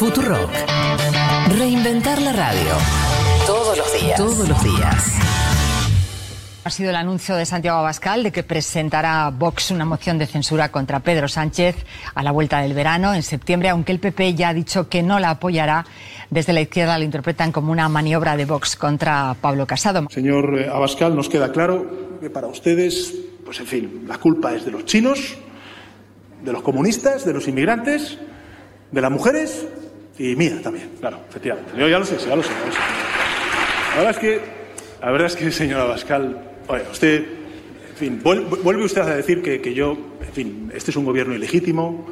Futurock. Reinventar la radio. Todos los días. Todos los días. Ha sido el anuncio de Santiago Abascal de que presentará Vox una moción de censura contra Pedro Sánchez a la vuelta del verano, en septiembre, aunque el PP ya ha dicho que no la apoyará. Desde la izquierda lo interpretan como una maniobra de Vox contra Pablo Casado. Señor eh, Abascal, nos queda claro que para ustedes, pues en fin, la culpa es de los chinos, de los comunistas, de los inmigrantes, de las mujeres y mía también, claro, efectivamente. Yo ya lo sé, ya lo sé. Ya lo sé. La verdad es que, la verdad es que, señor Abascal, Oye, usted, en fin, vuelve usted a decir que, que yo, en fin, este es un gobierno ilegítimo,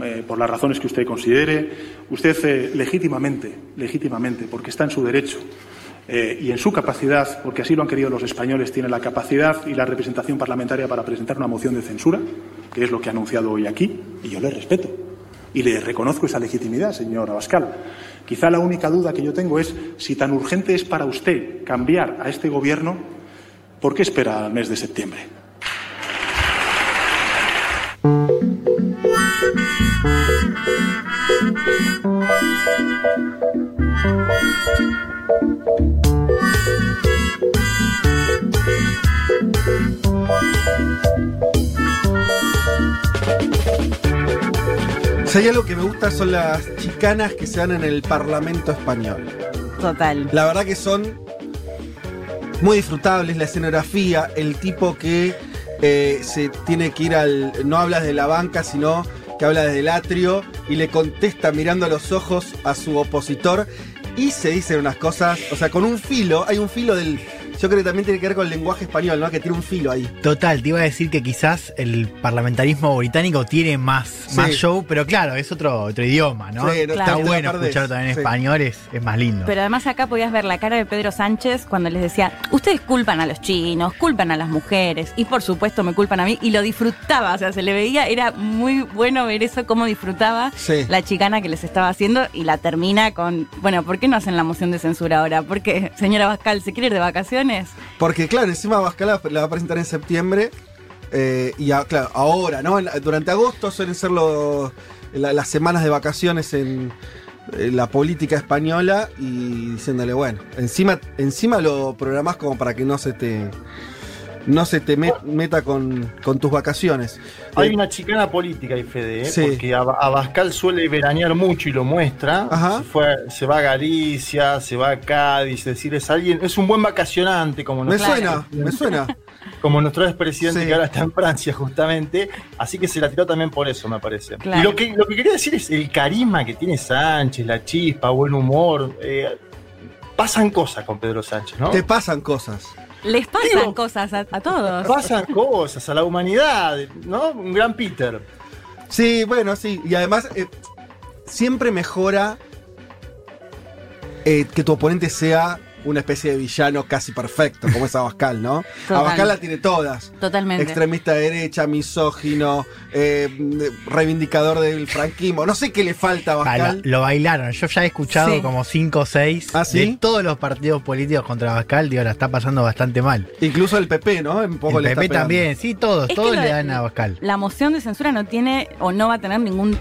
eh, por las razones que usted considere. Usted eh, legítimamente, legítimamente, porque está en su derecho eh, y en su capacidad, porque así lo han querido los españoles, tiene la capacidad y la representación parlamentaria para presentar una moción de censura, que es lo que ha anunciado hoy aquí, y yo le respeto. Y le reconozco esa legitimidad, señor Abascal. Quizá la única duda que yo tengo es si tan urgente es para usted cambiar a este gobierno ¿Por qué espera al mes de septiembre? Si hay algo que me gusta son las chicanas que se dan en el Parlamento español. Total. La verdad que son muy disfrutables, la escenografía, el tipo que eh, se tiene que ir al. no habla de la banca, sino que habla desde el atrio y le contesta mirando a los ojos a su opositor y se dicen unas cosas, o sea, con un filo, hay un filo del yo creo que también tiene que ver con el lenguaje español, ¿no? Que tiene un filo ahí. Total, te iba a decir que quizás el parlamentarismo británico tiene más, más show, pero claro, es otro, otro idioma, ¿no? Está bueno escuchar también en español, es, más lindo. Pero además acá podías ver la cara de Pedro Sánchez cuando les decía, ustedes culpan a los chinos, culpan a las mujeres, y por supuesto me culpan a mí, y lo disfrutaba, o sea, se le veía, era muy bueno ver eso, cómo disfrutaba la chicana que les estaba haciendo, y la termina con, bueno, ¿por qué no hacen la moción de censura ahora? Porque, señora Bascal, ¿se quiere ir de vacaciones? Porque, claro, encima Bascal la va a presentar en septiembre. Eh, y claro, ahora, ¿no? Durante agosto suelen ser las semanas de vacaciones en, la política española y diciéndole, bueno, encima, encima lo programás como para que no se te no se te meta con, tus vacaciones. Hay eh, una chicana política ahí, Fede, ¿eh? porque Abascal suele veranear mucho y lo muestra. Se, va a Galicia, se va a Cádiz, es decir, es alguien, es un buen vacacionante, como Me suena, me suena. Como nuestro expresidente que ahora está en Francia, justamente. Así que se la tiró también por eso, me parece. Y lo que, lo que quería decir es el carisma que tiene Sánchez, la chispa, buen humor. Eh, pasan cosas con Pedro Sánchez, ¿no? Te pasan cosas. Les pasan cosas a, todos. Pasan cosas a la humanidad, ¿no? Un gran Peter. Sí, bueno, sí. Y además, eh, siempre mejora eh, que tu oponente sea una especie de villano casi perfecto, como es Abascal, ¿no? Abascal la tiene todas. Totalmente. Extremista de derecha, misógino, eh, reivindicador del franquismo. No sé qué le falta a Abascal. lo, bailaron. Yo ya he escuchado como cinco o seis ¿Ah, de todos los partidos políticos contra Abascal. Digo, la está pasando bastante mal. Incluso el PP, ¿no? Un poco el PP también. Sí, todos. todos le dan a Abascal. La moción de censura no tiene o no va a tener ningún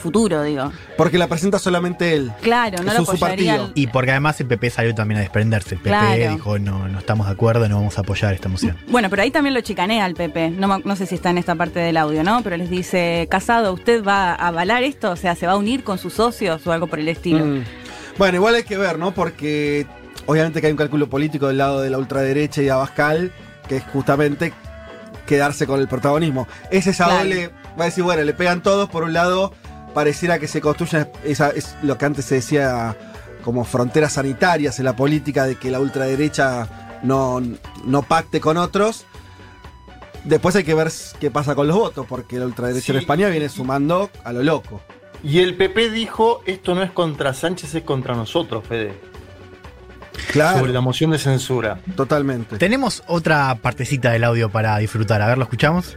futuro, digo. Porque la presenta solamente él. Claro, no lo apoyaría. Y porque además el PP salió también a desprenderse. El PP dijo, no, no estamos de acuerdo, no vamos a apoyar esta moción. Bueno, pero ahí también lo chicanea el PP. No, no sé si está en esta parte del audio, ¿no? Pero les dice, Casado, ¿usted va a avalar esto? O sea, ¿se va a unir con sus socios o algo por el estilo? Mm. Bueno, igual hay que ver, ¿no? Porque obviamente que hay un cálculo político del lado de la ultraderecha y Abascal, que es justamente quedarse con el protagonismo. Ese Saúl va a decir, bueno, le pegan todos, por un lado, pareciera que se construyen, esa, es lo que antes se decía como fronteras sanitarias en la política, de que la ultraderecha no, no pacte con otros. Después hay que ver qué pasa con los votos, porque la ultraderecha en España viene sumando a lo loco. Y el PP dijo, esto no es contra Sánchez, es contra nosotros, Fede. Claro. Sobre la moción de censura. Totalmente. Tenemos otra partecita del audio para disfrutar. A ver, ¿lo escuchamos?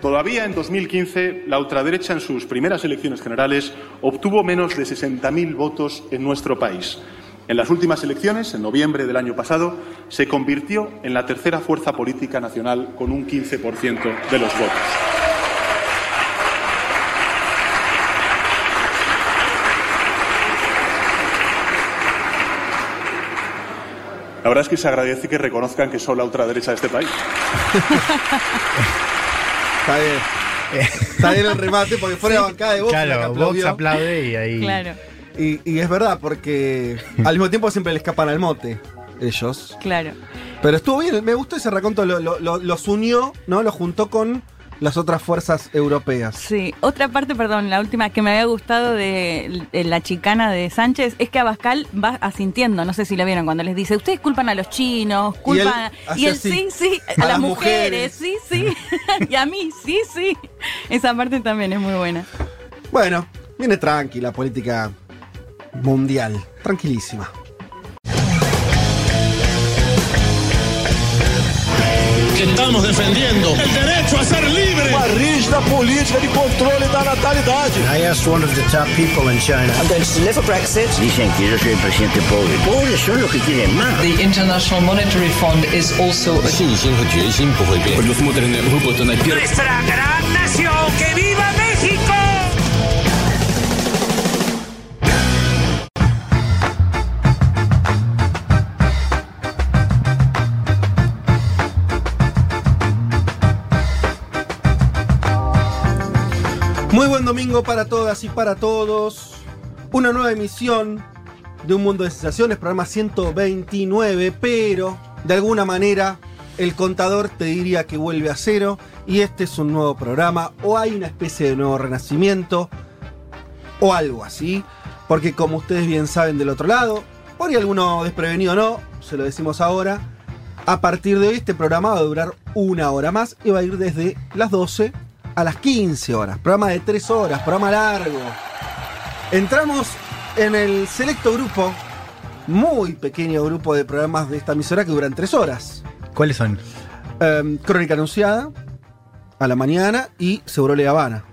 Todavía en 2015, la ultraderecha en sus primeras elecciones generales obtuvo menos de 60.000 votos en nuestro país. En las últimas elecciones, en noviembre del año pasado, se convirtió en la tercera fuerza política nacional con un 15% de los votos. La verdad es que se agradece que reconozcan que son la ultraderecha de este país. Está bien. Está bien el remate, porque fuera de bancada de Vox. Claro, Vox aplaude y ahí. Claro. Y, es verdad, porque al mismo tiempo siempre le escapan al mote, ellos. Claro. Pero estuvo bien, me gustó ese raconto, los unió, ¿no? Los juntó con las otras fuerzas europeas. Sí, otra parte, perdón, la última que me había gustado de, la chicana de Sánchez es que Abascal va asintiendo, no sé si lo vieron, cuando les dice, ustedes culpan a los chinos, culpan... Y él, sí, sí, a, las mujeres, sí, sí, y a mí, sí, sí. Esa parte también es muy buena. Bueno, viene tranquila política mundial, tranquilísima. Estamos defendiendo el derecho a ser libre. Uma rígida política de controle da natalidade. I asked one of the top people in China. I'm going to deliver Brexit. Dicen que yo soy el presidente pobre. Pobres son los que quieren más. The International Monetary Fund is also. Nuestra gran nación, que viva México. Muy buen domingo para todas y para todos. Una nueva emisión de Un Mundo de Sensaciones, programa 129, pero de alguna manera el contador te diría que vuelve a cero y este es un nuevo programa o hay una especie de nuevo renacimiento o algo así, porque como ustedes bien saben del otro lado, por ahí alguno desprevenido no, se lo decimos ahora, a partir de hoy este programa va a durar una hora más y va a ir desde las 12 a las 15 horas. Programa de 3 horas, programa largo. Entramos en el selecto grupo, muy pequeño grupo de programas de esta emisora que duran 3 horas. ¿Cuáles son? Em, Crónica Anunciada, a la mañana y Seguro Le Habana.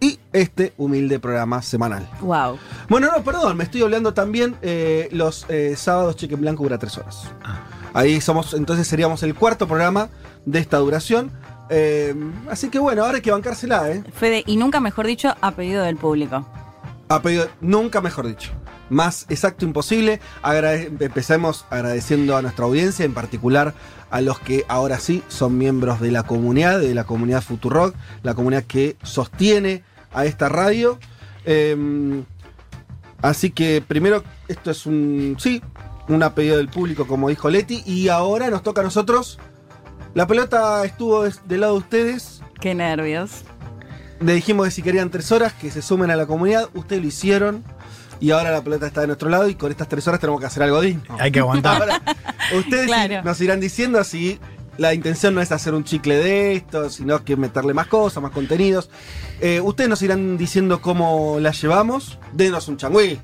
Y este humilde programa semanal. Wow. Bueno, no, perdón, me estoy hablando también eh, los eh, sábados Cheque en Blanco dura 3 horas. Ah. Ahí somos, entonces seríamos el cuarto programa de esta duración. Eh, así que bueno, ahora hay que bancársela, ¿eh? Fede, y nunca mejor dicho, a pedido del público. A pedido, nunca mejor dicho. Más exacto imposible. empecemos agradeciendo a nuestra audiencia, en particular a los que ahora sí son miembros de la comunidad, de la comunidad Futurock, la comunidad que sostiene a esta radio. Em, así que primero, esto es un, sí, un apellido del público, como dijo Leti, y ahora nos toca a nosotros la pelota estuvo del lado de ustedes. Qué nervios. Le dijimos que si querían tres horas, que se sumen a la comunidad. Ustedes lo hicieron. Y ahora la pelota está de nuestro lado y con estas tres horas tenemos que hacer algo digno. Hay que aguantar. ustedes nos irán diciendo si la intención no es hacer un chicle de esto, sino que meterle más cosas, más contenidos. Eh, ustedes nos irán diciendo cómo la llevamos. Denos un changüí.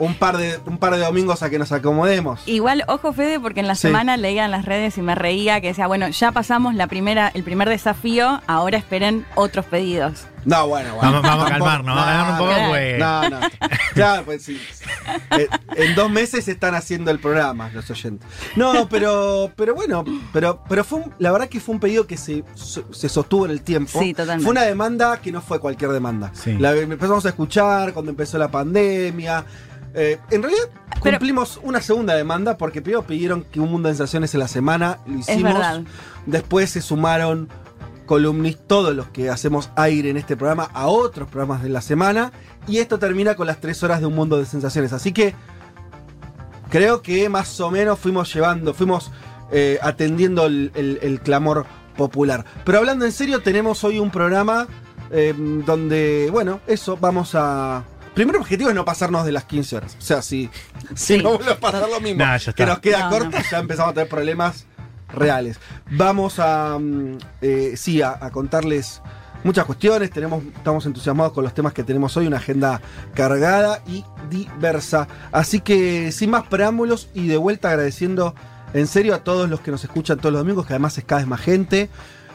Un par, de, un par de domingos a que nos acomodemos. Igual, ojo, Fede, porque en la semana leía en las redes y me reía que decía, bueno, ya pasamos la primera, el primer desafío, ahora esperen otros pedidos. No, bueno, bueno. Vamos, a calmarnos, vamos a calmarnos un poco, pues. No, no. Claro, pues sí. Eh, en dos meses están haciendo el programa los oyentes. No, pero, pero bueno, pero, pero fue la verdad que fue un pedido que se, se sostuvo en el tiempo. Sí, totalmente. Fue una demanda que no fue cualquier demanda. Sí. La empezamos a escuchar cuando empezó la pandemia. Eh, en realidad cumplimos una segunda demanda porque primero pidieron que un mundo de sensaciones en la semana, lo hicimos. Después se sumaron columnistas, todos los que hacemos aire en este programa, a otros programas de la semana. Y esto termina con las tres horas de un mundo de sensaciones. Así que creo que más o menos fuimos llevando, fuimos eh, atendiendo el, clamor popular. Pero hablando en serio, tenemos hoy un programa eh, donde, bueno, eso, vamos a Primer objetivo es no pasarnos de las 15 horas. O sea, si, si no vuelve a pasar lo mismo, que nos queda corta, ya empezamos a tener problemas reales. Vamos a, mm, eh, sí, a, contarles muchas cuestiones. Tenemos, estamos entusiasmados con los temas que tenemos hoy, una agenda cargada y diversa. Así que sin más preámbulos y de vuelta agradeciendo en serio a todos los que nos escuchan todos los domingos, que además es cada vez más gente.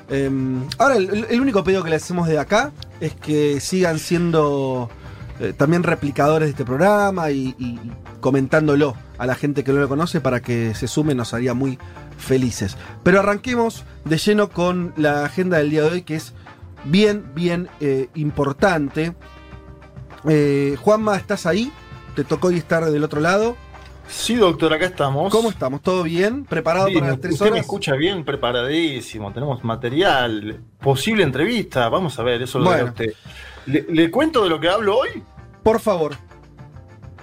Em, ahora, el, único pedido que le hacemos de acá es que sigan siendo eh, también replicadores de este programa y, comentándolo a la gente que no lo conoce para que se sume, nos haría muy felices. Pero arranquemos de lleno con la agenda del día de hoy, que es bien, bien eh, importante. Eh, Juanma, ¿estás ahí? ¿Te tocó hoy estar del otro lado? Sí, doctor, acá estamos. ¿Cómo estamos? ¿Todo bien? ¿Preparado para las tres usted horas? me escucha bien, preparadísimo. Tenemos material, posible entrevista. Vamos a ver, eso lo bueno. usted. ¿Le, ¿Le cuento de lo que hablo hoy? Por favor.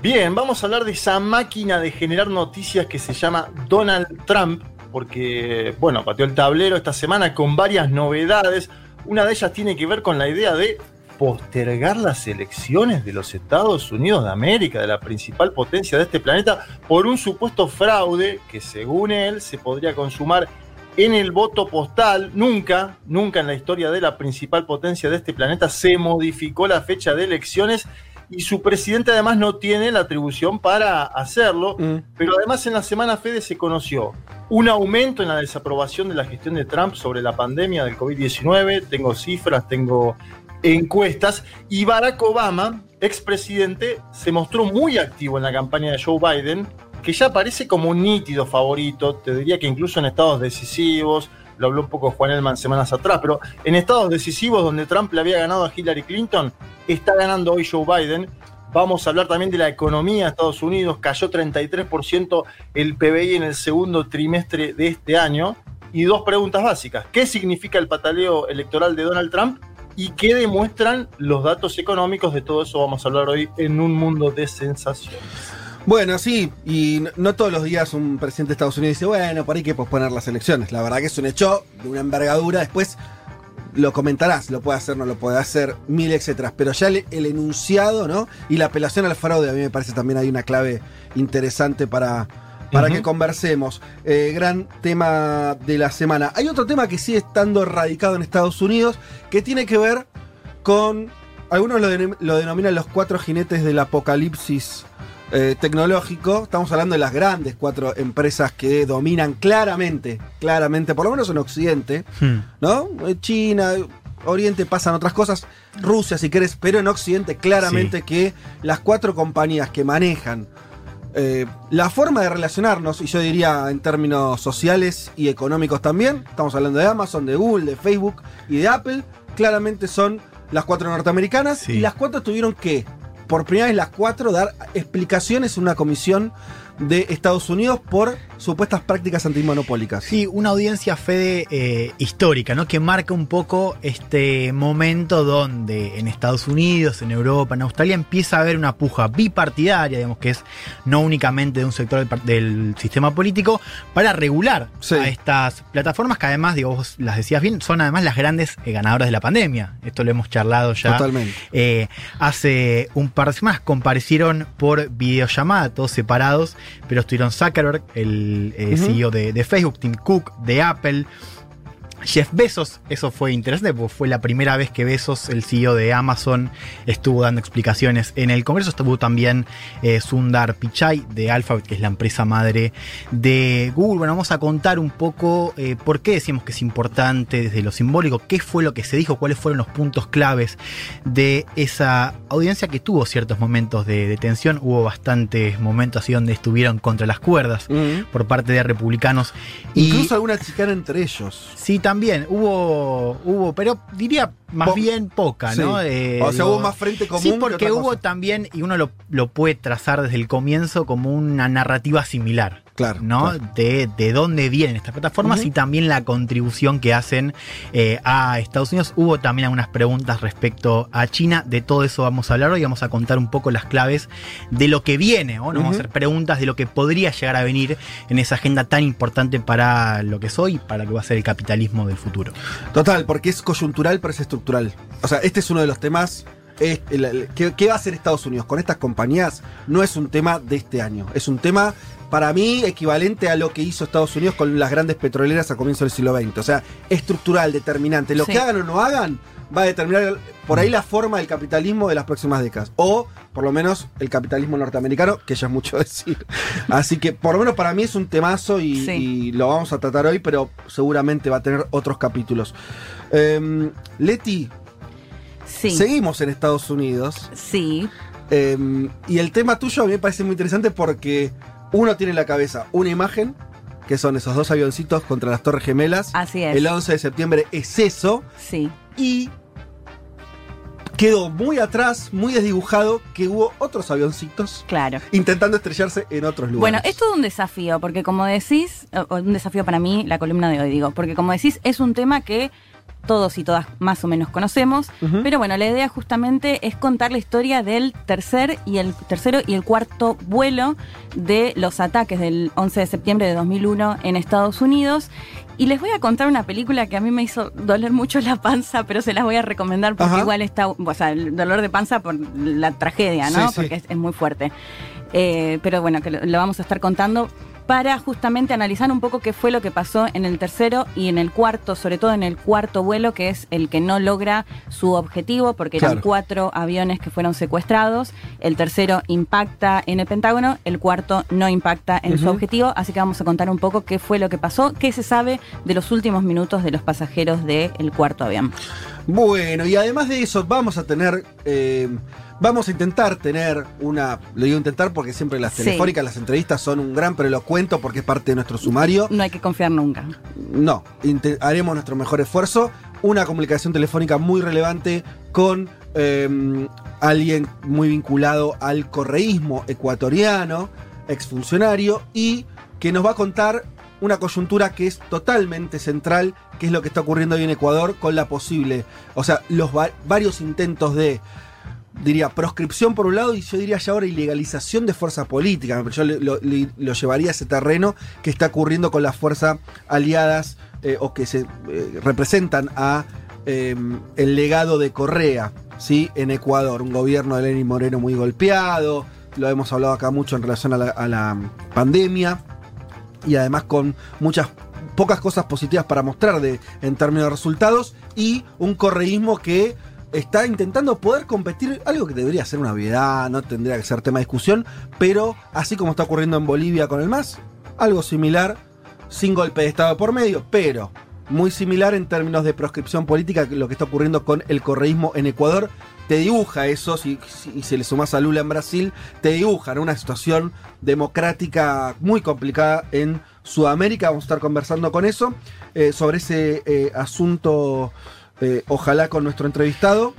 Bien, vamos a hablar de esa máquina de generar noticias que se llama Donald Trump, porque, bueno, pateó el tablero esta semana con varias novedades. Una de ellas tiene que ver con la idea de postergar las elecciones de los Estados Unidos de América, de la principal potencia de este planeta, por un supuesto fraude que según él se podría consumar en el voto postal. Nunca, nunca en la historia de la principal potencia de este planeta se modificó la fecha de elecciones y su presidente además no tiene la atribución para hacerlo, mm. pero además en la semana Fede se conoció un aumento en la desaprobación de la gestión de Trump sobre la pandemia del COVID-19, tengo cifras, tengo encuestas, y Barack Obama, expresidente, se mostró muy activo en la campaña de Joe Biden, que ya parece como un nítido favorito, te diría que incluso en estados decisivos, lo habló un poco Juan Elman semanas atrás, pero en estados decisivos donde Trump le había ganado a Hillary Clinton, está ganando hoy Joe Biden. Vamos a hablar también de la economía de Estados Unidos, cayó 33% el PBI en el segundo trimestre de este año. Y dos preguntas básicas. ¿Qué significa el pataleo electoral de Donald Trump? y qué demuestran los datos económicos. De todo eso vamos a hablar hoy en un mundo de sensaciones. Bueno, sí, y no todos los días un presidente de Estados Unidos dice, bueno, por ahí hay que posponer las elecciones. La verdad que es un hecho de una envergadura. Después lo comentarás, lo puede hacer, no lo puede hacer, mil etcétera. Pero ya el, enunciado, ¿no? Y la apelación al fraude, a mí me parece también hay una clave interesante para, para que conversemos. Eh, gran tema de la semana. Hay otro tema que sigue estando radicado en Estados Unidos, que tiene que ver con. Algunos lo, lo denominan los cuatro jinetes del apocalipsis eh, tecnológico. Estamos hablando de las grandes cuatro empresas que dominan claramente, claramente, por lo menos en Occidente, hmm. ¿no? Eh, China, Oriente pasan otras cosas, Rusia si querés, pero en Occidente claramente que las cuatro compañías que manejan eh, la forma de relacionarnos, y yo diría en términos sociales y económicos también, estamos hablando de Amazon, de Google, de Facebook y de Apple, claramente son las cuatro norteamericanas y las cuatro tuvieron que, por primera vez las cuatro, dar explicaciones en una comisión de Estados Unidos por supuestas prácticas antimonopólicas. Sí, una audiencia Fede eh, histórica, ¿no? Que marca un poco este momento donde en Estados Unidos, en Europa, en Australia empieza a haber una puja bipartidaria, digamos que es no únicamente de un sector del, sistema político, para regular a estas plataformas que además, digo, vos las decías bien, son además las grandes eh, ganadoras de la pandemia. Esto lo hemos charlado ya. Totalmente. Eh, hace un par de semanas comparecieron por videollamada, todos separados, pero estuvieron Zuckerberg, el eh, CEO de, Facebook, Tim Cook, de Apple, Jeff Bezos, eso fue interesante, porque fue la primera vez que Bezos, el CEO de Amazon, estuvo dando explicaciones en el Congreso. Estuvo también eh, Sundar Pichai de Alphabet, que es la empresa madre de Google. Bueno, vamos a contar un poco eh, por qué decimos que es importante desde lo simbólico, qué fue lo que se dijo, cuáles fueron los puntos claves de esa audiencia que tuvo ciertos momentos de, tensión. Hubo bastantes momentos así donde estuvieron contra las cuerdas por parte de republicanos. Incluso alguna chicana entre ellos. Sí, también hubo, hubo, pero diría más bien poca, ¿no? Eh, o sea, hubo más frente común. Sí, porque hubo también, y uno lo, lo, puede trazar desde el comienzo como una narrativa similar. Claro. ¿no? De, de, dónde vienen estas plataformas y también la contribución que hacen eh, a Estados Unidos. Hubo también algunas preguntas respecto a China. De todo eso vamos a hablar hoy. Vamos a contar un poco las claves de lo que viene. ¿no? Vamos a hacer preguntas de lo que podría llegar a venir en esa agenda tan importante para lo que es hoy, para lo que va a ser el capitalismo del futuro. Total, porque es coyuntural, pero es estructural. O sea, este es uno de los temas ¿qué, va a hacer Estados Unidos con estas compañías? No es un tema de este año, es un tema para mí equivalente a lo que hizo Estados Unidos con las grandes petroleras a comienzo del siglo XX. O sea, estructural, determinante. Lo que hagan o no hagan va a determinar por ahí la forma del capitalismo de las próximas décadas. O por lo menos el capitalismo norteamericano, que ya es mucho decir. Así que por lo menos para mí es un temazo y, lo vamos a tratar hoy, pero seguramente va a tener otros capítulos. Em, Leti, Seguimos en Estados Unidos. Sí. Em, y el tema tuyo a mí me parece muy interesante porque uno tiene en la cabeza una imagen, que son esos dos avioncitos contra las Torres Gemelas. Así es. El 11 de septiembre es eso. Sí. Y quedó muy atrás, muy desdibujado, que hubo otros avioncitos claro. intentando estrellarse en otros lugares. Bueno, esto es un desafío, porque como decís, un desafío para mí, la columna de hoy, digo, porque como decís, es un tema que todos y todas más o menos conocemos, pero bueno, la idea justamente es contar la historia del tercer y el tercero y el cuarto vuelo de los ataques del 11 de septiembre de 2001 en Estados Unidos. Y les voy a contar una película que a mí me hizo doler mucho la panza, pero se las voy a recomendar porque igual está, o sea, el dolor de panza por la tragedia, ¿no? porque Es, muy fuerte. Eh, pero bueno, que lo vamos a estar contando para justamente analizar un poco qué fue lo que pasó en el tercero y en el cuarto, sobre todo en el cuarto vuelo, que es el que no logra su objetivo, porque eran cuatro aviones que fueron secuestrados. El tercero impacta en el Pentágono, el cuarto no impacta en su objetivo. Así que vamos a contar un poco qué fue lo que pasó, qué se sabe de los últimos minutos de los pasajeros del cuarto avión. Bueno, y además de eso, vamos a tener. Eh, vamos a intentar tener una. Lo digo intentar porque siempre las telefónicas, las entrevistas son un gran, pero lo cuento porque es parte de nuestro sumario. No hay que confiar nunca. No, haremos nuestro mejor esfuerzo. Una comunicación telefónica muy relevante con em, alguien muy vinculado al correísmo ecuatoriano, exfuncionario, y que nos va a contar una coyuntura que es totalmente central, que es lo que está ocurriendo hoy en Ecuador con la posible, o sea, los varios intentos de, diría, proscripción por un lado y yo diría ya ahora ilegalización de fuerza política, yo lo, llevaría a ese terreno que está ocurriendo con las fuerzas aliadas eh, o que se eh, representan a em, el legado de Correa, ¿sí? En Ecuador, un gobierno de Lenín Moreno muy golpeado, lo hemos hablado acá mucho en relación a la pandemia y además con muchas pocas cosas positivas para mostrar de, en términos de resultados y un correísmo que está intentando poder competir, algo que debería ser una obviedad, no tendría que ser tema de discusión, pero así como está ocurriendo en Bolivia con el MAS, algo similar, sin golpe de Estado por medio, pero muy similar en términos de proscripción política lo que está ocurriendo con el correísmo en Ecuador. Te dibuja eso, si, si, se le sumas a Lula en Brasil, te dibuja una situación democrática muy complicada en Sudamérica. Vamos a estar conversando con eso, eh, sobre ese eh, asunto, eh, ojalá con nuestro entrevistado.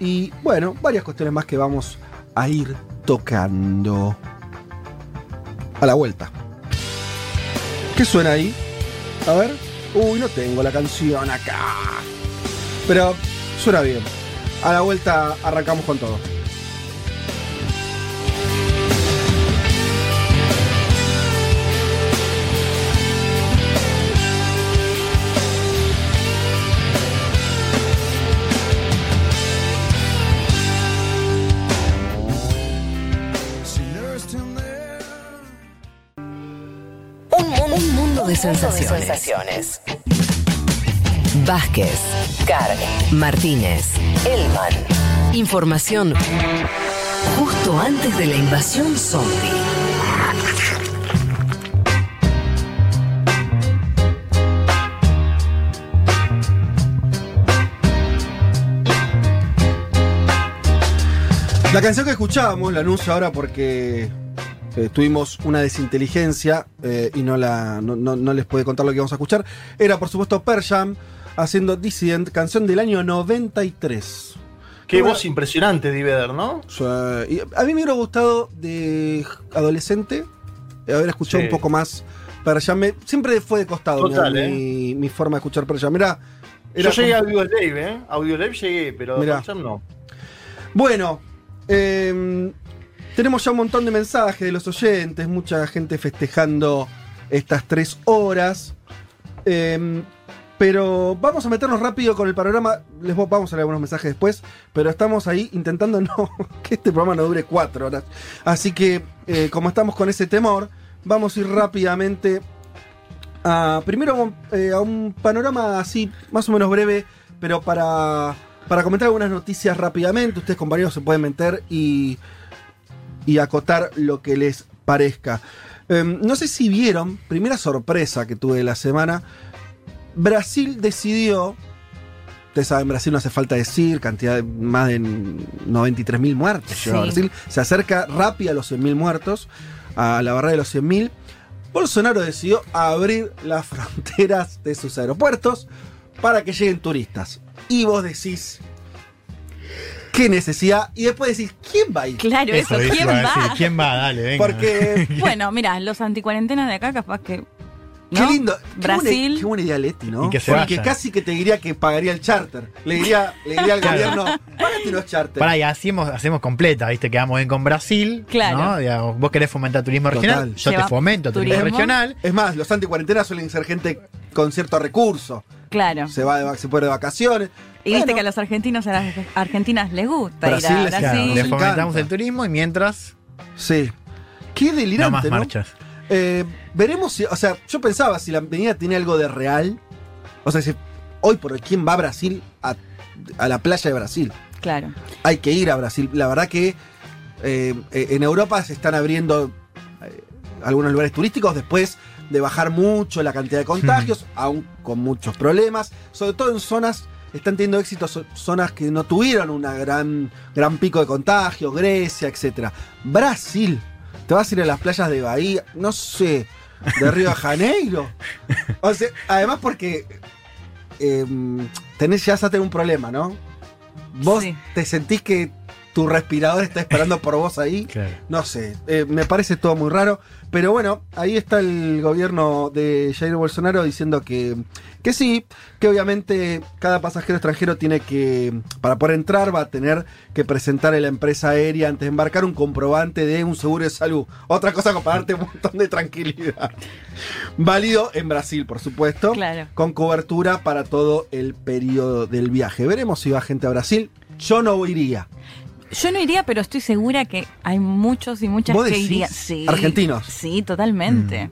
Y bueno, varias cuestiones más que vamos a ir tocando. A la vuelta. ¿Qué suena ahí? A ver. Uy, no tengo la canción acá. Pero suena bien. A la vuelta arrancamos con todo. De sensaciones. Vázquez, Carg, Martínez, Elman. Información justo antes de la invasión zombie. La canción que escuchábamos la anuncio ahora porque eh, tuvimos una desinteligencia eh, y no, la, no, les puede contar lo que vamos a escuchar. Era, por supuesto, Persham haciendo Dissident, canción del año 93. Qué voz impresionante, Diveder, ¿no? a mí me hubiera gustado de adolescente haber escuchado un poco más Persham. siempre fue de costado mi, ¿eh? mi, forma de escuchar Persham. Era, Yo llegué a Audio Live, ¿eh? Audio Live llegué, pero Persham no. Bueno, eh, tenemos ya un montón de mensajes de los oyentes, mucha gente festejando estas tres horas. Em, pero vamos a meternos rápido con el panorama. Les vamos a leer algunos mensajes después. Pero estamos ahí intentando no que este programa no dure cuatro horas. Así que, eh, como estamos con ese temor, vamos a ir rápidamente a. Primero eh, a un panorama así, más o menos breve, pero para, para comentar algunas noticias rápidamente. Ustedes, compañeros, se pueden meter y y acotar lo que les parezca. Em, no sé si vieron, primera sorpresa que tuve la semana, Brasil decidió, ustedes saben, Brasil no hace falta decir, cantidad de más de 93.000 muertos. Brasil se acerca rápido a los 100.000 muertos, a la barrera de los 100.000. Bolsonaro decidió abrir las fronteras de sus aeropuertos para que lleguen turistas. Y vos decís, qué necesidad. Y después decís, ¿quién va a ir? Claro, eso, ¿quién va? ¿Quién va? Dale, venga. Porque. bueno, mira, los anticuarentenas de acá, capaz que. ¿no? Qué lindo. Brasil. Qué buena, qué buena idea Leti, ¿no? Y que se Porque casi que te diría que pagaría el charter. Le diría, le diría al gobierno, págate unos charter. Pará, y hacemos, hacemos completa, ¿viste? Quedamos bien con Brasil. Claro. ¿no? Digamos, vos querés fomentar turismo Total. regional, yo te fomento turismo, turismo. regional. Es más, los anticuarentenas suelen ser gente con cierto recurso. Claro. Se va de, se puede de vacaciones. Y viste que a los argentinos, a las argentinas les gusta Brasil ir a les- Brasil. Claro, le les fomentamos el turismo y mientras Sí. Qué no delirante, más ¿no? marchas. Eh, veremos si, o sea, yo pensaba si la avenida tiene algo de real. O sea, si hoy por hoy, ¿quién va a Brasil a, a la playa de Brasil? Claro. Hay que ir a Brasil. La verdad que eh, eh, en Europa se están abriendo eh, algunos lugares turísticos después de bajar mucho la cantidad de contagios, aún con muchos problemas, sobre todo en zonas están teniendo éxito zonas que no tuvieron una gran gran pico de contagio, Grecia, etcétera. Brasil, te vas a ir a las playas de Bahía, no sé, de Río de Janeiro. O sea, además porque eh, tenés ya vas a tener un problema, ¿no? Vos Sí. te sentís que tu respirador está esperando por vos ahí. Claro. No sé, eh, me parece todo muy raro. Pero bueno, ahí está el gobierno de Jair Bolsonaro diciendo que, que sí, que obviamente cada pasajero extranjero tiene que, para poder entrar, va a tener que presentar a la empresa aérea antes de embarcar un comprobante de un seguro de salud. Otra cosa como para darte un montón de tranquilidad. Válido en Brasil, por supuesto. Claro. Con cobertura para todo el periodo del viaje. Veremos si va gente a Brasil. Yo no iría. Yo no iría, pero estoy segura que hay muchos y muchas ¿Vos que decís? irían. Sí. ¿Argentinos? Sí, totalmente.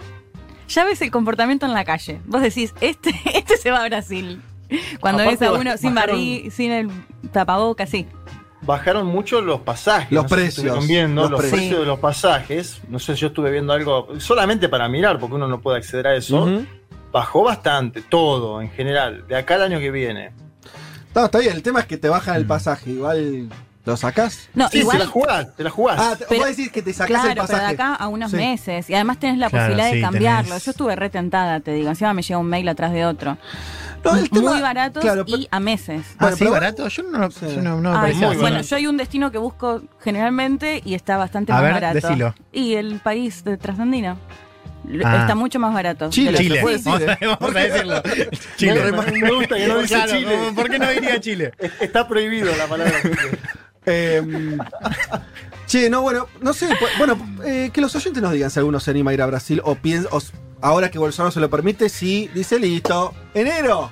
Ya ves el comportamiento en la calle. Vos decís, este, este se va a Brasil. Cuando Aparte, ves a uno sin bajaron- barri, sin el tapaboca, sí. Bajaron mucho los pasajes. Los no si precios, estuvieron viendo los los, precios. precios de los pasajes. No sé, yo estuve viendo algo solamente para mirar, porque uno no puede acceder a eso. Bajó bastante, todo en general, de acá al año que viene. No, está bien. El tema es que te bajan el pasaje. Igual lo sacás. No, sí, igual. te la jugás, te la jugás. Ah, te- Pero- vos decís que te sacás Claro, el pero de acá a unos Sí. meses. Y además tenés la Claro, posibilidad sí, de cambiarlo. tenés- Yo estuve retentada, te digo. Encima me llega un mail atrás de otro. No, el tema- Muy baratos claro, y a meses. Ah, Bueno, sí, pero- barato. Yo no, yo no, no me así. bueno, yo hay un destino que busco generalmente y está bastante A más ver, barato. decilo. Y el país de trasandino. Ah. Está mucho más barato. Chile. Chile. se puede decir, vamos, a- ¿eh? decirlo. Me- Chile. me, gusta que no dice Claro, Chile. ¿cómo- ¿Por qué no diría Chile? Es- Está prohibido la palabra Chile. Eh, che, no, bueno, no sé. Bueno, eh, que los oyentes nos digan si alguno se anima a ir a Brasil o piensa. ahora que Bolsonaro se lo permite, si dice listo. Enero.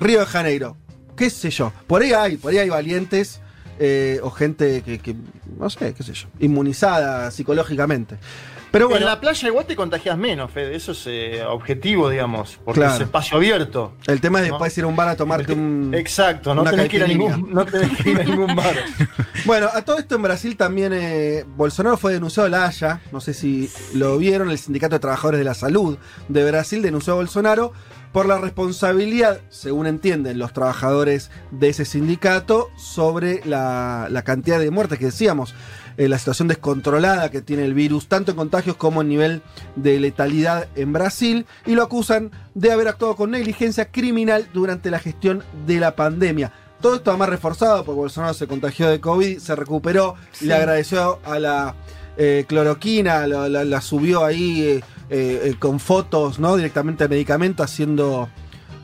Río de Janeiro. ¿Qué sé yo? Por ahí hay, por ahí hay valientes. eh, o gente que, que, no sé, qué sé yo, inmunizada psicológicamente. Pero bueno, En la playa igual te contagias menos, Fede. Eso es eh, objetivo, digamos. Porque Claro. es espacio abierto. el tema es ¿no? después ir a un bar a tomarte un. Exacto, no tenés, que ir a caipirinha. ningún, no tenés que ir a ningún bar. Bueno, a todo esto en Brasil también eh, Bolsonaro fue denunciado a la Haya, no sé si lo vieron, el Sindicato de Trabajadores de la Salud de Brasil denunció a Bolsonaro por la responsabilidad, según entienden los trabajadores de ese sindicato, sobre la, la cantidad de muertes que decíamos, eh, la situación descontrolada que tiene el virus, tanto en contagios como en nivel de letalidad en Brasil, y lo acusan de haber actuado con negligencia criminal durante la gestión de la pandemia. Todo esto además reforzado porque Bolsonaro se contagió de COVID, se recuperó, Sí. le agradeció a la eh, cloroquina, lo- la, la subió ahí eh, con fotos, ¿no? Directamente al medicamento, haciendo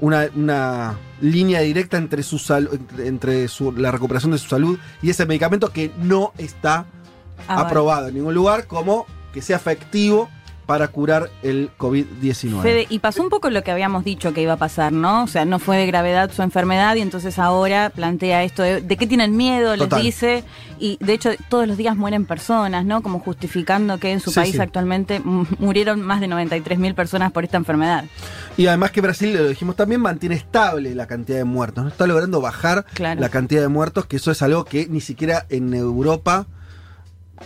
una, una línea directa entre su sal- entre su- la recuperación de su salud y ese medicamento que no está Ah, vale. aprobado en ningún lugar como que sea efectivo para curar el COVID-19. Fede, y pasó un poco lo que habíamos dicho que iba a pasar, ¿no? O sea, no fue de gravedad su enfermedad y entonces ahora plantea esto de, de qué tienen miedo, les Total. dice, y de hecho todos los días mueren personas, ¿no? Como justificando que en su Sí, país sí. actualmente murieron más de 93 mil personas por esta enfermedad. Y además que Brasil, lo dijimos también, mantiene estable la cantidad de muertos. No está logrando bajar Claro. la cantidad de muertos, que eso es algo que ni siquiera en Europa,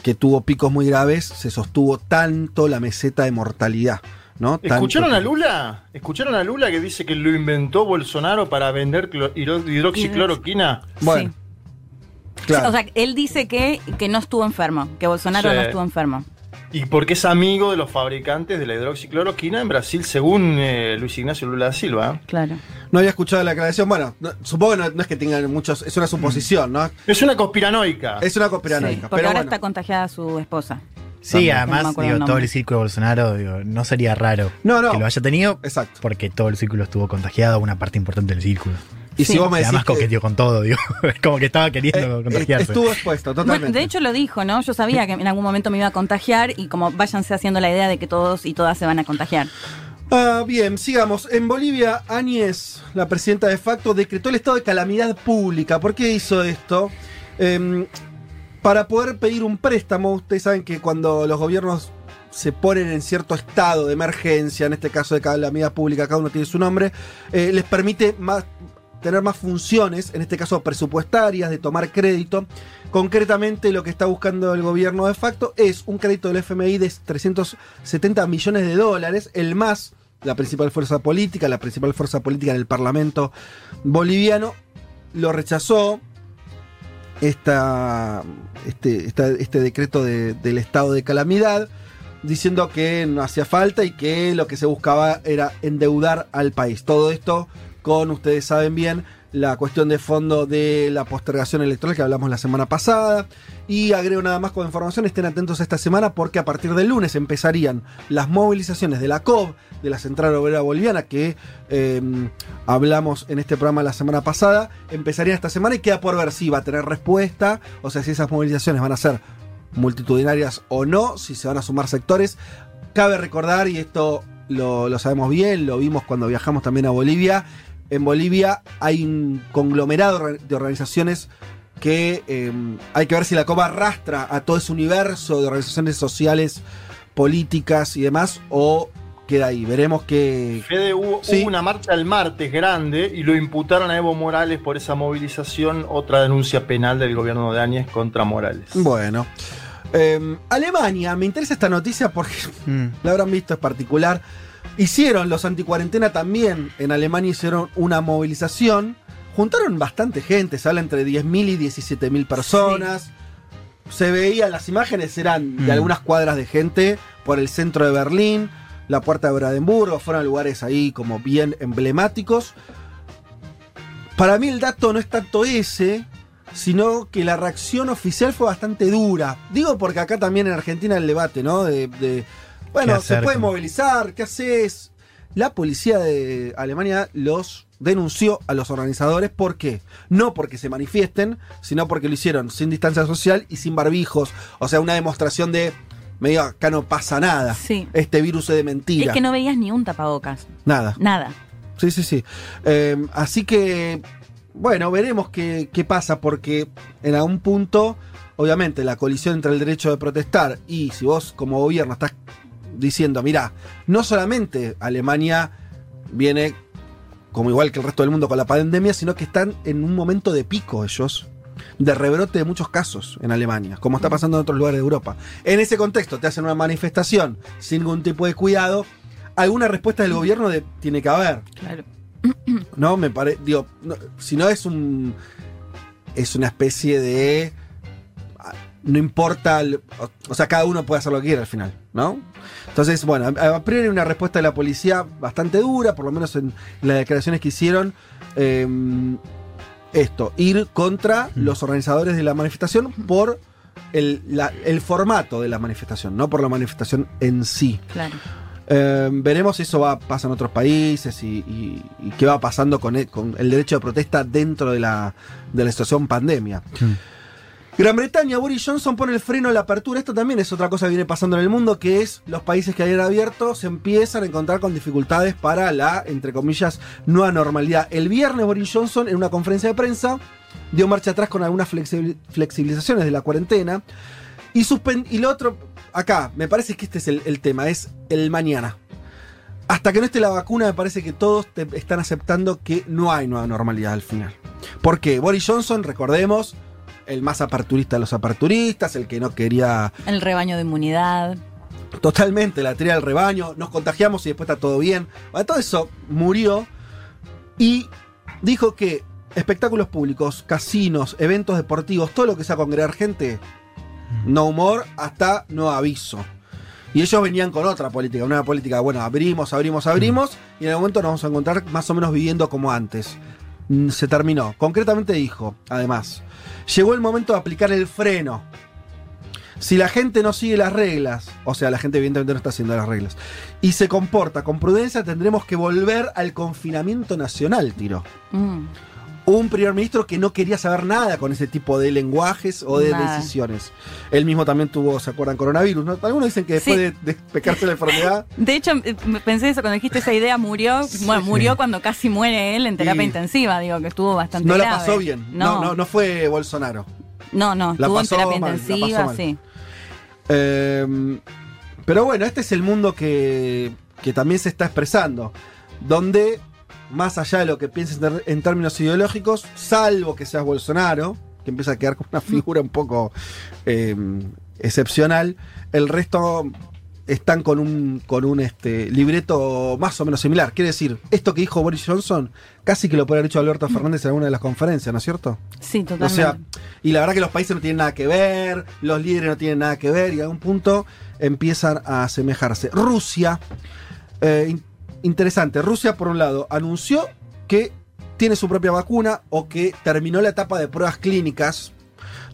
que tuvo picos muy graves, se sostuvo tanto la meseta de mortalidad. ¿no? ¿Escucharon a Lula? ¿Escucharon a Lula que dice que lo inventó Bolsonaro para vender clo- hidro- hidroxicloroquina? Bueno, Sí. claro. O sea, él dice que, que no estuvo enfermo, que Bolsonaro Sí. no estuvo enfermo. Y porque es amigo de los fabricantes de la hidroxicloroquina en Brasil, según eh, Luis Ignacio Lula da Silva. Claro. No había escuchado la aclaración. Bueno, supongo que no, es que tengan muchos. Es una suposición, ¿no? Es una conspiranoica. Es una conspiranoica. porque ahora está contagiada su esposa. Sí, además, todo el círculo de Bolsonaro, no sería raro que lo haya tenido. Exacto. Porque todo el círculo estuvo contagiado, una parte importante del círculo. Y si vos me Además coqueteó con todo, digo. como que estaba queriendo eh, contagiarse. Estuvo expuesto, totalmente. de hecho lo dijo, ¿no? Yo sabía que en algún momento me iba a contagiar y como váyanse haciendo la idea de que todos y todas se van a contagiar. Ah, bien, sigamos. En Bolivia, Áñez, la presidenta de facto, decretó el estado de calamidad pública. ¿Por qué hizo esto? Em, para poder pedir un préstamo, ustedes saben que cuando los gobiernos se ponen en cierto estado de emergencia, en este caso de calamidad pública, cada uno tiene su nombre, eh, les permite más, tener más funciones, en este caso presupuestarias, de tomar crédito. Concretamente lo que está buscando el gobierno de facto es un crédito del FMI de 370 millones de dólares, el más, la principal fuerza política, la principal fuerza política del Parlamento boliviano, lo rechazó, esta, este, este decreto del estado de calamidad, diciendo que no hacía falta y que lo que se buscaba era endeudar al país. Todo esto con, ustedes saben bien, la cuestión de fondo de la postergación electoral que hablamos la semana pasada. Y agrego nada más con información, estén atentos esta semana porque a partir del lunes empezarían las movilizaciones de la COB, de la Central Obrera Boliviana, que em, hablamos en este programa la semana pasada. Empezarían esta semana y queda por ver si va a tener respuesta, o sea, si esas movilizaciones van a ser multitudinarias o no, si se van a sumar sectores. Cabe recordar, y esto lo, lo sabemos bien, lo vimos cuando viajamos también a Bolivia, en Bolivia hay un conglomerado de organizaciones que em, hay que ver si la COPA arrastra a todo ese universo de organizaciones sociales, políticas y demás, o queda ahí. Veremos que. Fede, hubo, una marcha el martes grande y lo imputaron a Evo Morales por esa movilización, otra denuncia penal del gobierno de Áñez contra Morales. Bueno. Em, Alemania, me interesa esta noticia porque mm. la habrán visto, es particular. Hicieron los anticuarentena también en Alemania, hicieron una movilización. Juntaron bastante gente, se habla entre 10.000 y 17.000 personas. Se veían las imágenes, eran de mm. algunas cuadras de gente por el centro de Berlín, la puerta de Brandenburgo, fueron lugares ahí como bien emblemáticos. Para mí el dato no es tanto ese, sino que la reacción oficial fue bastante dura. Digo porque acá también en Argentina el debate, ¿no? de bueno, se puede movilizar, ¿qué haces? La policía de Alemania los denunció a los organizadores. ¿Por qué? No porque se manifiesten, sino porque lo hicieron sin distancia social y sin barbijos. O sea, una demostración de medio acá no pasa nada. Sí. Este virus es de mentira. Es que no veías ni un tapabocas. Nada. Nada. Sí, sí, sí. Eh, así que, bueno, veremos qué, qué pasa, porque en algún punto, obviamente, la colisión entre el derecho de protestar y si vos como gobierno estás diciendo, mira, no solamente Alemania viene como igual que el resto del mundo con la pandemia, sino que están en un momento de pico ellos, de rebrote de muchos casos en Alemania, como está pasando en otros lugares de Europa. En ese contexto te hacen una manifestación sin ningún tipo de cuidado, alguna respuesta del gobierno tiene que haber. Claro. No, me parece, digo, si no es un es una especie de no importa, o sea, cada uno puede hacer lo que quiera al final, ¿no? Entonces, bueno, a priori una respuesta de la policía bastante dura, por lo menos en, las declaraciones que hicieron. Em, esto, ir contra los organizadores de la manifestación por el, formato de la manifestación, no por la manifestación en sí. Claro. Em, veremos si eso va pasa en otros países y, qué va pasando con el, con el, derecho de protesta dentro de la, de la situación pandemia. Mm. Gran Bretaña, Boris Johnson pone el freno a la apertura. Esto también es otra cosa que viene pasando en el mundo, que es los países que habían abierto se empiezan a encontrar con dificultades para la, entre comillas, nueva normalidad. El viernes Boris Johnson, en una conferencia de prensa, dio marcha atrás con algunas flexibilizaciones de la cuarentena. Y, y lo otro, acá, me parece que este es el, tema, es el mañana. Hasta que no esté la vacuna, me parece que todos están aceptando que no hay nueva normalidad al final. Porque Boris Johnson, recordemos, el más aperturista de los aperturistas, el que no quería. El rebaño de inmunidad. Totalmente, la teoría del rebaño, nos contagiamos y después está todo bien. todo eso murió y dijo que espectáculos públicos, casinos, eventos deportivos, todo lo que sea congregar gente, no humor hasta no aviso. Y ellos venían con otra política, una política, bueno, abrimos, abrimos, abrimos, y en el momento nos vamos a encontrar más o menos viviendo como antes. Mm, Se terminó. Concretamente dijo, además, llegó el momento de aplicar el freno. Si la gente no sigue las reglas, o sea, la gente evidentemente no está haciendo las reglas, y se comporta con prudencia, tendremos que volver al confinamiento nacional, tiró. Mm. Un primer ministro que no quería saber nada con ese tipo de lenguajes o de Nada. decisiones. Él mismo también tuvo, ¿se acuerdan? Coronavirus, ¿no? Algunos dicen que después Sí. de, de pecarse la enfermedad, De hecho, eh, me pensé eso cuando dijiste esa idea, murió, bueno, murió cuando casi muere él en terapia Sí. intensiva, digo, que estuvo bastante no la pasó bien. No, no, no fue Bolsonaro. No, no, La estuvo en pasó terapia mal, la pasó intensiva, sí. Eh, pero bueno, este es el mundo que, que también se está expresando, donde más allá de lo que pienses en, términos ideológicos, salvo que seas Bolsonaro, que empieza a quedar como una figura un poco eh, excepcional, el resto están con un, con un este, libreto más o menos similar. Quiere decir, esto que dijo Boris Johnson, casi que lo puede haber dicho Alberto Fernández en alguna de las conferencias, ¿no es cierto? Sí, O totalmente. sea, y la verdad que los países no tienen nada que ver, los líderes no tienen nada que ver, y a un punto empiezan a asemejarse. Rusia, eh, interesante, Rusia por un lado anunció que tiene su propia vacuna o que terminó la etapa de pruebas clínicas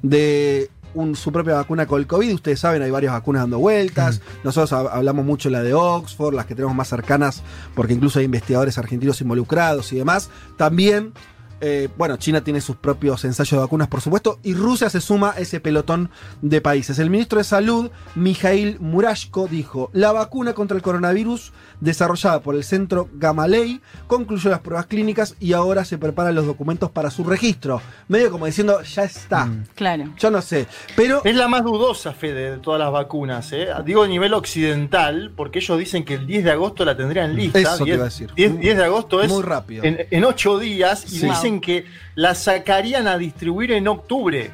de un- su propia vacuna con el COVID. Ustedes saben, hay varias vacunas dando vueltas. Nosotros hab- hablamos mucho de la de Oxford, las que tenemos más cercanas, porque incluso hay investigadores argentinos involucrados y demás. También, eh, bueno, China tiene sus propios ensayos de vacunas, por supuesto, y Rusia se suma a ese pelotón de países. El ministro de Salud, Mikhail Murashko, dijo: La vacuna contra el coronavirus, desarrollada por el centro Gamalei, concluyó las pruebas clínicas y ahora se preparan los documentos para su registro. Medio como diciendo, ya está. Claro. Yo no sé. Pero. Es la más dudosa, Fede, de todas las vacunas. ¿eh? Digo a nivel occidental, porque ellos dicen que el 10 de agosto la tendrían lista. Eso te 10, iba a decir. 10, 10 de agosto es Muy rápido. en, en 8 días y Sí. dicen que la sacarían a distribuir en octubre.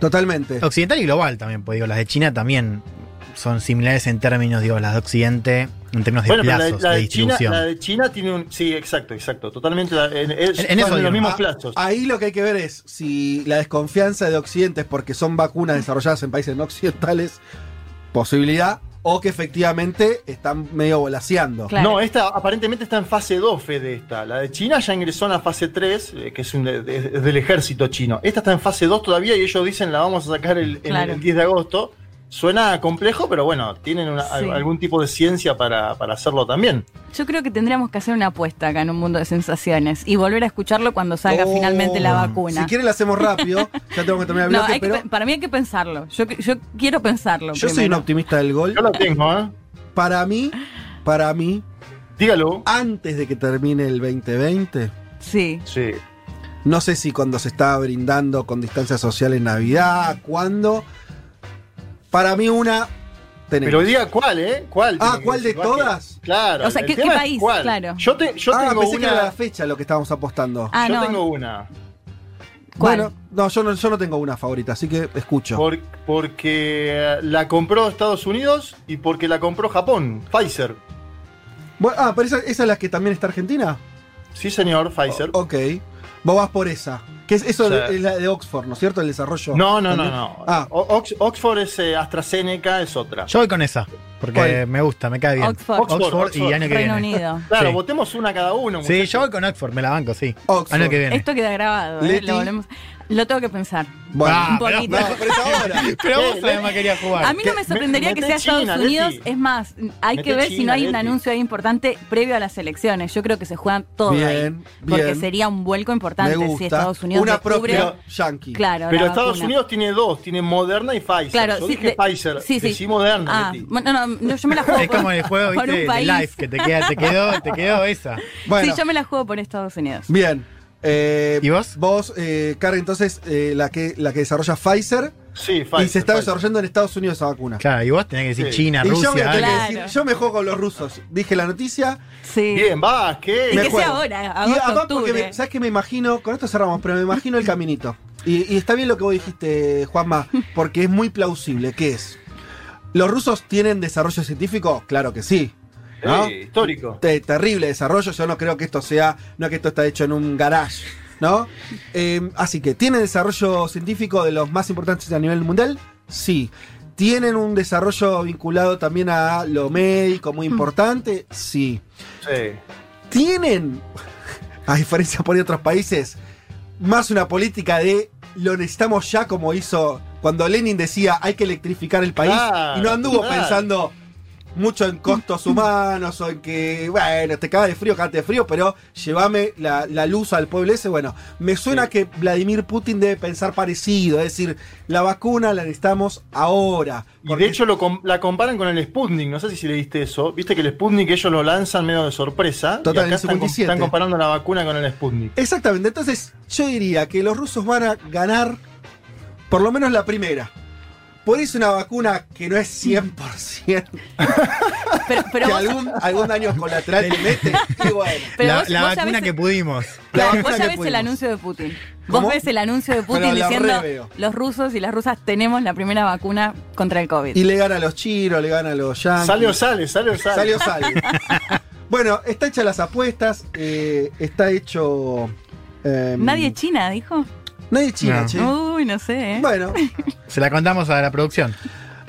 Totalmente. Occidental y global también, pues digo, las de China también son similares en términos, digo, las de Occidente, en términos de Bueno, la, plazos, la de de China, distribución. la de China tiene un. Sí, exacto, exacto. Totalmente. la- en, es- En- en eso los mismos plazos. Ahí lo que hay que ver es si la desconfianza de Occidente es porque son vacunas desarrolladas en países no occidentales, posibilidad, o que efectivamente están medio volaseando. No, esta aparentemente está en fase 2, Fede, esta. La de China ya ingresó en la fase 3, eh, que es, un es del ejército chino. Esta está en fase 2 todavía y ellos dicen la vamos a sacar el, en Claro. el 10 de agosto. Suena complejo, pero bueno, tienen una- Sí. algún tipo de ciencia para, para hacerlo también. Yo creo que tendríamos que hacer una apuesta acá en un mundo de sensaciones y volver a escucharlo cuando salga Oh, finalmente la vacuna. Si quieren la hacemos rápido, ya tengo que terminar el No, bloque, que para mí hay que pensarlo. Yo, yo quiero pensarlo. yo soy un optimista del gol. Yo lo tengo, ¿eh? Para mí, para mí, Dígalo. antes de que termine el 2020, Sí. Sí. no sé si cuando se está brindando con distancia social en Navidad, cuándo. Para mí una tenemos. Pero diga cuál, ¿eh? ¿Cuál? Ah, ¿cuál de todas? Claro. O sea, ¿qué- país? cuál. Claro. Yo, te, yo ah, tengo pensé que era una. la fecha lo que estábamos apostando. Ah, yo no. tengo una. ¿Cuál? Bueno, no, yo no, yo no tengo una favorita, así que escucho. Por- porque la compró Estados Unidos y porque la compró Japón, Pfizer. Bueno, ah, pero esa, esa es la que también está Argentina. Sí, señor, Pfizer. Ok. Vos vas por esa. Que es eso O sea- de- es la de Oxford, ¿no es cierto? El desarrollo. No, no, no, también. no. Ah, Ox- Oxford es eh, AstraZeneca, es otra. Yo voy con esa, porque ¿Cuál? me gusta, me cae bien. Oxford. Oxford, y Oxford. año que Reino viene. Unido. Claro, Sí. votemos una cada uno. Sí, muchachos. yo voy con Oxford, me la banco, sí. Oxford. Año que viene. Esto queda grabado, ¿eh? Lo, volvemos- lo tengo que pensar. bueno. Ah, un pero- poquito. no, pero ahora. Pero vos además querías jugar. A mí no me Me- sorprendería que sea Estados China, Unidos. Leti. Es más, hay Mete que ver si China, no hay un Leti. anuncio ahí importante previo a las elecciones. Yo creo que se juegan todo Bien, ahí. Porque bien. sería un vuelco importante si Estados Unidos una descubre. propia yankee. Claro, Pero Estados vacuna. Unidos tiene dos, tiene Moderna y Pfizer. Claro, yo sí, dije de- Pfizer, sí, sí. decí Moderna, Ah, bueno, no, no, yo me la juego Es por, como el juego, viste, un live, que te, queda, te, quedó, te quedó esa. Bueno, Sí, yo me la juego por Estados Unidos. bien. Eh, ¿Y vos? Vos, eh, Carrie, entonces, eh, la, que, la que desarrolla Pfizer, Sí, Pfizer. y se está Pfizer. desarrollando en Estados Unidos esa vacuna. Claro, y vos tenés que decir Sí. China, y yo, me Rusia. que decir, yo me juego con los rusos. Dije la noticia. Sí. Bien, va, ¿qué? Y me que juego. sea ahora, Y agosto, me- ¿Sabes qué me imagino? Con esto cerramos, pero me imagino el caminito. Y, y está bien lo que vos dijiste, Juanma, porque es muy plausible. ¿Qué es? ¿Los rusos tienen desarrollo científico? Claro que sí. ¿No? Sí, histórico. Te- terrible desarrollo. Yo no creo que esto sea, no que esto está hecho en un garage, ¿no? Eh, así que, ¿tiene desarrollo científico de los más importantes a nivel mundial? Sí. ¿Tienen un desarrollo vinculado también a lo médico muy importante? Sí. Sí. ¿Tienen, a diferencia por otros países, más una política de lo necesitamos ya como hizo cuando Lenin decía hay que electrificar el país Claro, y no anduvo claro. pensando mucho en costos humanos o en que, bueno, te cagas de frío, cagate de frío, pero llévame la, la luz al pueblo ese. Bueno, me suena que Vladimir Putin debe pensar parecido, es decir, la vacuna la necesitamos ahora. Y de hecho lo com- la comparan con el Sputnik, no sé si le diste eso. Viste que el Sputnik ellos lo lanzan medio de sorpresa. Total, y en acá el están, com- 57. están comparando la vacuna con el Sputnik. Exactamente, entonces yo diría que los rusos van a ganar por lo menos la primera. Por eso una vacuna que no es 100%, Pero, pero que vos, algún, algún daño colateral te mete, y bueno. pero la vos- la vos ya vacuna ves- que pudimos. La Vos vacuna ya que ves el anuncio de Putin. ¿Cómo? Vos ves el anuncio de Putin diciendo los rusos y las rusas tenemos la primera vacuna contra el COVID. Y le gana a los chinos, le gana a los yankees. Sale o sale, sale o sale. Sale o sale. bueno, está hecha las apuestas, eh, está hecho... eh, Nadie es China, dijo. Nadie es China, No. che. Uy, no sé. ¿eh? Bueno, Se la contamos a la producción.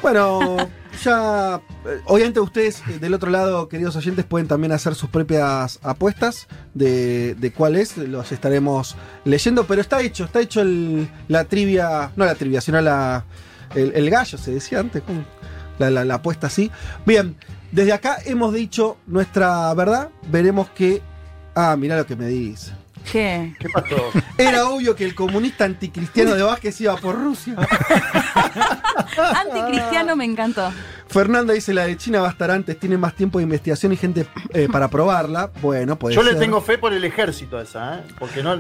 Bueno, ya. eh, Obviamente, ustedes eh, del otro lado, queridos oyentes, pueden también hacer sus propias apuestas de, de cuál es. Los estaremos leyendo, pero está hecho, está hecho el- la trivia. No la trivia, sino la, el, el gallo, se decía antes. ¿cómo? La, la- la apuesta así. Bien, desde acá hemos dicho nuestra verdad. Veremos que. Ah, mirá lo que me dice. ¿Qué? ¿Qué pasó? Era obvio que el comunista anticristiano de Vázquez iba por Rusia. Anticristiano me encantó. Fernanda dice la de China va a estar antes, tiene más tiempo de investigación y gente eh, para probarla. Bueno, puede Yo ser. le tengo fe por el ejército a esa, ¿eh? Porque no,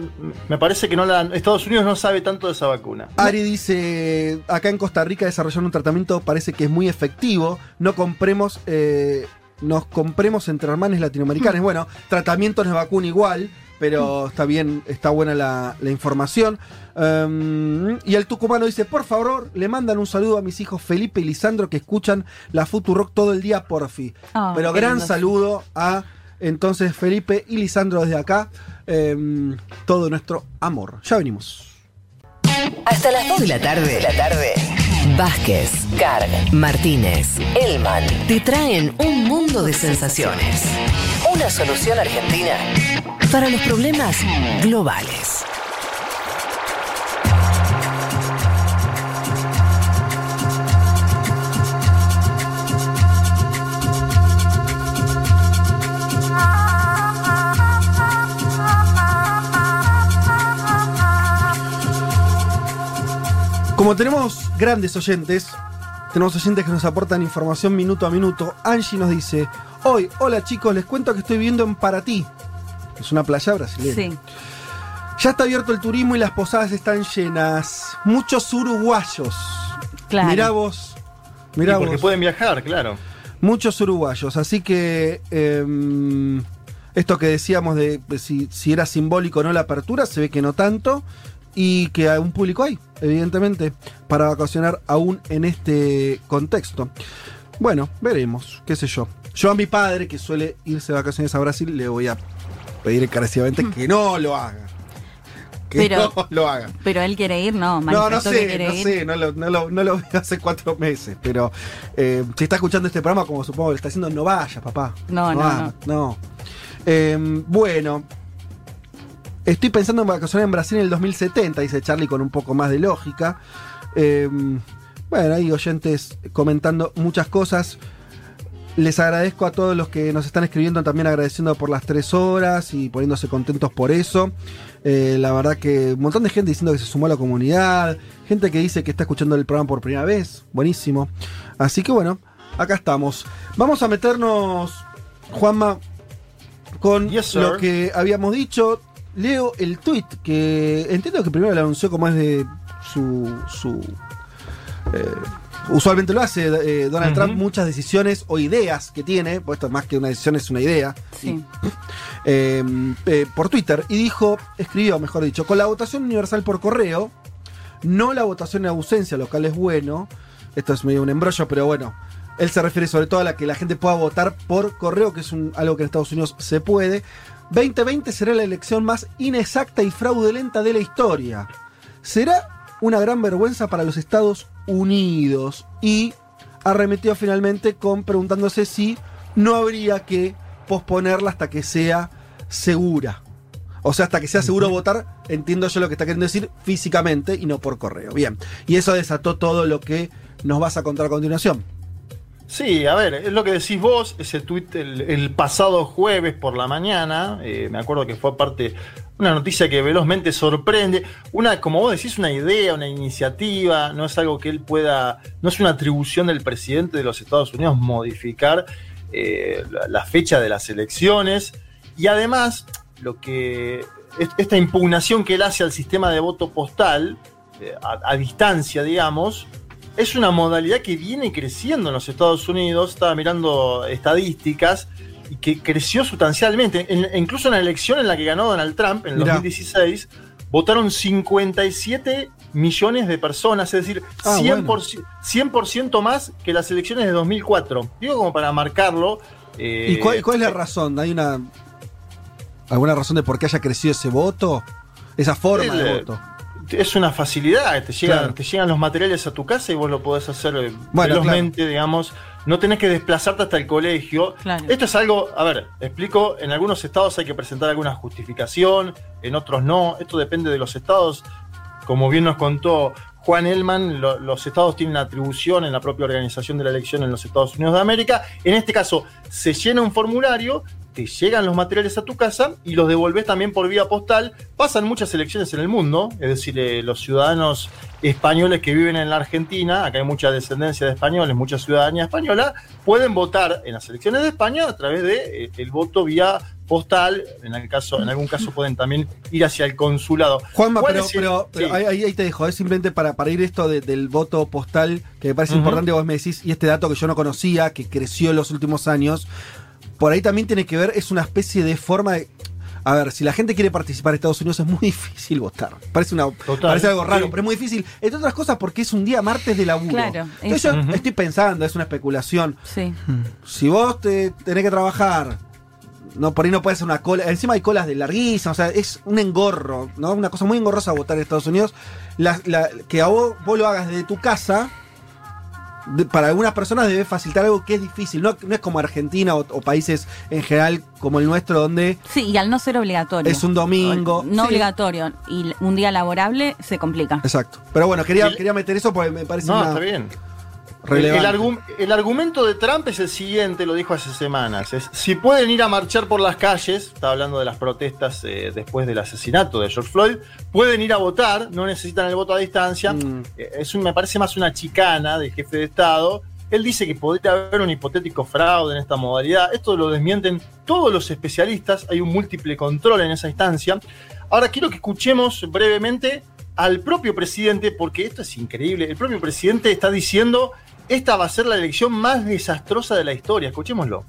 me parece que no la, Estados Unidos no sabe tanto de esa vacuna. Ari dice, acá en Costa Rica desarrollaron un tratamiento, parece que es muy efectivo. No compremos, eh, nos compremos entre hermanos latinoamericanos. Bueno, tratamiento no es vacuna igual, pero está bien, está buena la, la información. Um, y el tucumano dice, por favor, le mandan un saludo a mis hijos Felipe y Lisandro que escuchan la Futurock todo el día, porfi. Oh, pero gran saludo a entonces Felipe y Lisandro desde acá. Em, todo nuestro amor. Ya venimos. Hasta las 2 de la tarde. la tarde. Vázquez, Carg, Martínez, Elman te traen un mundo de sensaciones. Una solución argentina para los problemas globales. Como tenemos grandes oyentes, tenemos oyentes que nos aportan información minuto a minuto. Angie nos dice, hoy, hola chicos, les cuento que estoy viviendo en Paraty. Es una playa brasileña. Sí. Ya está abierto el turismo y las posadas están llenas. Muchos uruguayos. Claro. Mirá vos. Mirá porque vos. pueden viajar, claro. Muchos uruguayos. Así que em, esto que decíamos de, de si, si era simbólico o no la apertura, se ve que no tanto. Y que un público hay, evidentemente, para vacacionar aún en este contexto. Bueno, veremos, qué sé yo. Yo a mi padre, que suele irse de vacaciones a Brasil, le voy a pedir encarecidamente que no lo haga. Que Pero- no lo haga. Pero él quiere ir, no. No, no sé, no ir. sé, no lo, no, lo, no lo veo hace cuatro meses, pero eh, si está escuchando este programa, como supongo que lo está haciendo, no vaya, papá. No, no, no. Eh, bueno, estoy pensando en vacacionar en Brasil en el 2070, dice Charlie con un poco más de lógica. Eh, bueno, hay oyentes comentando muchas cosas. Les agradezco a todos los que nos están escribiendo, también agradeciendo por las tres horas y poniéndose contentos por eso. Eh, la verdad que un montón de gente diciendo que se sumó a la comunidad, gente que dice que está escuchando el programa por primera vez, buenísimo. Así que bueno, acá estamos. Vamos a meternos, Juanma, con Yes, lo que habíamos dicho. Leo el tweet que entiendo que primero lo anunció como es de su. su eh, usualmente lo hace eh, Donald. Trump, muchas decisiones o ideas que tiene, pues esto más que una decisión es una idea, Sí. eh, eh, por Twitter y dijo, escribió, mejor dicho, con la votación universal por correo, no la votación en ausencia, lo cual es bueno. Esto es medio un embrollo, pero bueno. Él se refiere sobre todo a la que la gente pueda votar por correo, que es un- algo que en Estados Unidos se puede. 2020 será la elección más inexacta y fraudulenta de la historia. Será una gran vergüenza para los Estados Unidos. Y arremetió finalmente con preguntándose si no habría que posponerla hasta que sea segura. O sea, hasta que sea seguro votar, entiendo yo lo que está queriendo decir físicamente y no por correo. Bien. Y eso desató todo lo que nos vas a contar a continuación. Sí, a ver, es lo que decís vos, ese tuit el, pasado jueves por la mañana, eh, me acuerdo que fue parte, una noticia que velozmente sorprende, una, como vos decís, una idea, una iniciativa, no es algo que él pueda, no es una atribución del presidente de los Estados Unidos modificar eh, la fecha de las elecciones, y además, lo que esta impugnación que él hace al sistema de voto postal, eh, a, distancia, digamos, es una modalidad que viene creciendo en los Estados Unidos. Estaba mirando estadísticas y que creció sustancialmente. incluso en la elección en la que ganó Donald Trump en 2016, votaron 57 millones de personas, es decir, 100%, ah, más que las elecciones de 2004. Digo como para marcarlo. ¿Y cuál, cuál, es la razón? ¿Hay una alguna razón de por qué haya crecido ese voto? Esa forma de voto. Es una facilidad, te llegan, te llegan los materiales a tu casa y vos lo podés hacer eh, velozmente, digamos. No tenés que desplazarte hasta el colegio. Esto es algo, a ver, explico, en algunos estados hay que presentar alguna justificación, en otros no. Esto depende de los estados. Como bien nos contó Juan Elman, los estados tienen atribución en la propia organización de la elección en los Estados Unidos de América. En este caso, se llena un formulario te llegan los materiales a tu casa y los devolves también por vía postal. Pasan muchas elecciones en el mundo, es decir, eh, los ciudadanos españoles que viven en la Argentina, acá hay mucha descendencia de españoles, mucha ciudadanía española, pueden votar en las elecciones de España a través de eh, el voto vía postal, en, el caso, en algún caso pueden también ir hacia el consulado. Juanma, pero, ahí, te dejo, es simplemente para, para ir esto del voto postal, que me parece importante, vos me decís, y este dato que yo no conocía, que creció en los últimos años, por ahí también tiene que ver, es una especie de forma de. A ver, si la gente quiere participar en Estados Unidos es muy difícil votar. Parece, una, parece algo raro, pero es muy difícil. Entre otras cosas porque es un día martes de laburo. Claro. Entonces yo estoy pensando, es una especulación. Sí. Si vos te tenés que trabajar, no, por ahí no puede ser una cola. Encima hay colas de larguísimas, o sea, es un engorro, ¿no? Una cosa muy engorrosa votar en Estados Unidos. que a vos, vos lo hagas desde tu casa para algunas personas debe facilitar algo que es difícil. No, no es como Argentina o, países en general como el nuestro, donde. Sí, y al no ser obligatorio. Es un domingo. No obligatorio y un día laborable se complica. Exacto. Pero bueno, quería, quería meter eso porque me parece. No, está bien. El, argumento de Trump es el siguiente, lo dijo hace semanas. Es, si pueden ir a marchar por las calles, está hablando de las protestas eh, después del asesinato de George Floyd, pueden ir a votar, no necesitan el voto a distancia. Mm. Eh, es me parece más una chicana del jefe de Estado. Él dice que podría haber un hipotético fraude en esta modalidad. Esto lo desmienten todos los especialistas. Hay un múltiple control en esa instancia. Ahora quiero que escuchemos brevemente al propio presidente, porque esto es increíble. El propio presidente está diciendo esta va a ser la elección más desastrosa de la historia. Escuchémoslo.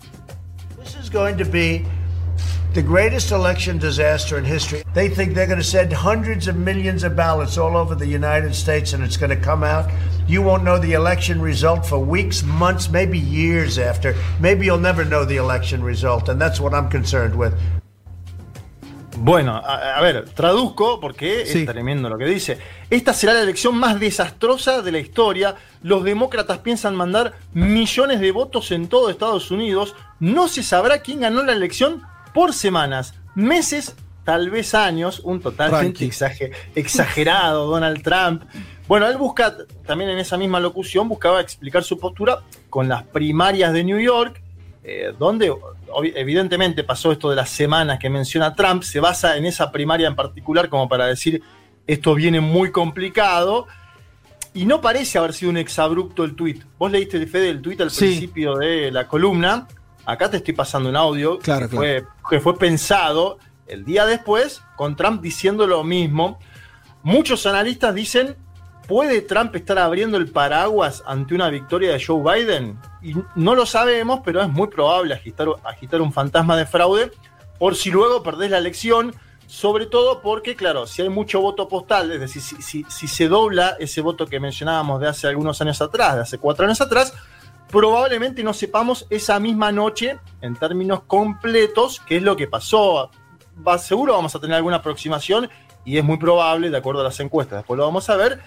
This is going to be the greatest election disaster in history. They think they're going to send hundreds of millions of ballots all over the United States and it's going to come out. You won't know the election result for weeks, months, maybe years after. Maybe you'll never know the election result, and that's what I'm concerned with. Bueno, a, ver, traduzco porque es tremendo lo que dice. Esta será la elección más desastrosa de la historia. Los demócratas piensan mandar millones de votos en todo Estados Unidos. No se sabrá quién ganó la elección por semanas, meses, tal vez años. Un totalmente exagerado Donald Trump. Bueno, él busca, también en esa misma locución, buscaba explicar su postura con las primarias de New York, eh, donde evidentemente pasó esto de las semanas que menciona Trump, se basa en esa primaria en particular como para decir esto viene muy complicado. Y no parece haber sido un exabrupto el tuit. Vos leíste el Fede el tuit al principio de la columna. Acá te estoy pasando un audio que, Fue, que fue pensado el día después con Trump diciendo lo mismo. Muchos analistas dicen ¿Puede Trump estar abriendo el paraguas ante una victoria de Joe Biden? Y no lo sabemos, pero es muy probable agitar, un fantasma de fraude por si luego perdés la elección, sobre todo porque, claro, si hay mucho voto postal, es decir, si, se dobla ese voto que mencionábamos de hace algunos años atrás, de hace cuatro años atrás, probablemente no sepamos esa misma noche, en términos completos, qué es lo que pasó. Seguro vamos a tener alguna aproximación y es muy probable, de acuerdo a las encuestas, después lo vamos a ver,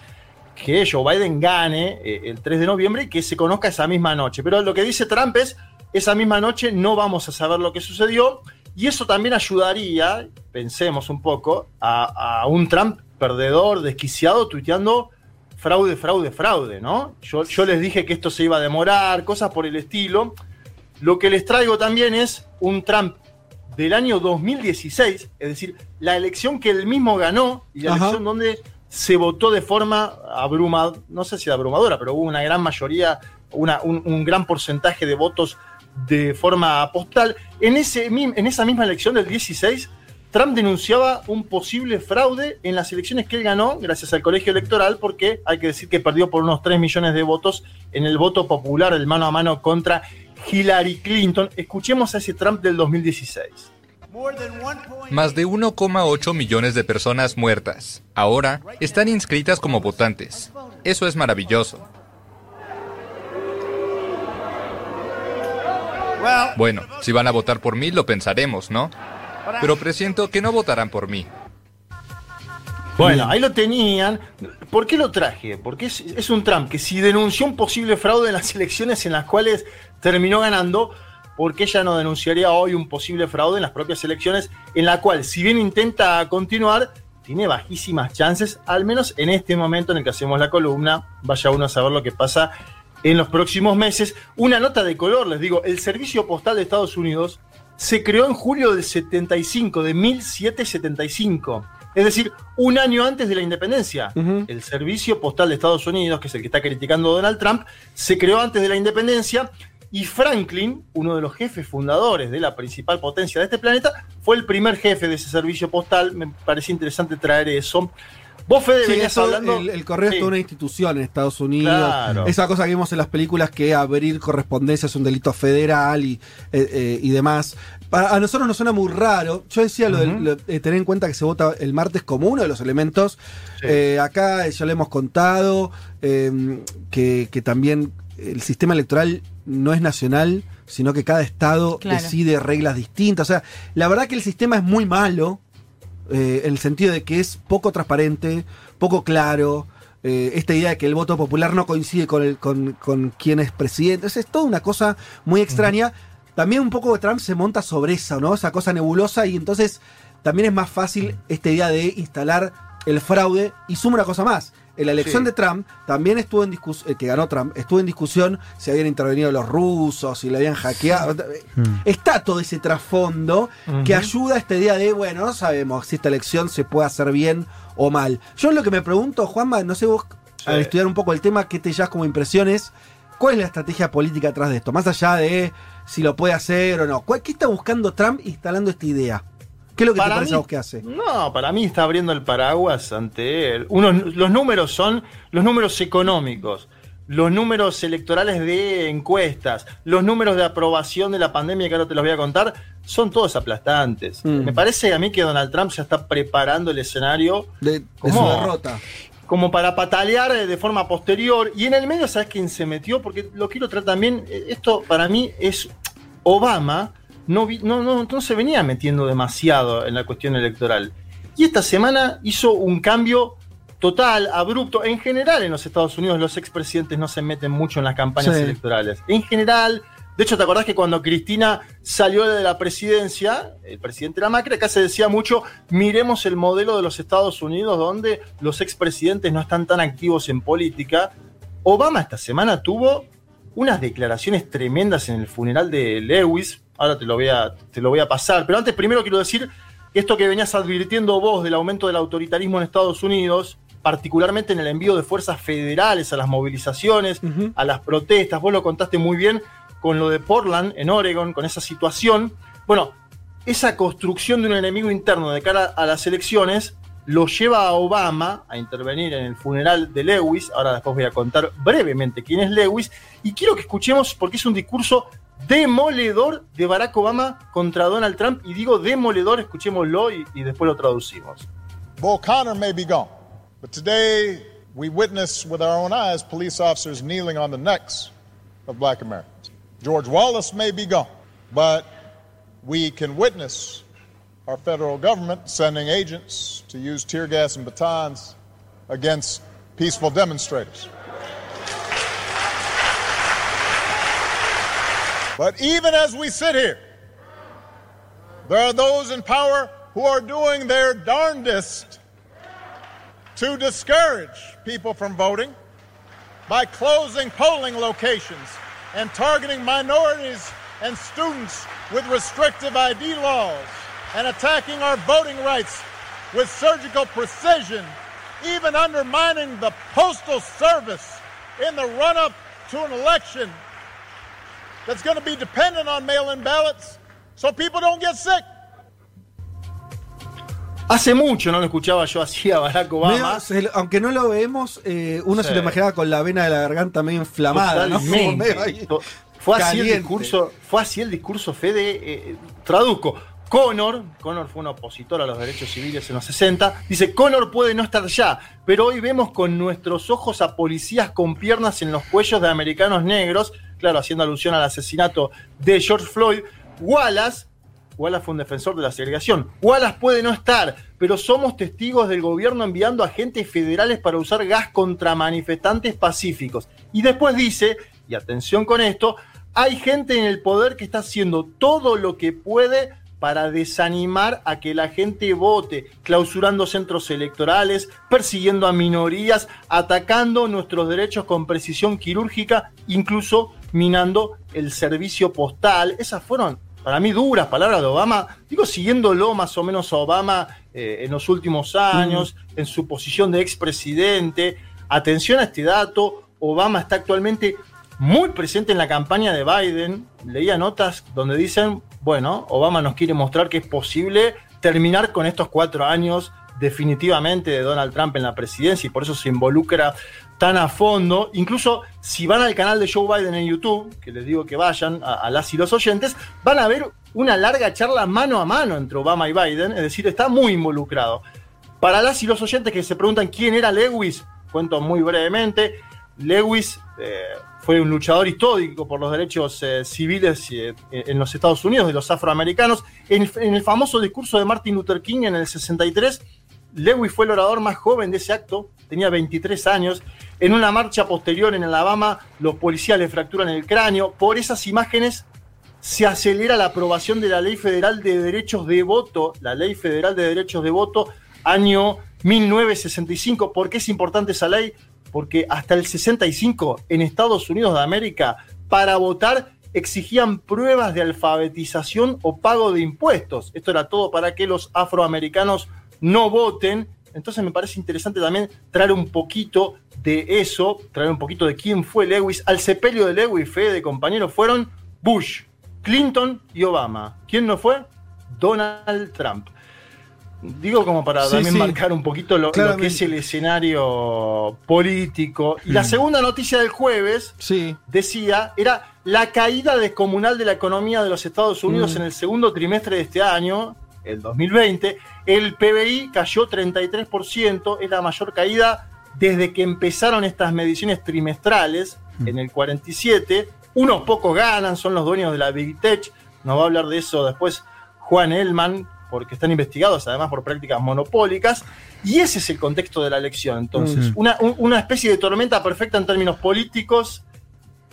que Joe Biden gane eh, el 3 de noviembre y que se conozca esa misma noche. Pero lo que dice Trump es, esa misma noche no vamos a saber lo que sucedió y eso también ayudaría, pensemos un poco, a, un Trump perdedor, desquiciado, tuiteando fraude, fraude, fraude, ¿no? Yo, yo les dije que esto se iba a demorar, cosas por el estilo. Lo que les traigo también es un Trump del año 2016, es decir, la elección que él mismo ganó y la elección donde se votó de forma abrumadora, no sé si abrumadora, pero hubo una gran mayoría, una, un, gran porcentaje de votos de forma postal. En, ese, en esa misma elección del 16, Trump denunciaba un posible fraude en las elecciones que él ganó gracias al colegio electoral, porque hay que decir que perdió por unos 3 millones de votos en el voto popular, el mano a mano contra Hillary Clinton. Escuchemos a ese Trump del 2016. Más de 1,8 millones de personas muertas. Ahora están inscritas como votantes. Eso es maravilloso. Bueno, si van a votar por mí, lo pensaremos, ¿no? Pero presiento que no votarán por mí. Bueno, ahí lo tenían. ¿Por qué lo traje? Porque es, un Trump que si denunció un posible fraude en las elecciones en las cuales terminó ganando, ¿por qué ella no denunciaría hoy un posible fraude en las propias elecciones en la cual, si bien intenta continuar, tiene bajísimas chances, al menos en este momento en el que hacemos la columna, vaya uno a saber lo que pasa en los próximos meses. Una nota de color, les digo, el Servicio Postal de Estados Unidos se creó en julio del 75, de 1775. Es decir, un año antes de la independencia. El Servicio Postal de Estados Unidos, que es el que está criticando Donald Trump, se creó antes de la independencia y Franklin, uno de los jefes fundadores de la principal potencia de este planeta, fue el primer jefe de ese servicio postal. Me parece interesante traer eso. Vos, Fede, venías hablando. El, correo es toda una institución en Estados Unidos. Esa cosa que vimos en las películas que abrir correspondencia es un delito federal y, eh, eh, y demás. a nosotros nos suena muy raro. Yo decía lo de, tener en cuenta que se vota el martes como uno de los elementos. Eh, acá ya le hemos contado que, que también el sistema electoral no es nacional, sino que cada estado decide reglas distintas. O sea, la verdad que el sistema es muy malo, eh, en el sentido de que es poco transparente, poco claro. Eh, esta idea de que el voto popular no coincide con, el, con, con quien es presidente. es toda una cosa muy extraña. También un poco de Trump se monta sobre eso, ¿no? Esa cosa nebulosa y entonces también es más fácil esta idea de instalar el fraude y suma una cosa más en la elección de Trump también estuvo en discusión, eh, que ganó Trump, estuvo en discusión si habían intervenido los rusos, si le habían hackeado. Mm. Está todo ese trasfondo que ayuda a esta idea de, bueno, no sabemos si esta elección se puede hacer bien o mal. Yo lo que me pregunto, Juanma, no sé vos, al estudiar un poco el tema, ¿qué te llevas como impresiones? ¿Cuál es la estrategia política atrás de esto? Más allá de si lo puede hacer o no. ¿Qué está buscando Trump instalando esta idea? ¿Qué es lo que te parece que hace? No, para mí está abriendo el paraguas ante él. los números son los números económicos, los números electorales de encuestas, los números de aprobación de la pandemia, que ahora te los voy a contar, son todos aplastantes. Mm. Me parece a mí que Donald Trump ya está preparando el escenario de, como, su derrota. Como para patalear de forma posterior. Y en el medio, ¿sabes quién se metió? Porque lo quiero traer también. Eh, esto para mí es Obama no, no, no, se venía metiendo demasiado en la cuestión electoral. Y esta semana hizo un cambio total, abrupto. En general, en los Estados Unidos, los expresidentes no se meten mucho en las campañas electorales. En general, de hecho, ¿te acordás que cuando Cristina salió de la presidencia, el presidente era Macri, acá se decía mucho, miremos el modelo de los Estados Unidos donde los expresidentes no están tan activos en política? Obama esta semana tuvo unas declaraciones tremendas en el funeral de Lewis, Ahora te lo voy a, te lo voy a pasar. Pero antes, primero quiero decir esto que venías advirtiendo vos del aumento del autoritarismo en Estados Unidos, particularmente en el envío de fuerzas federales a las movilizaciones, a las protestas. Vos lo contaste muy bien con lo de Portland, en Oregon, con esa situación. Bueno, esa construcción de un enemigo interno de cara a las elecciones lo lleva a Obama a intervenir en el funeral de Lewis. Ahora después voy a contar brevemente quién es Lewis. Y quiero que escuchemos, porque es un discurso demoledor de Barack Obama contra Donald Trump. Y digo demoledor, escuchémoslo y, y después lo traducimos. Bull Connor may be gone, but today we witness with our own eyes police officers kneeling on the necks of black Americans. George Wallace may be gone, but we can witness our federal government sending agents to use tear gas and batons against peaceful demonstrators. But even as we sit here, there are those in power who are doing their darndest to discourage people from voting by closing polling locations and targeting minorities and students with restrictive ID laws and attacking our voting rights with surgical precision, even undermining the Postal Service in the run up to an election that's going to be dependent on mail in ballots so people don't get sick. Hace mucho no lo escuchaba yo así a Barack Obama. Medio, aunque no lo vemos, eh, uno Sí. se lo imaginaba con la vena de la garganta medio inflamada, ¿no? Como Totalmente. medio ahí To- Fue así, el discurso, fue así el discurso, Fede. eh, traduzco. Connor, Connor fue un opositor a los derechos civiles en los 60, dice, Connor puede no estar ya, pero hoy vemos con nuestros ojos a policías con piernas en los cuellos de americanos negros, claro, haciendo alusión al asesinato de George Floyd. Wallace, Wallace fue un defensor de la segregación, Wallace puede no estar, pero somos testigos del gobierno enviando agentes federales para usar gas contra manifestantes pacíficos. Y después dice, y atención con esto, hay gente en el poder que está haciendo todo lo que puede para desanimar a que la gente vote, clausurando centros electorales, persiguiendo a minorías, atacando nuestros derechos con precisión quirúrgica, incluso minando el servicio postal. Esas fueron, para mí, duras palabras de Obama. Digo, siguiéndolo más o menos a Obama eh, en los últimos años, en su posición de expresidente. Atención a este dato, Obama está actualmente muy presente en la campaña de Biden. Leía notas donde dicen, bueno, Obama nos quiere mostrar que es posible terminar con estos cuatro años definitivamente de Donald Trump en la presidencia y por eso se involucra tan a fondo. Incluso si van al canal de Joe Biden en YouTube, que les digo que vayan a, las y los oyentes, van a ver una larga charla mano a mano entre Obama y Biden, es decir, está muy involucrado. Para las y los oyentes que se preguntan quién era Lewis, cuento muy brevemente, Lewis eh, fue un luchador histórico por los derechos eh, civiles eh, en los Estados Unidos de los afroamericanos. En el famoso discurso de Martin Luther King en el 63, Lewis fue el orador más joven de ese acto, tenía 23 años. En una marcha posterior en Alabama, los policías le fracturan el cráneo. Por esas imágenes se acelera la aprobación de la Ley Federal de Derechos de Voto, la Ley Federal de Derechos de Voto, año 1965. ¿Por qué es importante esa ley? Porque hasta el 65 en Estados Unidos de América, para votar exigían pruebas de alfabetización o pago de impuestos. Esto era todo para que los afroamericanos no voten. Entonces me parece interesante también traer un poquito de eso, traer un poquito de quién fue Lewis. Al sepelio de Lewis, fe de compañeros, fueron Bush, Clinton y Obama. ¿Quién no fue? Donald Trump. Digo como para Sí, también sí. marcar un poquito lo, lo que es el escenario político. Y la segunda noticia del jueves decía, era la caída descomunal de la economía de los Estados Unidos Mm. en el segundo trimestre de este año, el 2020. El PBI cayó 33%, es la mayor caída desde que empezaron estas mediciones trimestrales, en el 47. Unos pocos ganan, son los dueños de la Big Tech. Nos va a hablar de eso después Juan Elman, porque están investigados además por prácticas monopólicas. Y ese es el contexto de la elección. Entonces, Mm. una, un- una especie de tormenta perfecta en términos políticos,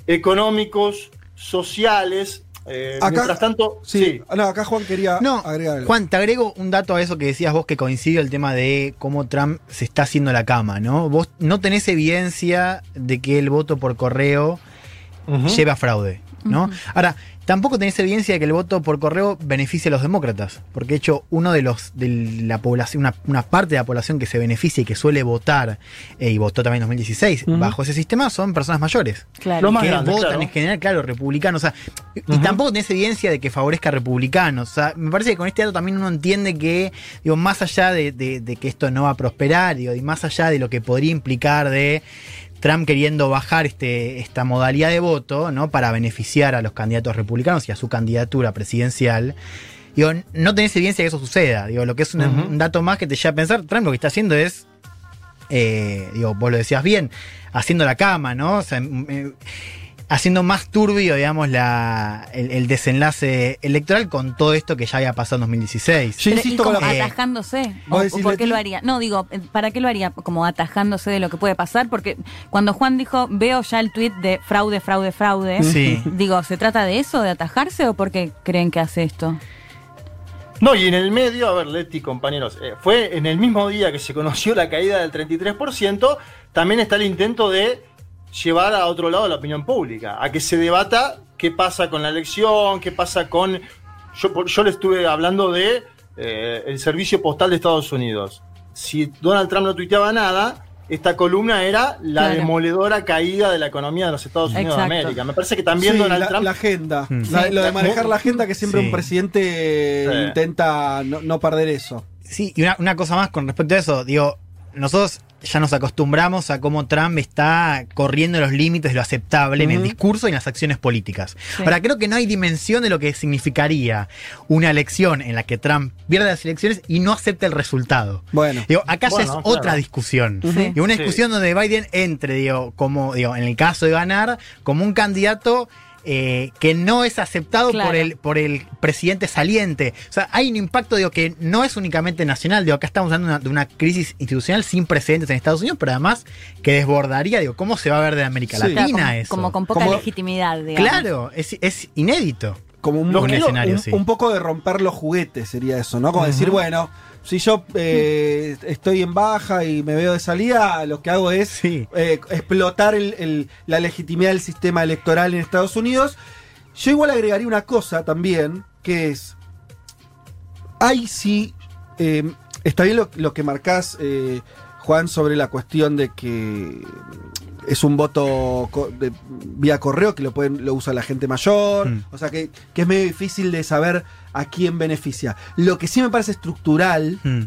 económicos, sociales. Eh, Acá- mientras tanto, Sí. No, acá Juan quería No, agregar algo. Juan, te agrego un dato a eso que decías vos que coincidió el tema de cómo Trump se está haciendo la cama, ¿no? Vos no tenés evidencia de que el voto por correo lleve a fraude, ¿no? Ahora, tampoco tenés evidencia de que el voto por correo beneficie a los demócratas, porque de hecho uno de los de la población, una, una parte de la población que se beneficia y que suele votar eh, y votó también en 2016 bajo ese sistema son personas mayores. Claro. Los más que grandes, votan claro. en general, claro, republicanos. O sea, y tampoco tenés evidencia de que favorezca a republicanos. O sea, me parece que con este dato también uno entiende que, digo, más allá de, de- de que esto no va a prosperar, digo, y más allá de lo que podría implicar de Trump queriendo bajar este, esta modalidad de voto, ¿no? Para beneficiar a los candidatos republicanos y a su candidatura presidencial. Digo, no tenés evidencia de que eso suceda. Digo, lo que es un, dato más que te lleva a pensar, Trump lo que está haciendo es eh, digo, vos lo decías bien, haciendo la cama, ¿no? O sea, mm, eh, haciendo más turbio, digamos, la, el, desenlace electoral con todo esto que ya había pasado en 2016. Sí, sí, como atajándose. O, ¿Por qué lo haría? No, digo, ¿para qué lo haría? Como atajándose de lo que puede pasar, porque cuando Juan dijo, veo ya el tweet de fraude, fraude, fraude, digo, ¿se trata de eso, de atajarse o por qué creen que hace esto? No, y en el medio, a ver, Leti, compañeros, eh, fue en el mismo día que se conoció la caída del 33%, también está el intento de llevar a otro lado la opinión pública, a que se debata qué pasa con la elección, qué pasa con... Yo, yo le estuve hablando de eh, el servicio postal de Estados Unidos. Si Donald Trump no tuiteaba nada, esta columna era la demoledora caída de la economía de los Estados Unidos de América. Me parece que también Donald Trump. La agenda. Mm. lo de manejar la agenda, que siempre un presidente intenta no, perder eso. Sí, y una, una, cosa más con respecto a eso. Digo, nosotros ya nos acostumbramos a cómo Trump está corriendo los límites de lo aceptable en el discurso y en las acciones políticas. Ahora, creo que no hay dimensión de lo que significaría una elección en la que Trump pierde las elecciones y no acepta el resultado. Bueno. Digo, acá ya es otra discusión. Y una discusión donde Biden entre, digo, como, digo, en el caso de ganar, como un candidato eh, que no es aceptado por, el, por el presidente saliente. O sea, hay un impacto, digo, que no es únicamente nacional. Digo, acá estamos hablando de una, crisis institucional sin precedentes en Estados Unidos, pero además que desbordaría, digo, ¿cómo se va a ver de América Latina como, eso? Como con poca legitimidad, digamos. Claro, es, es inédito. Como un, escenario, un, poco de romper los juguetes sería eso, ¿no? Como decir, bueno, si yo eh, estoy en baja y me veo de salida, lo que hago es eh, explotar la legitimidad del sistema electoral en Estados Unidos. Yo igual agregaría una cosa también, que es, hay sí, eh, está bien lo, que marcás, Juan, sobre la cuestión de que es un voto de, vía correo que lo, pueden, lo usa la gente mayor, mm. o sea que, es medio difícil de saber a quién beneficia. Lo que sí me parece estructural mm.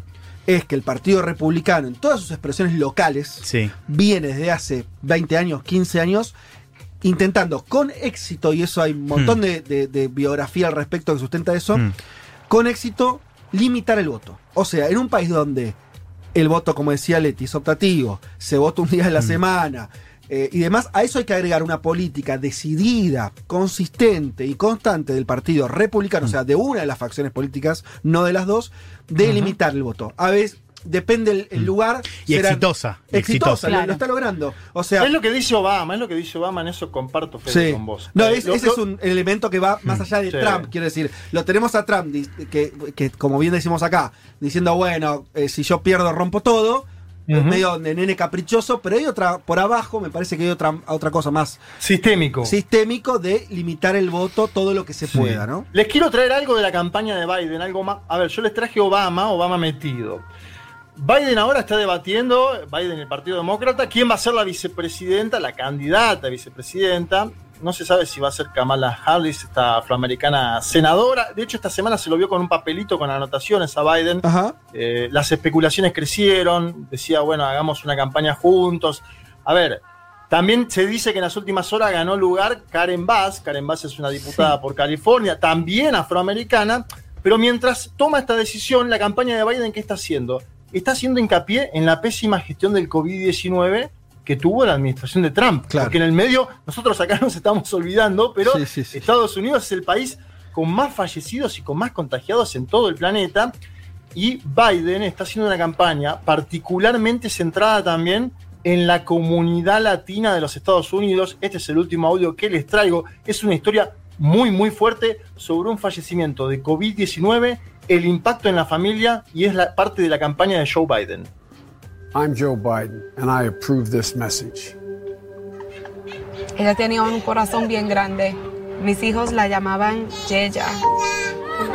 es que el Partido Republicano, en todas sus expresiones locales, viene desde hace 20 años, 15 años, intentando con éxito, y eso hay un montón mm. de, biografía al respecto que sustenta eso, con éxito limitar el voto. O sea, en un país donde el voto, como decía Leti, es optativo, se vota un día de la semana, eh, y demás, a eso hay que agregar una política decidida, consistente y constante del Partido Republicano, o sea, de una de las facciones políticas, no de las dos, de limitar el voto. A veces depende el, mm. lugar. Y exitosa. Exitosa, lo, está logrando. O sea, es lo que dice Obama, es lo que dice Obama, en eso comparto Fede, con vos. No, ese es un elemento que va más mm. allá de Trump, quiero decir. Lo tenemos a Trump, que, que como bien decimos acá, diciendo, bueno, eh, si yo pierdo rompo todo medio de nene caprichoso, pero hay otra, por abajo, me parece que hay otra, otra cosa más. Sistémico. Sistémico de limitar el voto todo lo que se pueda, ¿no? Les quiero traer algo de la campaña de Biden, algo más. A ver, yo les traje Obama, Obama metido. Biden ahora está debatiendo, Biden el Partido Demócrata, quién va a ser la vicepresidenta, la candidata a vicepresidenta no se sabe si va a ser Kamala Harris, esta afroamericana senadora. De hecho, esta semana se lo vio con un papelito con anotaciones a Biden. Eh, las especulaciones crecieron. Decía, bueno, hagamos una campaña juntos. A ver, también se dice que en las últimas horas ganó lugar Karen Bass. Karen Bass es una diputada por California, también afroamericana. Pero mientras toma esta decisión, la campaña de Biden, ¿qué está haciendo? Está haciendo hincapié en la pésima gestión del COVID-19 que tuvo la administración de Trump. Porque en el medio, nosotros acá nos estamos olvidando, pero Estados Unidos es el país con más fallecidos y con más contagiados en todo el planeta. Y Biden está haciendo una campaña particularmente centrada también en la comunidad latina de los Estados Unidos. Este es el último audio que les traigo. Es una historia muy, muy fuerte sobre un fallecimiento de COVID-19, el impacto en la familia y es la parte de la campaña de Joe Biden. I'm Joe Biden and I approve this message. Ella tenía un corazón bien grande. Mis hijos la llamaban Yeya.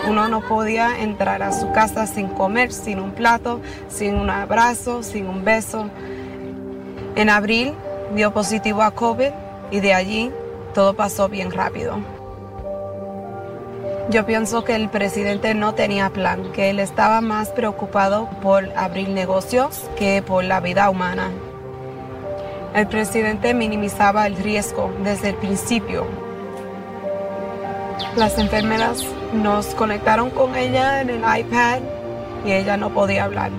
Uno no podía entrar a su casa sin comer, sin un plato, sin un abrazo, sin un beso. En abril dio positivo a COVID y de allí todo pasó bien rápido. Yo pienso que el presidente no tenía plan, que él estaba más preocupado por abrir negocios que por la vida humana. El presidente minimizaba el riesgo desde el principio. Las enfermeras nos conectaron con ella en el iPad y ella no podía hablar.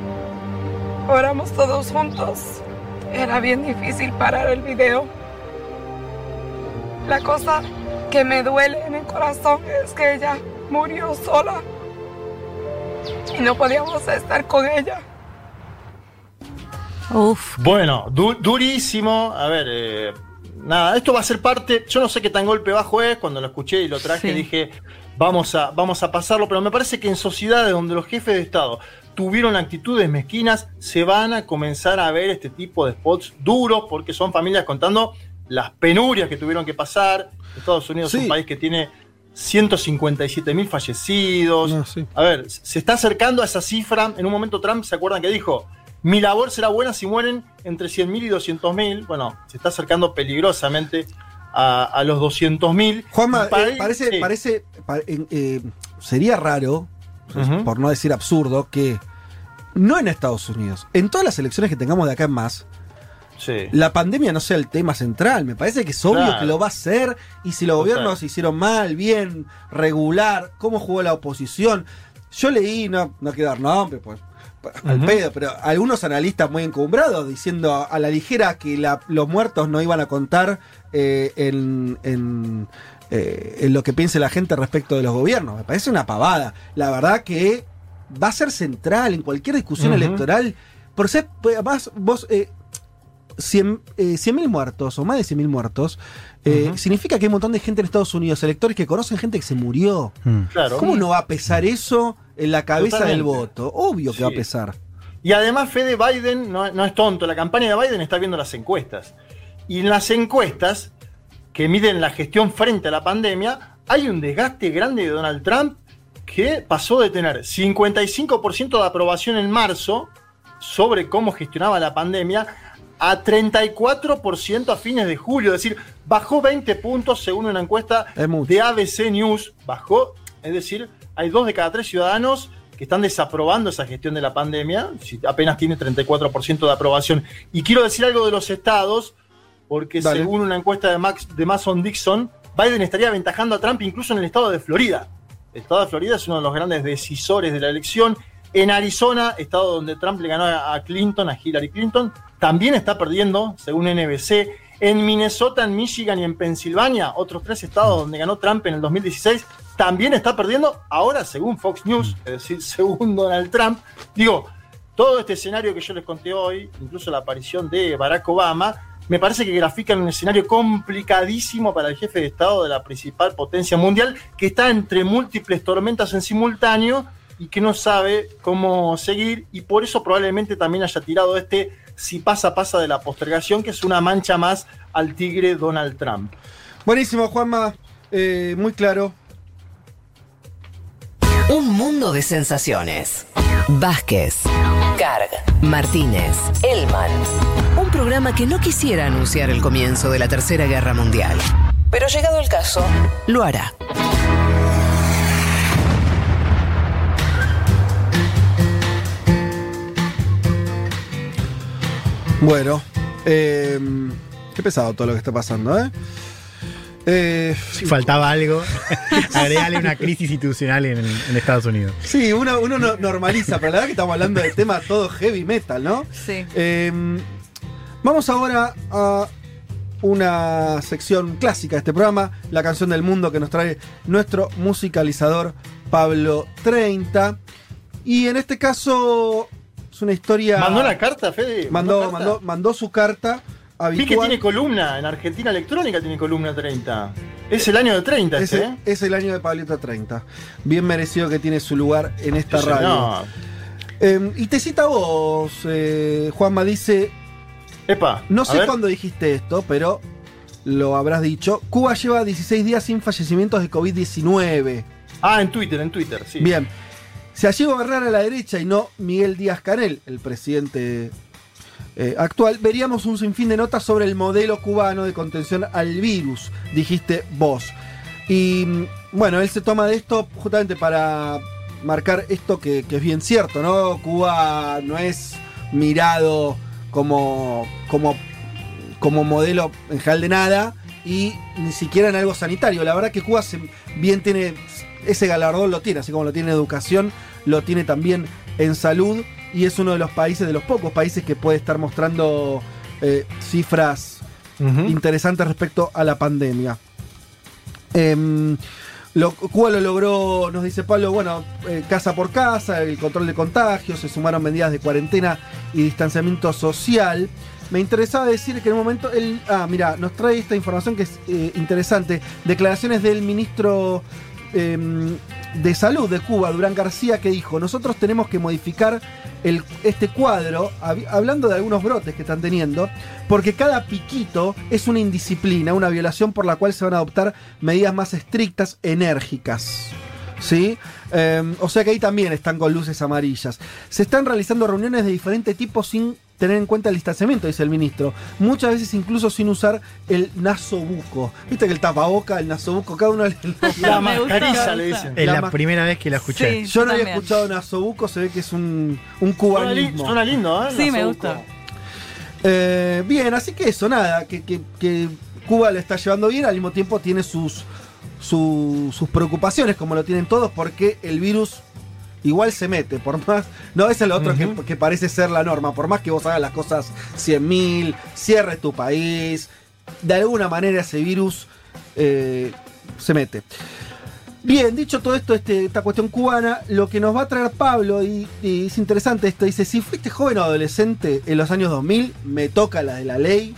Oramos todos juntos. Era bien difícil parar el video. La cosa que me duele en corazón es que ella murió sola y no podíamos estar con ella. Uf. Bueno, durísimo. A ver, eh, nada, esto va a ser parte. Yo no sé qué tan golpe bajo es. Cuando lo escuché y lo traje, dije, vamos a, vamos a pasarlo. Pero me parece que en sociedades donde los jefes de Estado tuvieron actitudes mezquinas, se van a comenzar a ver este tipo de spots duros, porque son familias contando las penurias que tuvieron que pasar. Estados Unidos es un país que tiene 157 mil fallecidos. A ver, se está acercando a esa cifra. En un momento Trump, ¿se acuerdan que dijo? Mi labor será buena si mueren entre 100.000 y 200.000. Bueno, se está acercando peligrosamente a, los 200.000. Juanma, eh, parece, parece eh, sería raro, por no decir absurdo, que no en Estados Unidos, en todas las elecciones que tengamos de acá en más, la pandemia no sea el tema central. Me parece que es obvio que lo va a ser. Y si los gobiernos hicieron mal, bien, regular, cómo jugó la oposición. Yo leí, no, no quiero dar nombre, pues al pedo, pero algunos analistas muy encumbrados diciendo a la ligera que los muertos no iban a contar eh, en, eh, en, lo que piense la gente respecto de los gobiernos. Me parece una pavada. La verdad que va a ser central en cualquier discusión electoral. Por ser, pues, además, vos, eh, 100.000 eh, muertos o más de 100.000 muertos, eh, significa que hay un montón de gente en Estados Unidos, electores que conocen gente que se murió. Mm. ¿Cómo no va a pesar eso en la cabeza del voto? Obvio que va a pesar. Y además, Fede Biden no, no, es tonto. La campaña de Biden está viendo las encuestas. Y en las encuestas que miden la gestión frente a la pandemia, hay un desgaste grande de Donald Trump que pasó de tener 55% de aprobación en marzo sobre cómo gestionaba la pandemia a 34% a fines de julio, es decir, bajó 20 puntos según una encuesta de ABC News, bajó, es decir, hay dos de cada tres ciudadanos que están desaprobando esa gestión de la pandemia, apenas tiene 34% de aprobación. Y quiero decir algo de los estados, porque según una encuesta de, Max, de Mason Dixon, Biden estaría aventajando a Trump incluso en el estado de Florida. El estado de Florida es uno de los grandes decisores de la elección. En Arizona, estado donde Trump le ganó a Clinton, a Hillary Clinton, también está perdiendo, según NBC. En Minnesota, en Michigan y en Pensilvania, otros tres estados donde ganó Trump en el 2016, también está perdiendo. Ahora, según Fox News, es decir, según Donald Trump, digo, todo este escenario que yo les conté hoy, incluso la aparición de Barack Obama, me parece que grafican un escenario complicadísimo para el jefe de Estado de la principal potencia mundial, que está entre múltiples tormentas en simultáneo y que no sabe cómo seguir, y por eso probablemente también haya tirado este si pasa, pasa de la postergación, que es una mancha más al tigre Donald Trump. Buenísimo, Juanma. Eh, muy claro. Un mundo de sensaciones. Vázquez, Carg, Martínez, Elman. Un programa que no quisiera anunciar el comienzo de la Tercera Guerra Mundial. Pero llegado el caso, lo hará. Bueno, em, qué pesado todo lo que está pasando, ¿eh? eh si faltaba algo, agregarle una crisis institucional en, Estados Unidos. Sí, uno, normaliza, pero la verdad que estamos hablando de tema todo heavy metal, ¿no? Sí. Em, vamos ahora a una sección clásica de este programa, la canción del mundo que nos trae nuestro musicalizador Pablo 30. Y en este caso es una historia. ¿Mandó la carta, Fede? Mandó, mandó, mandó, su carta. Habitual. Vi que tiene columna, en Argentina Electrónica tiene columna 30. Es el año de 30 es, ¿eh? Es el año de Pablito 30. Bien merecido que tiene su lugar en esta radio. Em, y te cita vos, eh, Juanma, dice. Epa. No sé cuándo dijiste esto, pero lo habrás dicho. Cuba lleva 16 días sin fallecimientos de COVID-19. Ah, en Twitter, en Twitter, sí. Bien. Si allí gobernara la derecha y no Miguel Díaz Canel, el presidente eh, actual, veríamos un sinfín de notas sobre el modelo cubano de contención al virus, dijiste vos. Y mm, bueno, él se toma de esto justamente para marcar esto que, es bien cierto, ¿no? Cuba no es mirado como, como, como modelo en general de nada y ni siquiera en algo sanitario. La verdad que Cuba bien tiene ese galardón lo tiene, así como lo tiene en educación, lo tiene también en salud y es uno de los países, de los pocos países que puede estar mostrando eh, cifras interesantes respecto a la pandemia. Em, lo, Cuba lo logró, nos dice Pablo, bueno, eh, casa por casa, el control de contagios, se sumaron medidas de cuarentena y distanciamiento social. Me interesaba decir que en un momento él, ah, mira, nos trae esta información que es eh, interesante. Declaraciones del ministro em, de Salud de Cuba, Durán García, que dijo, nosotros tenemos que modificar el, este cuadro, hab- hablando de algunos brotes que están teniendo, porque cada piquito es una indisciplina, una violación por la cual se van a adoptar medidas más estrictas, enérgicas. ¿Sí? Eh, o sea que ahí también están con luces amarillas. Se están realizando reuniones de diferente tipo sin tener en cuenta el distanciamiento, dice el ministro. Muchas veces incluso sin usar el nasobuco. Viste que el tapaboca, el nasobuco, cada uno le La mascarilla le dicen. Es la, primera vez que la escuché. Yo no había escuchado nasobuco, se ve que es un, un cubanismo. suena lindo, ¿eh? Sí, me gusta. Eh, bien, así que eso, nada, que, que- que Cuba le está llevando bien, al mismo tiempo tiene sus, su- sus preocupaciones, como lo tienen todos, porque el virus igual se mete, por más, no eso es lo otro que, que parece ser la norma, por más que vos hagas las cosas 100.000, cierres tu país, de alguna manera ese virus eh, se mete. Bien, dicho todo esto, este, esta cuestión cubana, lo que nos va a traer Pablo, y, y es interesante esto, dice, si fuiste joven o adolescente en los años 2000, me toca la de la ley.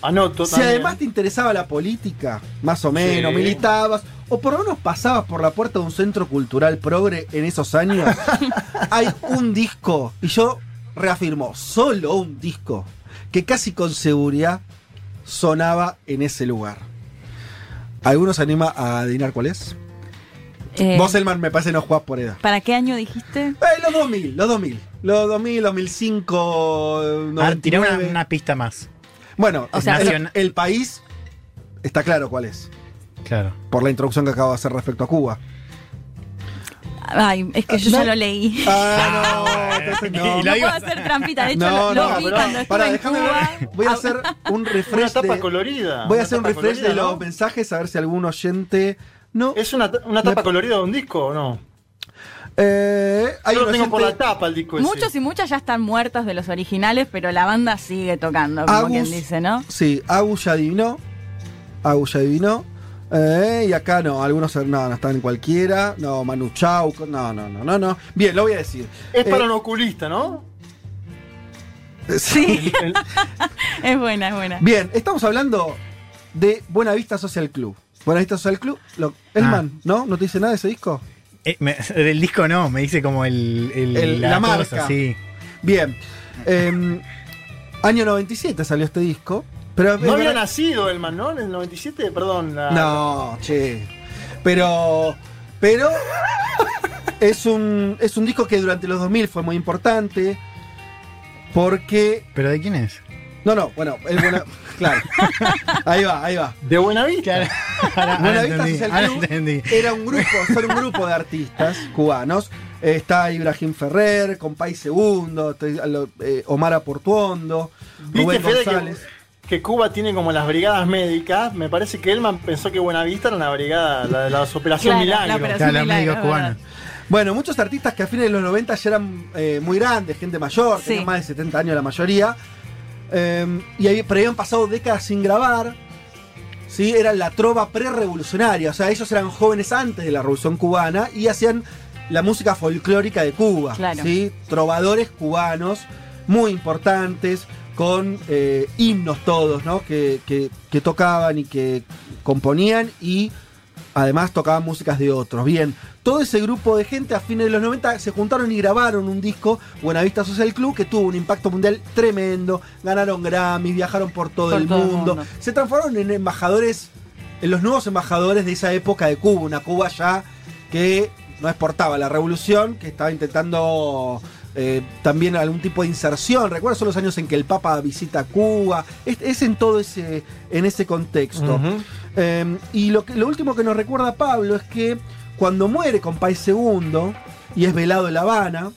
Anoto Si también. además te interesaba la política, más o menos, Sí. militabas, o por lo menos pasabas por la puerta de un centro cultural progre en esos años, hay un disco, y yo reafirmo, solo un disco, que casi con seguridad sonaba en ese lugar. ¿Alguno se anima a adivinar cuál es? Eh, Vos, Elman, me parece no jugás por edad. ¿Para qué año dijiste? Eh, los 2000, los 2000. Los 2000, 2005, Ah, tirá una, 99. una pista más. Bueno, O sea, el, nacion- el país está claro cuál es. Claro. Por la introducción que acabo de hacer respecto a Cuba. Ay, es que yo No. ya lo leí. Ah, no, entonces no. Y no iba- puedo hacer trampita. De hecho, No, lo, vi pero- cuando estuve Pará, en Cuba. Voy a hacer un Una refresh tapa de, colorida. Voy a hacer un refresh de los ¿no? mensajes a ver si algún oyente. No. ¿Es una, una tapa Me- colorida de un disco o no? Eh, hay Yo un lo tengo por la tapa el disco ese. Muchos y muchas ya están muertos de los originales, pero la banda sigue tocando, como Agus. quien dice, ¿no? Sí, Agus ya adivinó. Agus ya adivinó. Eh, y acá no, algunos no, no están en cualquiera. No, Manu Chao. No, no, no, no, no. Bien, lo voy a decir. Es para Eh, un oculista, ¿no? Sí. El- Es buena, es buena. Bien, estamos hablando de Buenavista Social Club. Buenavista Social Club, lo, Elman, ¿no? ¿No te dice nada de ese disco? Eh, me- del disco no, me dice como el, el- El- la cosa, marca. sí. Bien. Eh, año 97 salió este disco. Pero no había nacido Elman, ¿no? En el 97, perdón. la- No, che. Pero. Pero. es, un, es un disco que durante los 2000 fue muy importante. Porque. ¿Pero de quién es? No, no, bueno, el buena, claro. Ahí va, ahí va. De buena vista. Ahora, ahora Buenavista entendí, Social Club era un grupo, son un grupo de artistas cubanos. Está Ibrahim Ferrer, Compay Segundo, eh, Omar Aportuondo, ¿Viste, Rubén González. Que, Cuba tiene como las brigadas médicas? Me parece que Elman pensó que Buenavista era una brigada, la de las Operación Claro, la Milagro. operación- Claro, Milagro, es cubanos. Bueno, muchos artistas que a fines de los 90 ya eran eh, muy grandes, gente mayor, Sí. tenían más de 70 años la mayoría. eh, y ahí, pero habían pasado décadas sin grabar. ¿sí? Eran la trova pre-revolucionaria. O sea, ellos eran jóvenes antes de la revolución cubana y hacían la música folclórica de Cuba. Claro. ¿sí? Trovadores cubanos muy importantes, con eh, himnos todos, ¿no? Que, que- que tocaban y que componían y además tocaban músicas de otros. Bien, todo ese grupo de gente a fines de los 90 se juntaron y grabaron un disco, Buenavista Social Club, que tuvo un impacto mundial tremendo. Ganaron Grammys, viajaron por todo, Por el, todo el mundo. Se transformaron en embajadores, en los nuevos embajadores de esa época de Cuba. Una Cuba ya que no exportaba la revolución, que estaba intentando eh, también algún tipo de inserción. Recuerdo son los años en que el Papa visita Cuba. Es, es en todo ese, en ese contexto. Eh, y lo, que, lo último que nos recuerda Pablo es que cuando muere Compay Segundo y es velado en La Habana,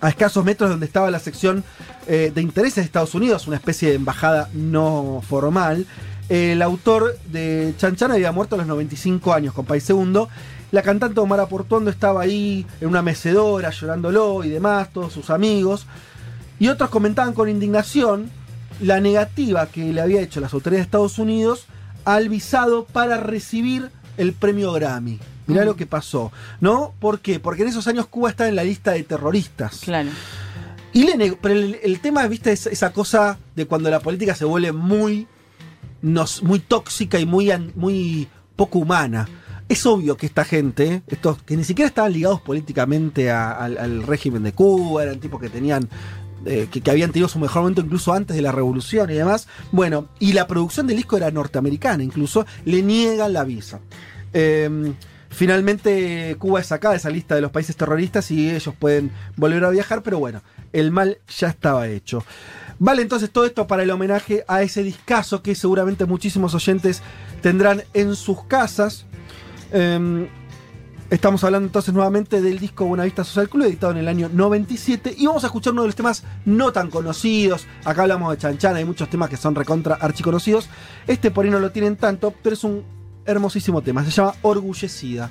a escasos metros donde estaba la sección eh, de intereses de Estados Unidos, una especie de embajada no formal, el autor de Chan Chan había muerto a los 95 años, Compay Segundo. La cantante Omar Portuondo estaba ahí en una mecedora llorándolo y demás, todos sus amigos. Y otros comentaban con indignación la negativa que le había hecho las autoridades de Estados Unidos al visado para recibir el premio Grammy. Mirá Mm. lo que pasó, ¿no? ¿Por qué? Porque en esos años Cuba está en la lista de terroristas. Claro. Y le negó- pero el, el tema, viste, es esa cosa de cuando la política se vuelve muy, nos, muy tóxica y muy, muy poco humana. Es obvio que esta gente, estos que ni siquiera estaban ligados políticamente al, régimen de Cuba, eran tipos que tenían, eh, que, habían tenido su mejor momento incluso antes de la revolución y demás. Bueno, y la producción del disco era norteamericana, incluso le niegan la visa. Eh, finalmente Cuba es sacada de esa lista de los países terroristas y ellos pueden volver a viajar, pero bueno, el mal ya estaba hecho. Vale entonces todo esto para el homenaje a ese discazo que seguramente muchísimos oyentes tendrán en sus casas. Em, estamos hablando entonces nuevamente del disco Buenavista Social Club, editado en el año 97. Y vamos a escuchar uno de los temas no tan conocidos. Acá hablamos de Chanchana, hay muchos temas que son recontra archiconocidos. Este por ahí no lo tienen tanto, pero es un hermosísimo tema. Se llama Orgullecida.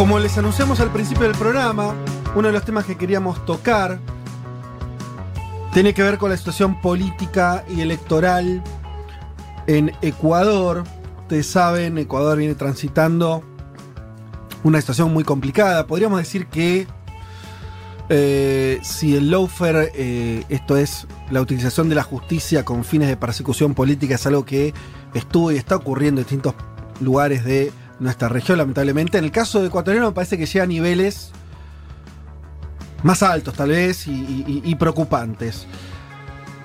Como les anunciamos al principio del programa, uno de los temas que queríamos tocar tiene que ver con la situación política y electoral en Ecuador. Ustedes saben, Ecuador viene transitando una situación muy complicada. Podríamos decir que eh, si el lawfare, eh, esto es la utilización de la justicia con fines de persecución política, es algo que estuvo y está ocurriendo en distintos lugares de nuestra región, lamentablemente. En el caso de ecuatoriano me parece que llega a niveles más altos, tal vez, y, y- y preocupantes.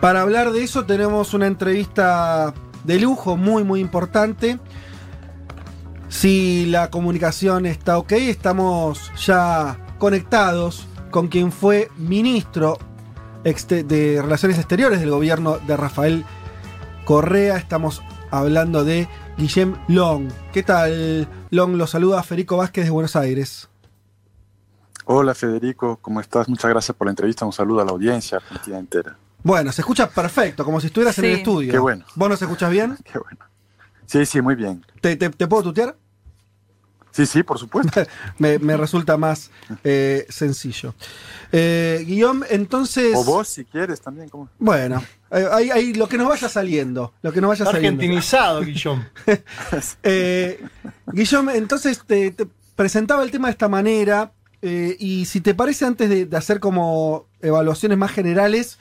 Para hablar de eso tenemos una entrevista de lujo muy, muy importante. Si la comunicación está ok, estamos ya conectados con quien fue ministro de Relaciones Exteriores del gobierno de Rafael Correa. Estamos hablando de Guillem Long. ¿Qué tal, Long? Lo saluda Federico Vázquez de Buenos Aires. Hola Federico, ¿cómo estás? Muchas gracias por la entrevista. Un saludo a la audiencia argentina entera. Bueno, se escucha perfecto, como si estuvieras en el estudio. Qué bueno. ¿Vos nos escuchas bien? Qué bueno. Sí, sí, muy bien. ¿Te, te- te puedo tutear? Sí, sí, por supuesto. me, me resulta más eh, sencillo. Eh, Guillaume, entonces. O vos, si quieres, también. ¿cómo? Bueno, ahí, ahí lo que nos vaya saliendo. Lo que nos vaya Está saliendo. argentinizado, Guillón. Eh, Guillaume, entonces te, te presentaba el tema de esta manera. eh, y si te parece, antes de, de hacer como evaluaciones más generales,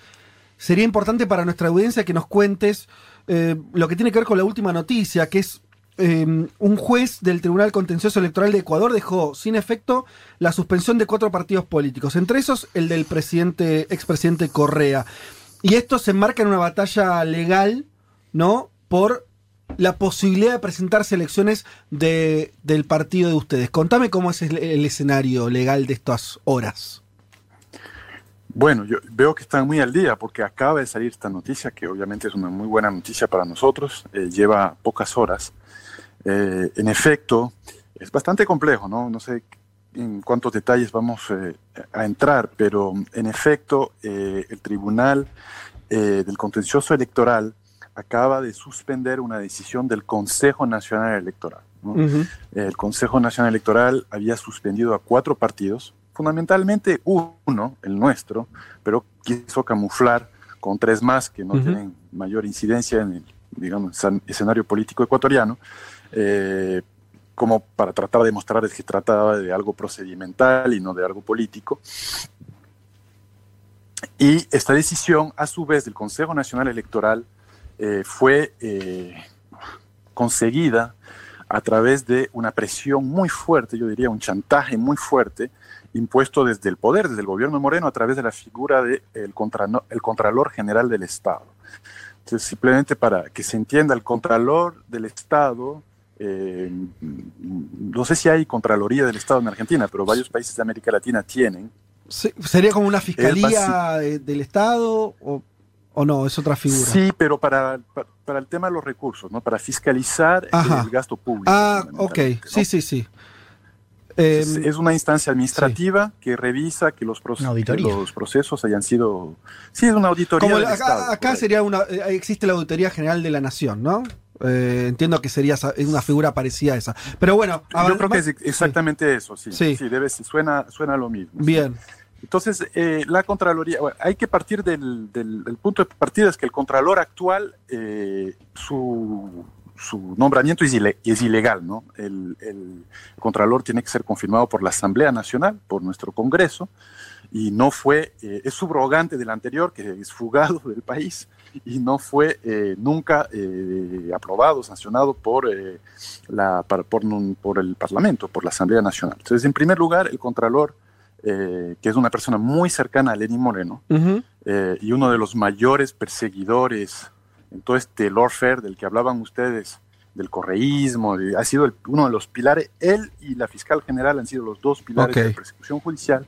sería importante para nuestra audiencia que nos cuentes eh, lo que tiene que ver con la última noticia, que es eh, un juez del Tribunal Contencioso Electoral de Ecuador dejó sin efecto la suspensión de cuatro partidos políticos, entre esos el del presidente, expresidente Correa. Y esto se enmarca en una batalla legal, ¿no? Por la posibilidad de presentarse elecciones de, del partido de ustedes. Contame cómo es el, el escenario legal de estas horas. Bueno, yo veo que están muy al día porque acaba de salir esta noticia, que obviamente es una muy buena noticia para nosotros. eh, lleva pocas horas. Eh, en efecto, es bastante complejo, ¿no? No sé en cuántos detalles vamos eh, a entrar, pero en efecto, eh, el Tribunal del Contencioso Electoral acaba de suspender una decisión del Consejo Nacional Electoral. ¿no? El Consejo Nacional Electoral había suspendido a cuatro partidos, fundamentalmente uno, el nuestro, pero quiso camuflar con tres más que no tienen mayor incidencia en el digamos, escen- escenario político ecuatoriano, eh, como para tratar de mostrar que trataba de algo procedimental y no de algo político. Y esta decisión, a su vez, del Consejo Nacional Electoral eh, fue eh, conseguida a través de una presión muy fuerte, yo diría un chantaje muy fuerte, impuesto desde el poder, desde el gobierno Moreno, a través de la figura del de el Contralor General del Estado. Entonces, simplemente para que se entienda, el Contralor del Estado, eh, no sé si hay Contraloría del Estado en Argentina, pero varios países de América Latina tienen. ¿Sería como una fiscalía del Estado o, o, no? Es otra figura. Sí, pero para, para, el tema de los recursos, ¿no? Para fiscalizar el gasto público. Ah, ok. Sí, sí, sí. es, em, una instancia administrativa que revisa que los, los, procesos hayan sido. Sí, es una auditoría. del acá, Estado, acá sería una. Eh, existe la Auditoría General de la Nación, ¿no? Eh, entiendo que sería una figura parecida a esa. Pero bueno, yo creo que es exactamente eso, sí. Sí, debe, suena, suena lo mismo. Bien. Entonces, eh, la Contraloría, hay que partir del, punto de partida, es que el Contralor actual, eh, su, nombramiento es, ilegal, ¿no? El, el, Contralor tiene que ser confirmado por la Asamblea Nacional, por nuestro Congreso, y no fue, eh, es subrogante del anterior, que es fugado del país, y no fue nunca aprobado, sancionado por, la, por, por el Parlamento, por la Asamblea Nacional. Entonces, en primer lugar, el Contralor eh, que es una persona muy cercana a Lenín Moreno eh, y uno de los mayores perseguidores en todo este lawfare del que hablaban ustedes, del correísmo, ha sido uno de los pilares, él y la fiscal general han sido los dos pilares de la persecución judicial.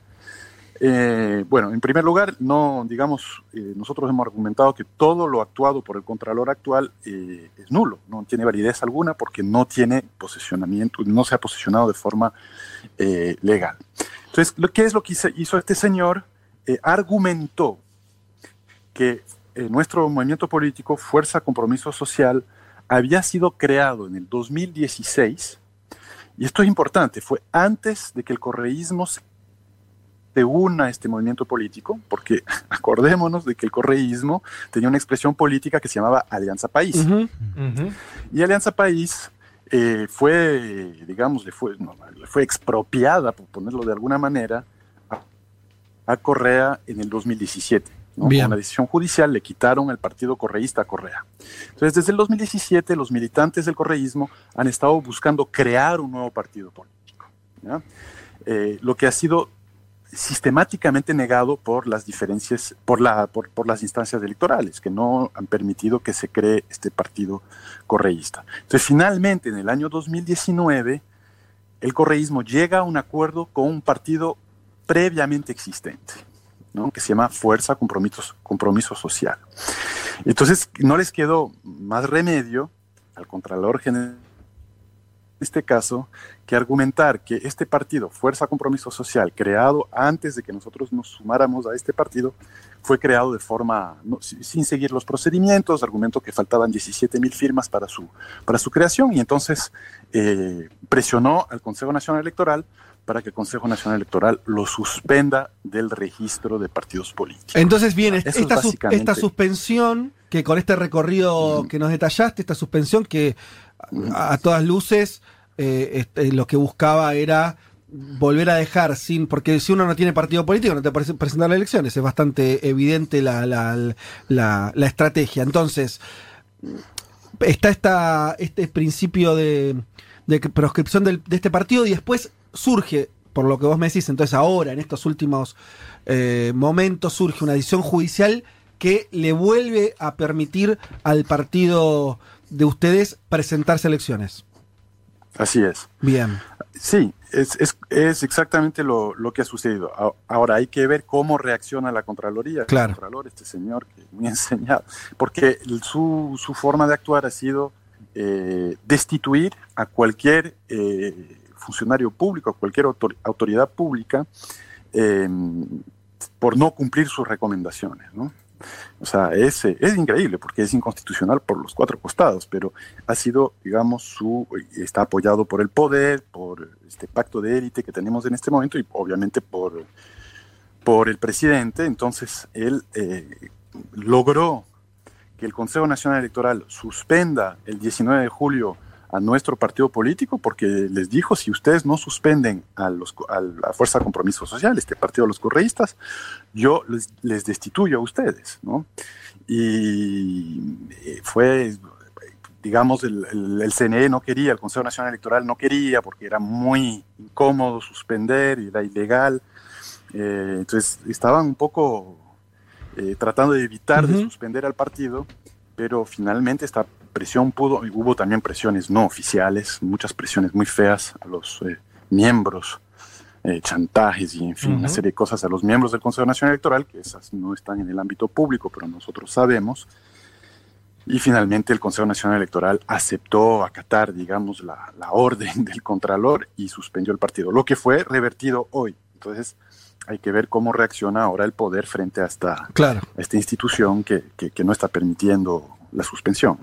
Eh, bueno, en primer lugar, no, digamos, nosotros hemos argumentado que todo lo actuado por el Contralor actual es nulo, no tiene validez alguna porque no tiene posesionamiento, no se ha posesionado de forma legal. Entonces, ¿qué es lo que hizo este señor? Eh, argumentó que eh, nuestro movimiento político, Fuerza Compromiso Social, había sido creado en el 2016, y esto es importante, fue antes de que el correísmo se una a este movimiento político, porque acordémonos de que el correísmo tenía una expresión política que se llamaba Alianza País. Y Alianza País eh, fue, digamos, le fue, fue expropiada, por ponerlo de alguna manera, a, Correa en el 2017. Con una decisión judicial le quitaron el partido correísta a Correa. Entonces, desde el 2017, los militantes del correísmo han estado buscando crear un nuevo partido político. Eh, lo que ha sido sistemáticamente negado por las diferencias, por, la, por, por, las instancias electorales, que no han permitido que se cree este partido correísta. Entonces, finalmente, en el año 2019, el correísmo llega a un acuerdo con un partido previamente existente, que se llama Fuerza Compromiso, Compromiso Social. Entonces, no les quedó más remedio al Contralor General en este caso que argumentar que este partido, Fuerza Compromiso Social, creado antes de que nosotros nos sumáramos a este partido, fue creado de forma, sin seguir los procedimientos, argumento que faltaban 17 mil firmas para su, para su creación y entonces eh, presionó al Consejo Nacional Electoral para que el Consejo Nacional Electoral lo suspenda del registro de partidos políticos. Entonces esta, esta suspensión que con este recorrido que nos detallaste, esta suspensión que a, todas luces eh, este, lo que buscaba era volver a dejar sin, porque si uno no tiene partido político no te puede presentar las elecciones, es bastante evidente la, la, estrategia. Entonces, está esta, este principio de, proscripción de este partido y después surge, por lo que vos me decís, entonces ahora, en estos últimos eh, momentos, surge una decisión judicial que le vuelve a permitir al partido de ustedes presentarse elecciones. Así es. Bien. Sí, es, es, exactamente lo, que ha sucedido. Ahora hay que ver cómo reacciona la Contraloría. Claro. El Contralor, este señor que muy enseñado, porque su, su forma de actuar ha sido eh, destituir a cualquier eh, funcionario público, a cualquier autoridad pública, eh, por no cumplir sus recomendaciones. ¿no? O sea, es, es increíble porque es inconstitucional por los cuatro costados, pero ha sido, digamos, su, está apoyado por el poder, por este pacto de élite que tenemos en este momento y obviamente por, por el presidente. Entonces, él eh, logró que el Consejo Nacional Electoral suspenda el 19 de julio a nuestro partido político porque les dijo, si ustedes no suspenden a, los, a la Fuerza de Compromiso Social, este partido de los correístas, yo les, destituyo a ustedes, ¿no? Y eh, fue, digamos, el, el, CNE no quería, el Consejo Nacional Electoral no quería porque era muy incómodo suspender, era ilegal. Eh, entonces estaban un poco eh, tratando de evitar de suspender al partido pero finalmente esta presión pudo, hubo también presiones no oficiales, muchas presiones muy feas a los eh, miembros, eh, chantajes y en fin, una serie de cosas a los miembros del Consejo Nacional Electoral, que esas no están en el ámbito público, pero nosotros sabemos. Y finalmente el Consejo Nacional Electoral aceptó acatar, digamos, la, la orden del Contralor y suspendió el partido, lo que fue revertido hoy. Entonces, hay que ver cómo reacciona ahora el poder frente a esta, claro. esta institución que, que, no está permitiendo la suspensión.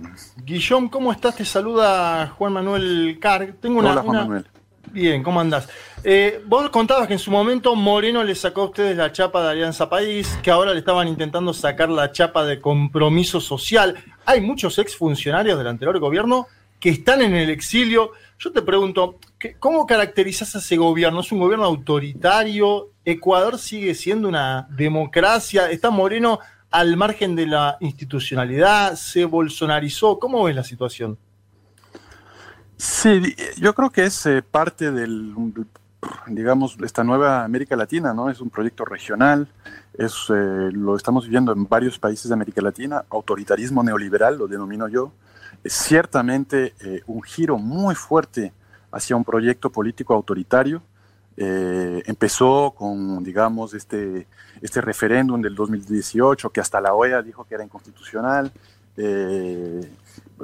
Guillón, ¿cómo estás? Te saluda Juan Manuel Carg. Tengo una, Hola, Juan Manuel. Bien, ¿cómo andás? Eh, vos contabas que en su momento Moreno le sacó a ustedes la chapa de Alianza País, que ahora le estaban intentando sacar la chapa de compromiso social. Hay muchos exfuncionarios del anterior gobierno que están en el exilio. Yo te pregunto, ¿cómo caracterizas a ese gobierno? ¿Es un gobierno autoritario? ¿Ecuador sigue siendo una democracia? ¿Está Moreno al margen de la institucionalidad? ¿Se bolsonarizó? ¿Cómo ves la situación? Sí, yo creo que es eh, parte del, digamos, esta nueva América Latina, ¿no? Es un proyecto regional, es, eh, lo estamos viviendo en varios países de América Latina, autoritarismo neoliberal, lo denomino yo, es ciertamente eh, un giro muy fuerte hacia un proyecto político autoritario. Eh, empezó con, digamos, este, este referéndum del 2018 que hasta la OEA dijo que era inconstitucional. Eh,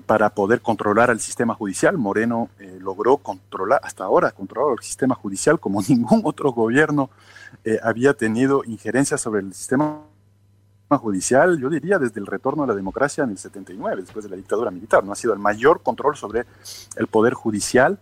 para poder controlar al sistema judicial. Moreno logró controlar, hasta ahora, controlar el sistema judicial como ningún otro gobierno había tenido injerencia sobre el sistema judicial, yo diría, desde el retorno a la democracia en el 79, después de la dictadura militar. No ha sido el mayor control sobre el poder judicial.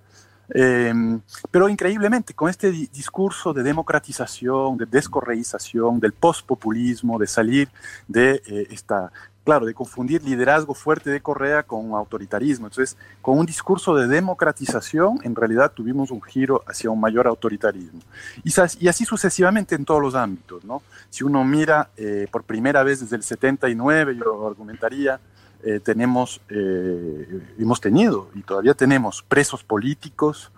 Em, pero increíblemente, con este discurso de democratización, de descorreización, del postpopulismo, de salir de eh, esta claro, de confundir liderazgo fuerte de Correa con autoritarismo. Entonces, con un discurso de democratización, en realidad tuvimos un giro hacia un mayor autoritarismo. Y, así sucesivamente en todos los ámbitos, ¿no? Si uno mira eh, por primera vez desde el 79, yo argumentaría, eh, tenemos, eh, hemos tenido y todavía tenemos presos políticos,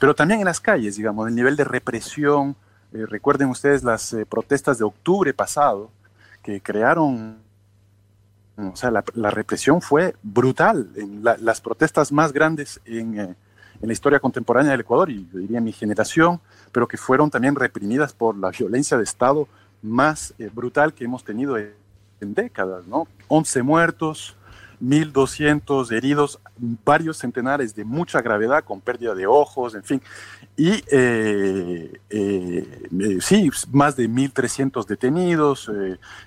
pero también en las calles, digamos, el nivel de represión. recuerden ustedes las protestas de octubre pasado, que crearon o sea, la, represión fue brutal. En las protestas más grandes en, eh, en, la historia contemporánea del Ecuador, y yo diría mi generación, pero que fueron también reprimidas por la violencia de Estado más eh, brutal que hemos tenido en, en décadas, ¿no? 11 muertos, 1.200 heridos, varios centenares de mucha gravedad, con pérdida de ojos, en fin. Y eh, eh, eh, sí, más de 1.300 detenidos,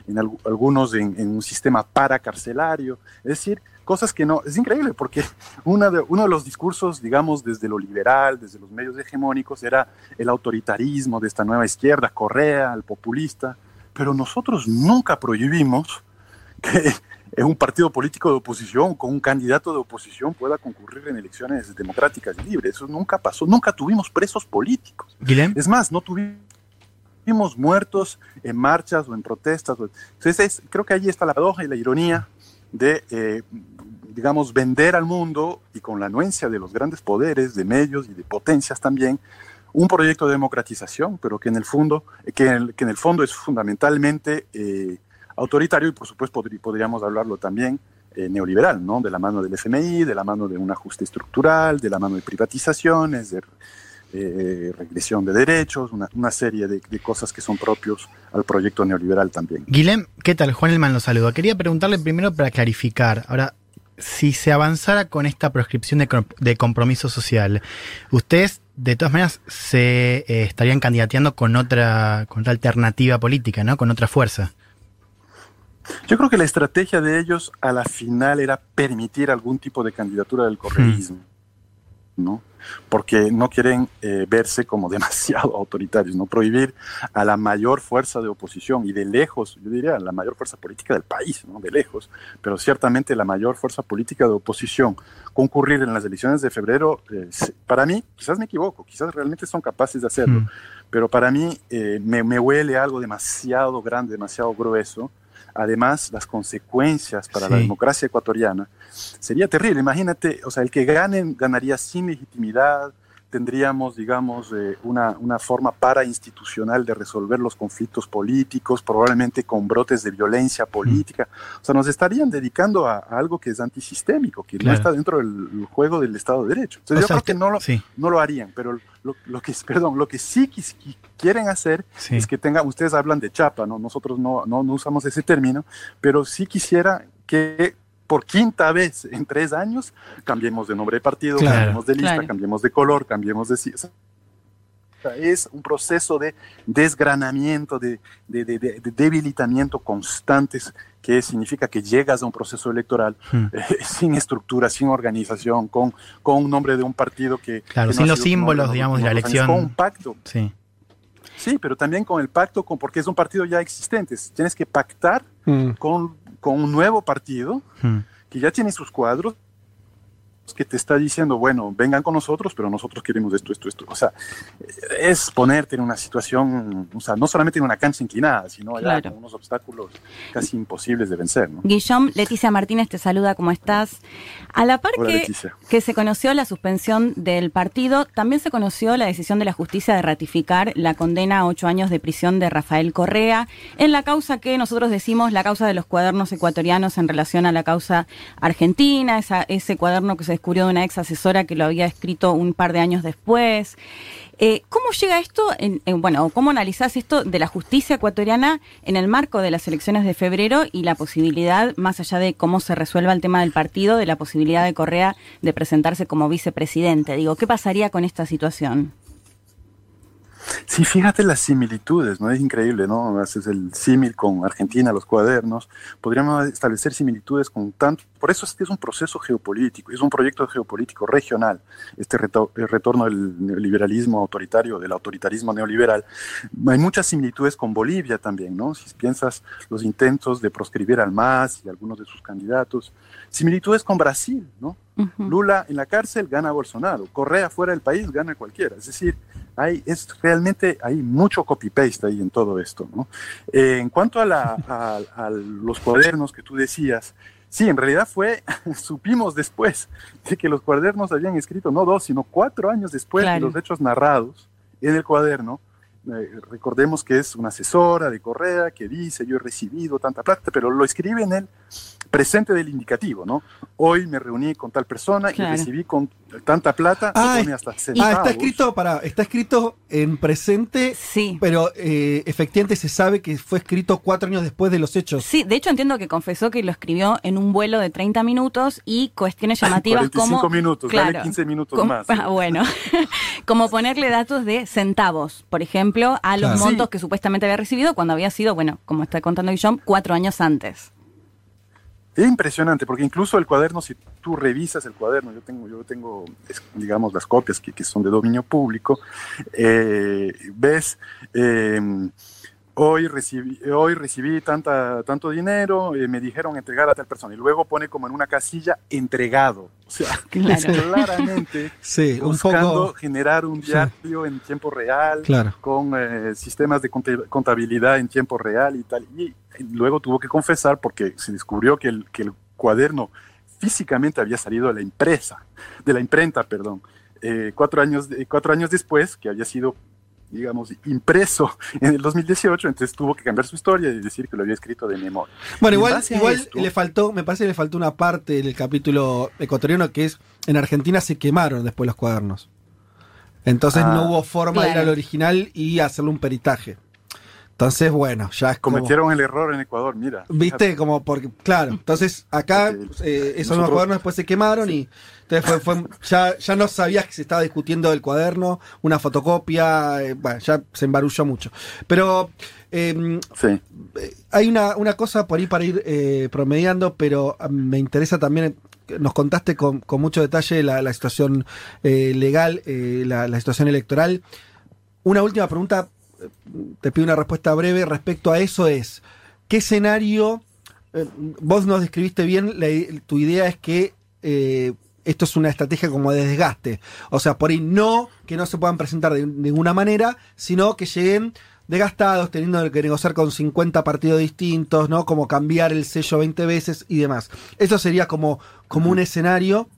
en algunos en, un sistema paracarcelario. Es decir, cosas que no. Es increíble porque una de, uno de los discursos, digamos, desde lo liberal, desde los medios hegemónicos, era el autoritarismo de esta nueva izquierda, Correa, el populista. Pero nosotros nunca prohibimos que un partido político de oposición con un candidato de oposición pueda concurrir en elecciones democráticas y libres. Eso nunca pasó, nunca tuvimos presos políticos. Es más, no tuvimos muertos en marchas o en protestas. Entonces, creo que allí está la paradoja y la ironía de, eh, digamos, vender al mundo y con la anuencia de los grandes poderes, de medios y de potencias también, un proyecto de democratización, pero que en el fondo, que en el, fondo es fundamentalmente eh, autoritario y por supuesto podríamos hablarlo también eh, neoliberal, ¿no? De la mano del FMI, de la mano de un ajuste estructural, de la mano de privatizaciones, de eh, regresión de derechos, una, serie de, cosas que son propios al proyecto neoliberal también. Guilhem, ¿qué tal? Juan Elman lo saluda. Quería preguntarle primero para clarificar. Ahora, si se avanzara con esta proscripción de, compromiso social, ustedes de todas maneras se eh, estarían candidateando con otra, con otra alternativa política, ¿no? Con otra fuerza. Yo creo que la estrategia de ellos a la final era permitir algún tipo de candidatura del correísmo, ¿no? Porque no quieren eh, verse como demasiado autoritarios, ¿no? Prohibir a la mayor fuerza de oposición y de lejos, yo diría, la mayor fuerza política del país, ¿no? De lejos, pero ciertamente la mayor fuerza política de oposición concurrir en las elecciones de febrero, eh, para mí, quizás me equivoco, quizás realmente son capaces de hacerlo, pero para mí eh, me, me huele algo demasiado grande, demasiado grueso además las consecuencias para la democracia ecuatoriana, sería terrible. Imagínate, o sea, el que gane ganaría sin legitimidad, tendríamos, digamos, eh, una, una, forma parainstitucional de resolver los conflictos políticos, probablemente con brotes de violencia política. O sea, nos estarían dedicando a, algo que es antisistémico, que no está dentro del juego del Estado de Derecho. Entonces, yo creo que no lo, no lo harían, pero lo, lo, que, perdón, lo que sí quieren hacer es que tengan, ustedes hablan de chapa, ¿no? nosotros no, no, no usamos ese término, pero sí quisiera que por quinta vez en tres años, cambiemos de nombre de partido, cambiemos de lista, cambiemos de color, cambiemos de... es un proceso de desgranamiento, de, debilitamiento constantes que significa que llegas a un proceso electoral hmm. eh, sin estructura, sin organización, con, con un nombre de un partido que... Claro, sin los símbolos, digamos, de la elección. con un pacto. Sí. Sí, pero también con el pacto, con, porque es un partido ya existente. Tienes que pactar hmm. con con un nuevo partido hmm. que ya tiene sus cuadros, que te está diciendo, bueno, vengan con nosotros, pero nosotros queremos esto, esto, esto. O sea, es ponerte en una situación, o sea, no solamente en una cancha inclinada, sino allá con unos obstáculos casi imposibles de vencer. ¿no? Guillaume, Leticia Martínez te saluda, ¿cómo estás? A la par que, que, se conoció la suspensión del partido, también se conoció la decisión de la justicia de ratificar la condena a ocho años de prisión de Rafael Correa en la causa que nosotros decimos la causa de los cuadernos ecuatorianos en relación a la causa argentina, esa, ese cuaderno que se descubrió de una ex asesora que lo había escrito un par de años después. Eh, ¿Cómo llega esto, en, bueno, cómo analizás esto de la justicia ecuatoriana en el marco de las elecciones de febrero y la posibilidad, más allá de cómo se resuelva el tema del partido, de la posibilidad de Correa de presentarse como vicepresidente? Digo, ¿qué pasaría con esta situación? Sí, fíjate las similitudes, ¿no? Es increíble, ¿no? Haces el símil con Argentina, los cuadernos. Podríamos establecer similitudes con tanto. Por eso es que es un proceso geopolítico, es un proyecto geopolítico regional, este retorno del neoliberalismo autoritario, del autoritarismo neoliberal. Hay muchas similitudes con Bolivia también, ¿no? Si piensas los intentos de proscribir al MAS y algunos de sus candidatos. Similitudes con Brasil, ¿no? Lula en la cárcel gana Bolsonaro, Correa fuera del país gana cualquiera. Es decir, hay, es realmente hay mucho copy-paste ahí en todo esto. ¿no? Eh, en cuanto a, los cuadernos que tú decías, sí, en realidad fue, supimos después de que los cuadernos habían escrito no dos, sino cuatro años después de los hechos narrados en el cuaderno. Eh, recordemos que es una asesora de Correa que dice yo he recibido tanta plata, pero lo escribe en el presente del indicativo, ¿no? Hoy me reuní con tal persona y recibí con tanta plata ah, hasta Ah, está escrito, para, está escrito en presente, sí. pero eh, efectivamente se sabe que fue escrito cuatro años después de los hechos. Sí, de hecho entiendo que confesó que lo escribió en un vuelo de 30 minutos y cuestiones llamativas 45 como... minutos, claro, 15 minutos más. Ah, bueno, como ponerle datos de centavos, por ejemplo, a los montos que supuestamente había recibido cuando había sido, bueno, como está contando Guillaume, cuatro años antes. Es impresionante, porque incluso el cuaderno, si tú revisas el cuaderno, yo tengo, yo tengo digamos, las copias que, que son de dominio público, eh, ves, eh, hoy recibí, hoy recibí tanta, tanto dinero, eh, me dijeron entregar a tal persona, y luego pone como en una casilla entregado. O sea, claramente sí, buscando generar un diario en tiempo real, con sistemas de contabilidad en tiempo real y tal. Y luego tuvo que confesar porque se descubrió que el, que el cuaderno físicamente había salido de la impresa, de la imprenta, perdón, eh, cuatro, años, cuatro años después, que había sido, digamos, impreso en el 2018, entonces tuvo que cambiar su historia y decir que lo había escrito de memoria. Bueno, igual, igual le faltó, me parece que le faltó una parte del capítulo ecuatoriano que es, en Argentina se quemaron después los cuadernos. Entonces no ah. hubo forma de ir al original y hacerle un peritaje. Entonces, bueno, ya es como... Cometieron el error en Ecuador, mira. Viste, como porque, claro, entonces acá eh, esos nuevos cuadernos después se quemaron y entonces fue, ya, ya no sabías que se estaba discutiendo del cuaderno, una fotocopia, eh, bueno, ya se embarulló mucho. Pero em, sí. Eh, hay una, una, cosa por ahí para ir promediando, pero ah, me interesa también nos contaste con, con mucho detalle la, la situación legal, la, la, situación electoral. Una última pregunta te pido una respuesta breve respecto a eso es, ¿qué escenario, eh, vos nos describiste bien, tu idea es que eh, esto es una estrategia como de desgaste, o sea, por ahí no que no se puedan presentar de ninguna manera, sino que lleguen desgastados, teniendo que negociar con 50 partidos distintos, ¿no? Como cambiar el sello 20 veces y demás. Eso sería como, como un escenario.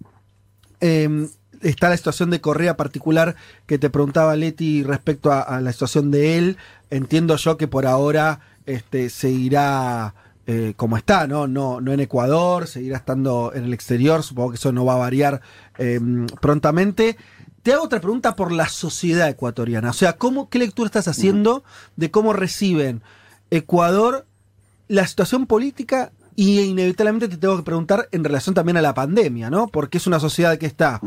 Em, está la situación de Correa particular que te preguntaba Leti respecto a, la situación de él. Entiendo yo que por ahora este, seguirá eh, como está, ¿no? ¿no? No en Ecuador, seguirá estando en el exterior, supongo que eso no va a variar em, prontamente. Te hago otra pregunta por la sociedad ecuatoriana. O sea, ¿cómo, ¿qué lectura estás haciendo de cómo reciben Ecuador la situación política y inevitablemente te tengo que preguntar en relación también a la pandemia, ¿no? Porque es una sociedad que está,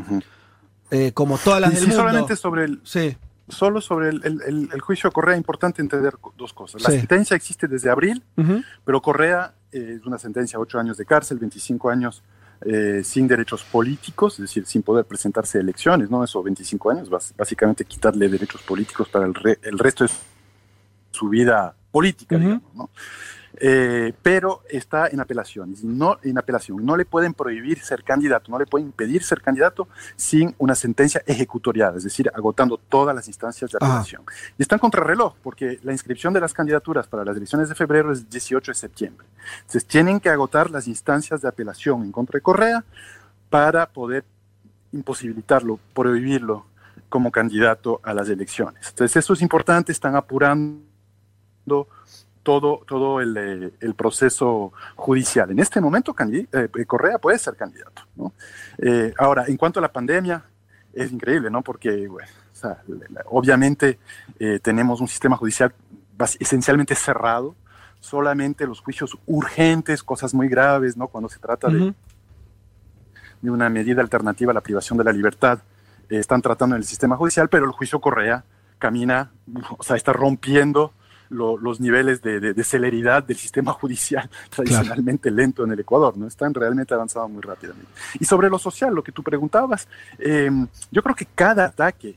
eh, como todas las del mundo. solamente sobre el, sí. Solo sobre el, juicio de Correa, importante entender dos cosas. La sentencia existe desde abril, pero Correa eh, es una sentencia, ocho años de cárcel, 25 años eh, sin derechos políticos, es decir, sin poder presentarse a elecciones, ¿no? Eso, 25 años, básicamente quitarle derechos políticos para el, el resto de su vida política, digamos, ¿no? Eh, pero está en apelación. No, en apelación. No le pueden prohibir ser candidato, no le pueden impedir ser candidato sin una sentencia ejecutoriada, es decir, agotando todas las instancias de apelación. Y están contra reloj, porque la inscripción de las candidaturas para las elecciones de febrero es 18 de septiembre. Entonces, tienen que agotar las instancias de apelación en contra de Correa para poder imposibilitarlo, prohibirlo como candidato a las elecciones. Entonces, eso es importante, están apurando todo, todo el, el, proceso judicial. En este momento eh, Correa puede ser candidato. ¿no? Eh, ahora, en cuanto a la pandemia, es increíble, ¿no? Porque, bueno, o sea, obviamente eh, tenemos un sistema judicial esencialmente cerrado, solamente los juicios urgentes, cosas muy graves, ¿no? Cuando se trata de, de una medida alternativa a la privación de la libertad, están tratando en el sistema judicial, pero el juicio Correa camina, o sea, está rompiendo los niveles de, celeridad del sistema judicial tradicionalmente lento en el Ecuador, ¿no? Están realmente avanzados muy rápidamente. Y sobre lo social, lo que tú preguntabas, eh, yo creo que cada ataque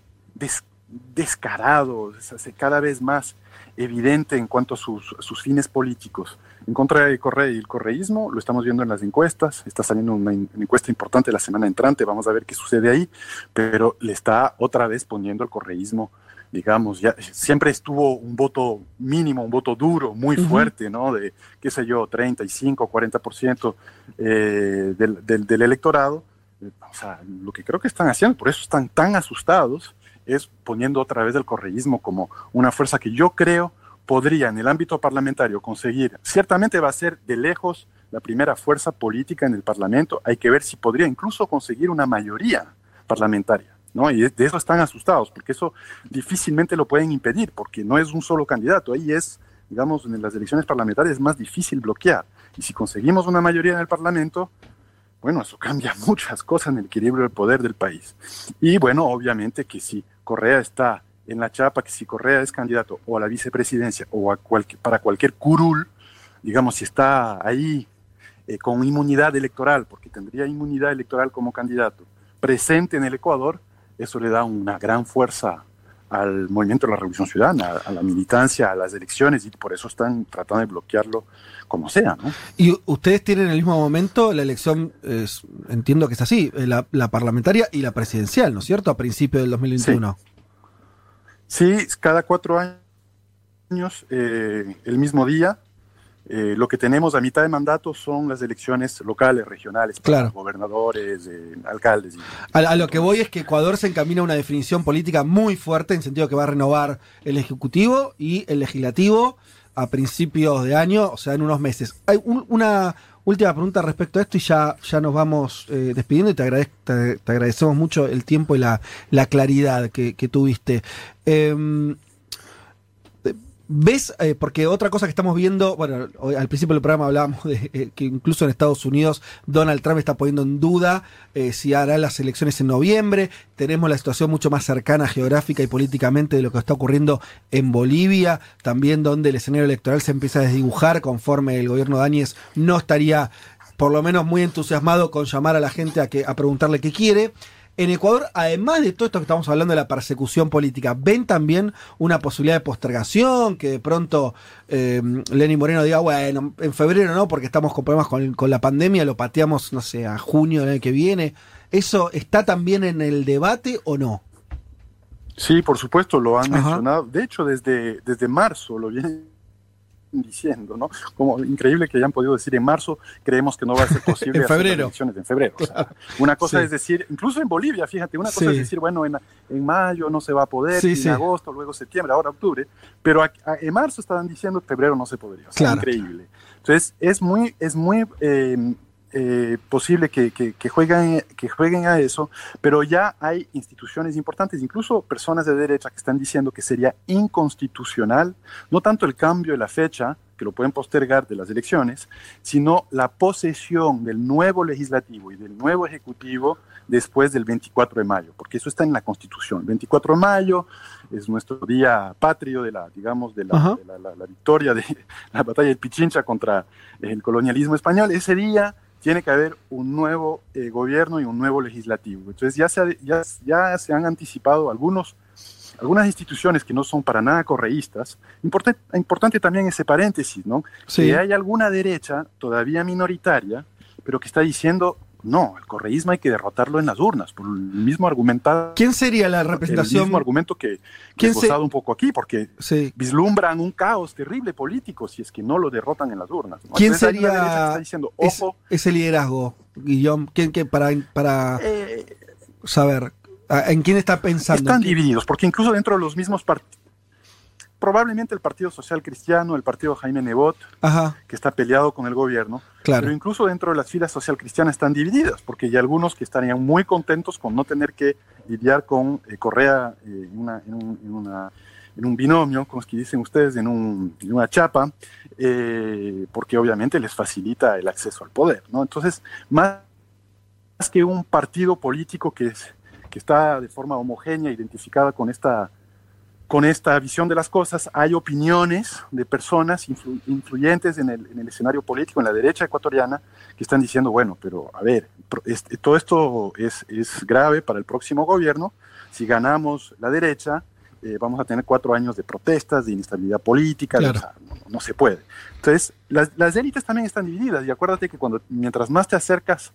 descarado, se hace cada vez más evidente en cuanto a sus, fines políticos. En contra de Correa y el correísmo, lo estamos viendo en las encuestas, está saliendo una, encuesta importante la semana entrante, vamos a ver qué sucede ahí, pero le está otra vez poniendo el correísmo digamos, ya siempre estuvo un voto mínimo, un voto duro, muy fuerte, ¿no? De, qué sé yo, 35, 40% eh, del, del, del, electorado. O sea, lo que creo que están haciendo, por eso están tan asustados, es poniendo otra vez el correísmo como una fuerza que yo creo podría en el ámbito parlamentario conseguir, ciertamente va a ser de lejos la primera fuerza política en el Parlamento, hay que ver si podría incluso conseguir una mayoría parlamentaria. ¿No? Y de eso están asustados, porque eso difícilmente lo pueden impedir, porque no es un solo candidato, ahí es, digamos, en las elecciones parlamentarias es más difícil bloquear. Y si conseguimos una mayoría en el Parlamento, bueno, eso cambia muchas cosas en el equilibrio del poder del país. Y bueno, obviamente que si Correa está en la chapa, que si Correa es candidato o a la vicepresidencia o a para cualquier curul, digamos, si está ahí eh, con inmunidad electoral, porque tendría inmunidad electoral como candidato, presente en el Ecuador, eso le da una gran fuerza al movimiento de la Revolución Ciudadana, a la militancia, a las elecciones, y por eso están tratando de bloquearlo como sea. ¿no? Y ustedes tienen en el mismo momento la elección, entiendo que es así, eh, la, parlamentaria y la presidencial, ¿no es cierto? A principios del 2021. Sí, cada cuatro años, eh, el mismo día, eh, lo que tenemos a mitad de mandato son las elecciones locales, regionales, claro. gobernadores, eh, alcaldes. a, lo que voy es que Ecuador se encamina a una definición política muy fuerte, en sentido que va a renovar el Ejecutivo y el Legislativo a principios de año, o sea, en unos meses. Hay una última pregunta respecto a esto y ya, ya nos vamos eh, despidiendo y te, te, agradecemos mucho el tiempo y la, claridad que, que tuviste. ¿Ves? Eh, porque otra cosa que estamos viendo, bueno, al principio del programa hablábamos de eh, que incluso en Estados Unidos Donald Trump está poniendo en duda eh, si hará las elecciones en noviembre. Tenemos la situación mucho más cercana geográfica y políticamente de lo que está ocurriendo en Bolivia, también donde el escenario electoral se empieza a desdibujar conforme el gobierno de no estaría por lo menos muy entusiasmado con llamar a la gente a, que, a preguntarle qué quiere. En Ecuador, además de todo esto que estamos hablando de la persecución política, ¿ven también una posibilidad de postergación? Que de pronto eh, Lenny Moreno diga, bueno, en febrero no, porque estamos con problemas con, la pandemia, lo pateamos, no sé, a junio del año que viene. ¿Eso está también en el debate o no? Sí, por supuesto, lo han mencionado. De hecho, desde, desde marzo lo vienen diciendo, ¿no? Como increíble que hayan podido decir en marzo, creemos que no va a ser posible En hacer febrero. elecciones en febrero. O sea, una cosa Sí. es decir, incluso en Bolivia, fíjate, una cosa Sí. es decir, bueno, en, en mayo no se va a poder, Sí, en agosto, luego septiembre, ahora octubre, pero a- a- en marzo estaban diciendo que febrero no se podría. O sea, Claro. increíble. Entonces, es muy, es muy eh, eh, posible que, que, que jueguen, que jueguen a eso, pero ya hay instituciones importantes, incluso personas de derecha que están diciendo que sería inconstitucional, no tanto el cambio de la fecha, que lo pueden postergar de las elecciones, sino la posesión del nuevo legislativo y del nuevo ejecutivo después del 24 de mayo, porque eso está en la Constitución. 24 de mayo es nuestro día patrio de la, digamos, de la, de la- la- la victoria de la batalla del Pichincha contra el colonialismo español. Ese día tiene que haber un nuevo eh, gobierno y un nuevo legislativo. Entonces ya se, ya, ya se han anticipado algunos, algunas instituciones que no son para nada correístas. Importante, importante también ese paréntesis, ¿no? Sí. Que hay alguna derecha todavía minoritaria, pero que está diciendo, no, el correísmo hay que derrotarlo en las urnas, por el mismo argumentado. ¿Quién sería la El representación? mismo argumento que, que ¿Quién he se- gozado un poco aquí, porque Sí. vislumbran un caos terrible político si es que no lo derrotan en las urnas. ¿no? ¿Quién Entonces que sería está diciendo, es- ojo, ese liderazgo, Guillaume? ¿Quién, quién- para, para eh, saber en quién está pensando? están divididos, porque incluso dentro de los mismos partidos, probablemente el Partido Social Cristiano, el Partido Jaime Nebot, Ajá, que está peleado con el gobierno, claro. pero incluso dentro de las filas social cristianas están divididas, porque hay algunos que estarían muy contentos con no tener que lidiar con eh, Correa eh, en, una- en un, en una- en un binomio, como es que dicen ustedes, en, un- en una chapa, eh, porque obviamente les facilita el acceso al poder. ¿no? Entonces, más, más que un partido político que, es- que está de forma homogénea, identificada con esta con esta visión de las cosas, hay opiniones de personas influ- influyentes en el, en el escenario político, en la derecha ecuatoriana, que están diciendo, bueno, pero a ver, este- todo esto es, es grave para el próximo gobierno. Si ganamos la derecha, eh, vamos a tener cuatro años de protestas, de inestabilidad política, Claro. no, no se puede. Entonces, las, las élites también están divididas, y acuérdate que cuando, mientras más te acercas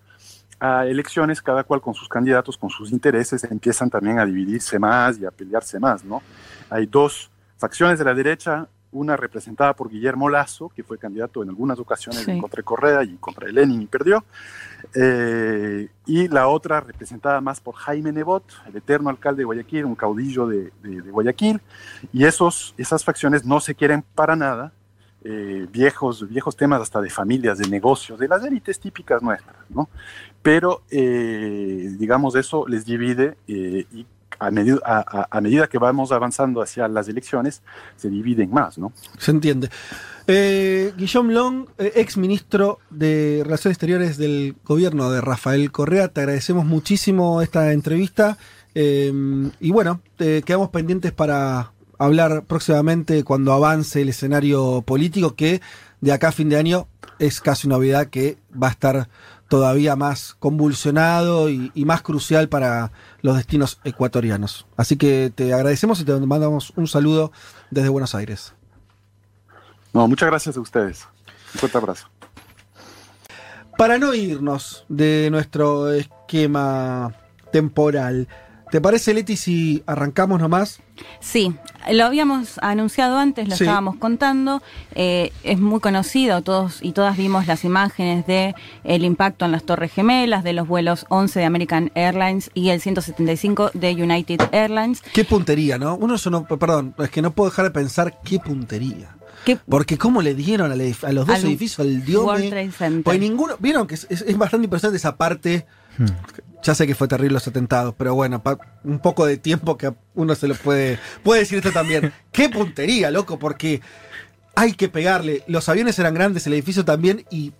a elecciones, cada cual con sus candidatos, con sus intereses, empiezan también a dividirse más y a pelearse más, ¿no? Hay dos facciones de la derecha, una representada por Guillermo Lazo, que fue candidato en algunas ocasiones Sí. en contra Correa y contra Lenin y perdió, eh, y la otra representada más por Jaime Nebot, el eterno alcalde de Guayaquil, un caudillo de, de- de Guayaquil, y esos, esas facciones no se quieren para nada, eh, viejos, viejos temas hasta de familias, de negocios, de las élites típicas nuestras, ¿no? Pero, eh, digamos, eso les divide eh, y a, medida- a- medida que vamos avanzando hacia las elecciones, se dividen más, ¿no? Se entiende. Guillaume Long, ex ministro de Relaciones Exteriores del gobierno de Rafael Correa, te agradecemos muchísimo esta entrevista. y bueno, quedamos pendientes para hablar próximamente cuando avance el escenario político, que de acá a fin de año es casi una novedad que va a estar todavía más convulsionado y, y más crucial para los destinos ecuatorianos. Así que te agradecemos y te mandamos un saludo desde Buenos Aires. No, muchas gracias a ustedes. Un fuerte abrazo. Para no irnos de nuestro esquema temporal, ¿te parece, Leti, si arrancamos nomás? Sí, lo habíamos anunciado antes, lo Sí. estábamos contando. eh, es muy conocido, todos y todas vimos las imágenes de el impacto en las Torres Gemelas, de los vuelos 11 de American Airlines y el 175 de United Airlines. Qué puntería, ¿no? Uno sonó, perdón, es que no puedo dejar de pensar qué puntería. ¿Qué- Porque cómo le dieron a los dos Al edificios, al Diome. Pues ninguno, vieron que es, es- es bastante impresionante esa parte. Ya sé que fue terrible los atentados, pero bueno, un poco de tiempo que uno se lo puede. Puede decir esto también. Qué puntería, loco, porque hay que pegarle. Los aviones eran grandes, el edificio también, y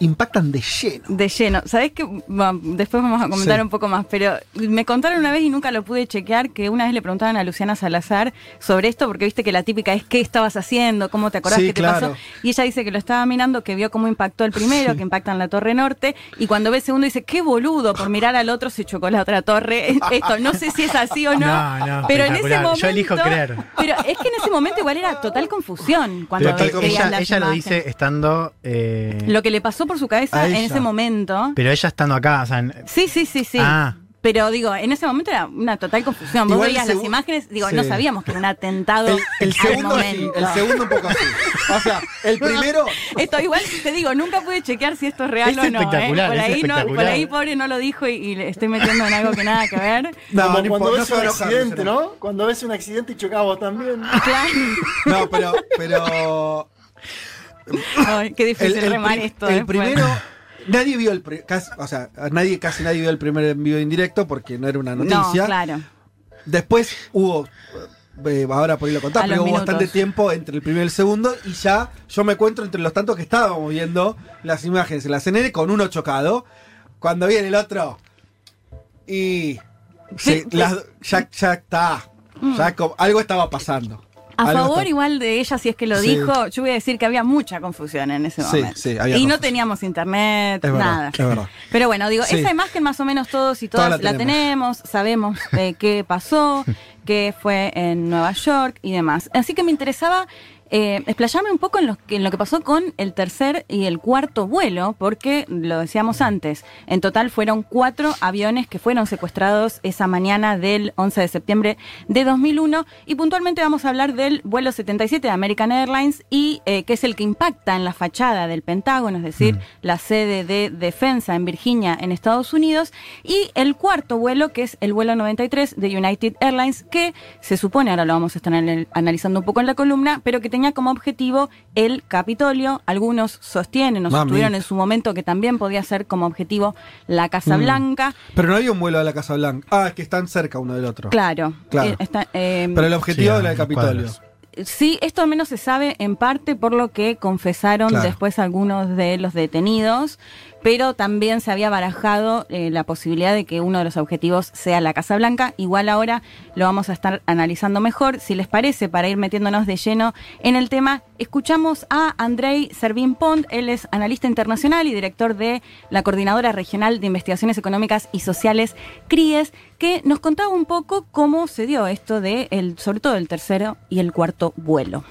impactan de lleno. De lleno. ¿Sabés que Después vamos a comentar Sí. un poco más, pero me contaron una vez y nunca lo pude chequear que una vez le preguntaban a Luciana Salazar sobre esto, porque viste que la típica es ¿qué estabas haciendo? ¿Cómo te acordás Sí, que te claro. pasó? Y ella dice que lo estaba mirando, que vio cómo impactó el primero, que impacta en la Torre Norte, y cuando ve el segundo dice, qué boludo, por mirar al otro se chocó la otra torre. Esto, no sé si es así o no, No, no, pero en ese momento... Yo elijo creer. Pero es que en ese momento igual era total confusión cuando ella, las ella lo dice estando. eh, Lo que le pasó por su cabeza en ese momento. pero ella estando acá. O sea, en- Sí, sí, sí, sí. Ah, pero digo, en ese momento era una total confusión. Vos Igual veías las imágenes, digo, Sí. no sabíamos que era un atentado. El, el al segundo sí, momento. el segundo un poco así. O sea, el primero. Esto igual te digo, nunca pude chequear si esto es real Es o no. ¿eh? Por, es ahí no por espectacular. ahí pobre no lo dijo y, y le estoy metiendo en algo que nada que ver. No, Como cuando no ves un accidente, no. Cuando ves un accidente y chocás vos también. Claro. No, pero. pero Ay, qué difícil remar pri- esto. el después. primero. Nadie vio el. casi- o sea, nadie, casi nadie vio el primer envío en directo porque no era una noticia. No, claro. Después hubo. eh, ahora por ahí lo contás, pero hubo minutos. bastante tiempo entre el primero y el segundo. Y ya yo me encuentro entre los tantos que estábamos viendo las imágenes en la CNN con uno chocado. Cuando viene el otro. Y. las- ya, ya está. Ya co- algo estaba pasando. A favor está- igual de ella, si es que lo Sí. dijo, yo voy a decir que había mucha confusión en ese Sí, momento. sí, había y no teníamos internet, Es verdad, nada. es verdad. Pero bueno, digo, Sí. esa imagen más o menos todos y todas Toda la la, tenemos. sabemos eh, qué pasó, qué fue en Nueva York y demás. Así que me interesaba eh, explayarme un poco en lo, que, en lo que pasó con el tercer y el cuarto vuelo, porque lo decíamos antes, en total fueron cuatro aviones que fueron secuestrados esa mañana del 11 de septiembre de 2001 y puntualmente vamos a hablar del vuelo 77 de American Airlines y eh, que es el que impacta en la fachada del Pentágono, es decir, la sede de defensa en Virginia en Estados Unidos y el cuarto vuelo que es el vuelo 93 de United Airlines que se supone, ahora lo vamos a estar anal- analizando un poco en la columna, pero que tenía como objetivo el Capitolio. Algunos sostienen o sostuvieron en su momento que también podía ser como objetivo la Casa Mm. Blanca. Pero no había un vuelo a la Casa Blanca. Ah, es que están cerca uno del otro. Claro. Claro. eh, está, eh, Pero el objetivo Sí, era el Capitolio. cuadros. Sí, esto al menos se sabe en parte por lo que confesaron Claro. después algunos de los detenidos, pero también se había barajado eh, la posibilidad de que uno de los objetivos sea la Casa Blanca. Igual ahora lo vamos a estar analizando mejor. Si les parece, para ir metiéndonos de lleno en el tema, escuchamos a Andrei Servín Pont. Él es analista internacional y director de la Coordinadora Regional de Investigaciones Económicas y Sociales, CRIES, que nos contaba un poco cómo se dio esto de, el, sobre todo el tercero y el cuarto vuelo.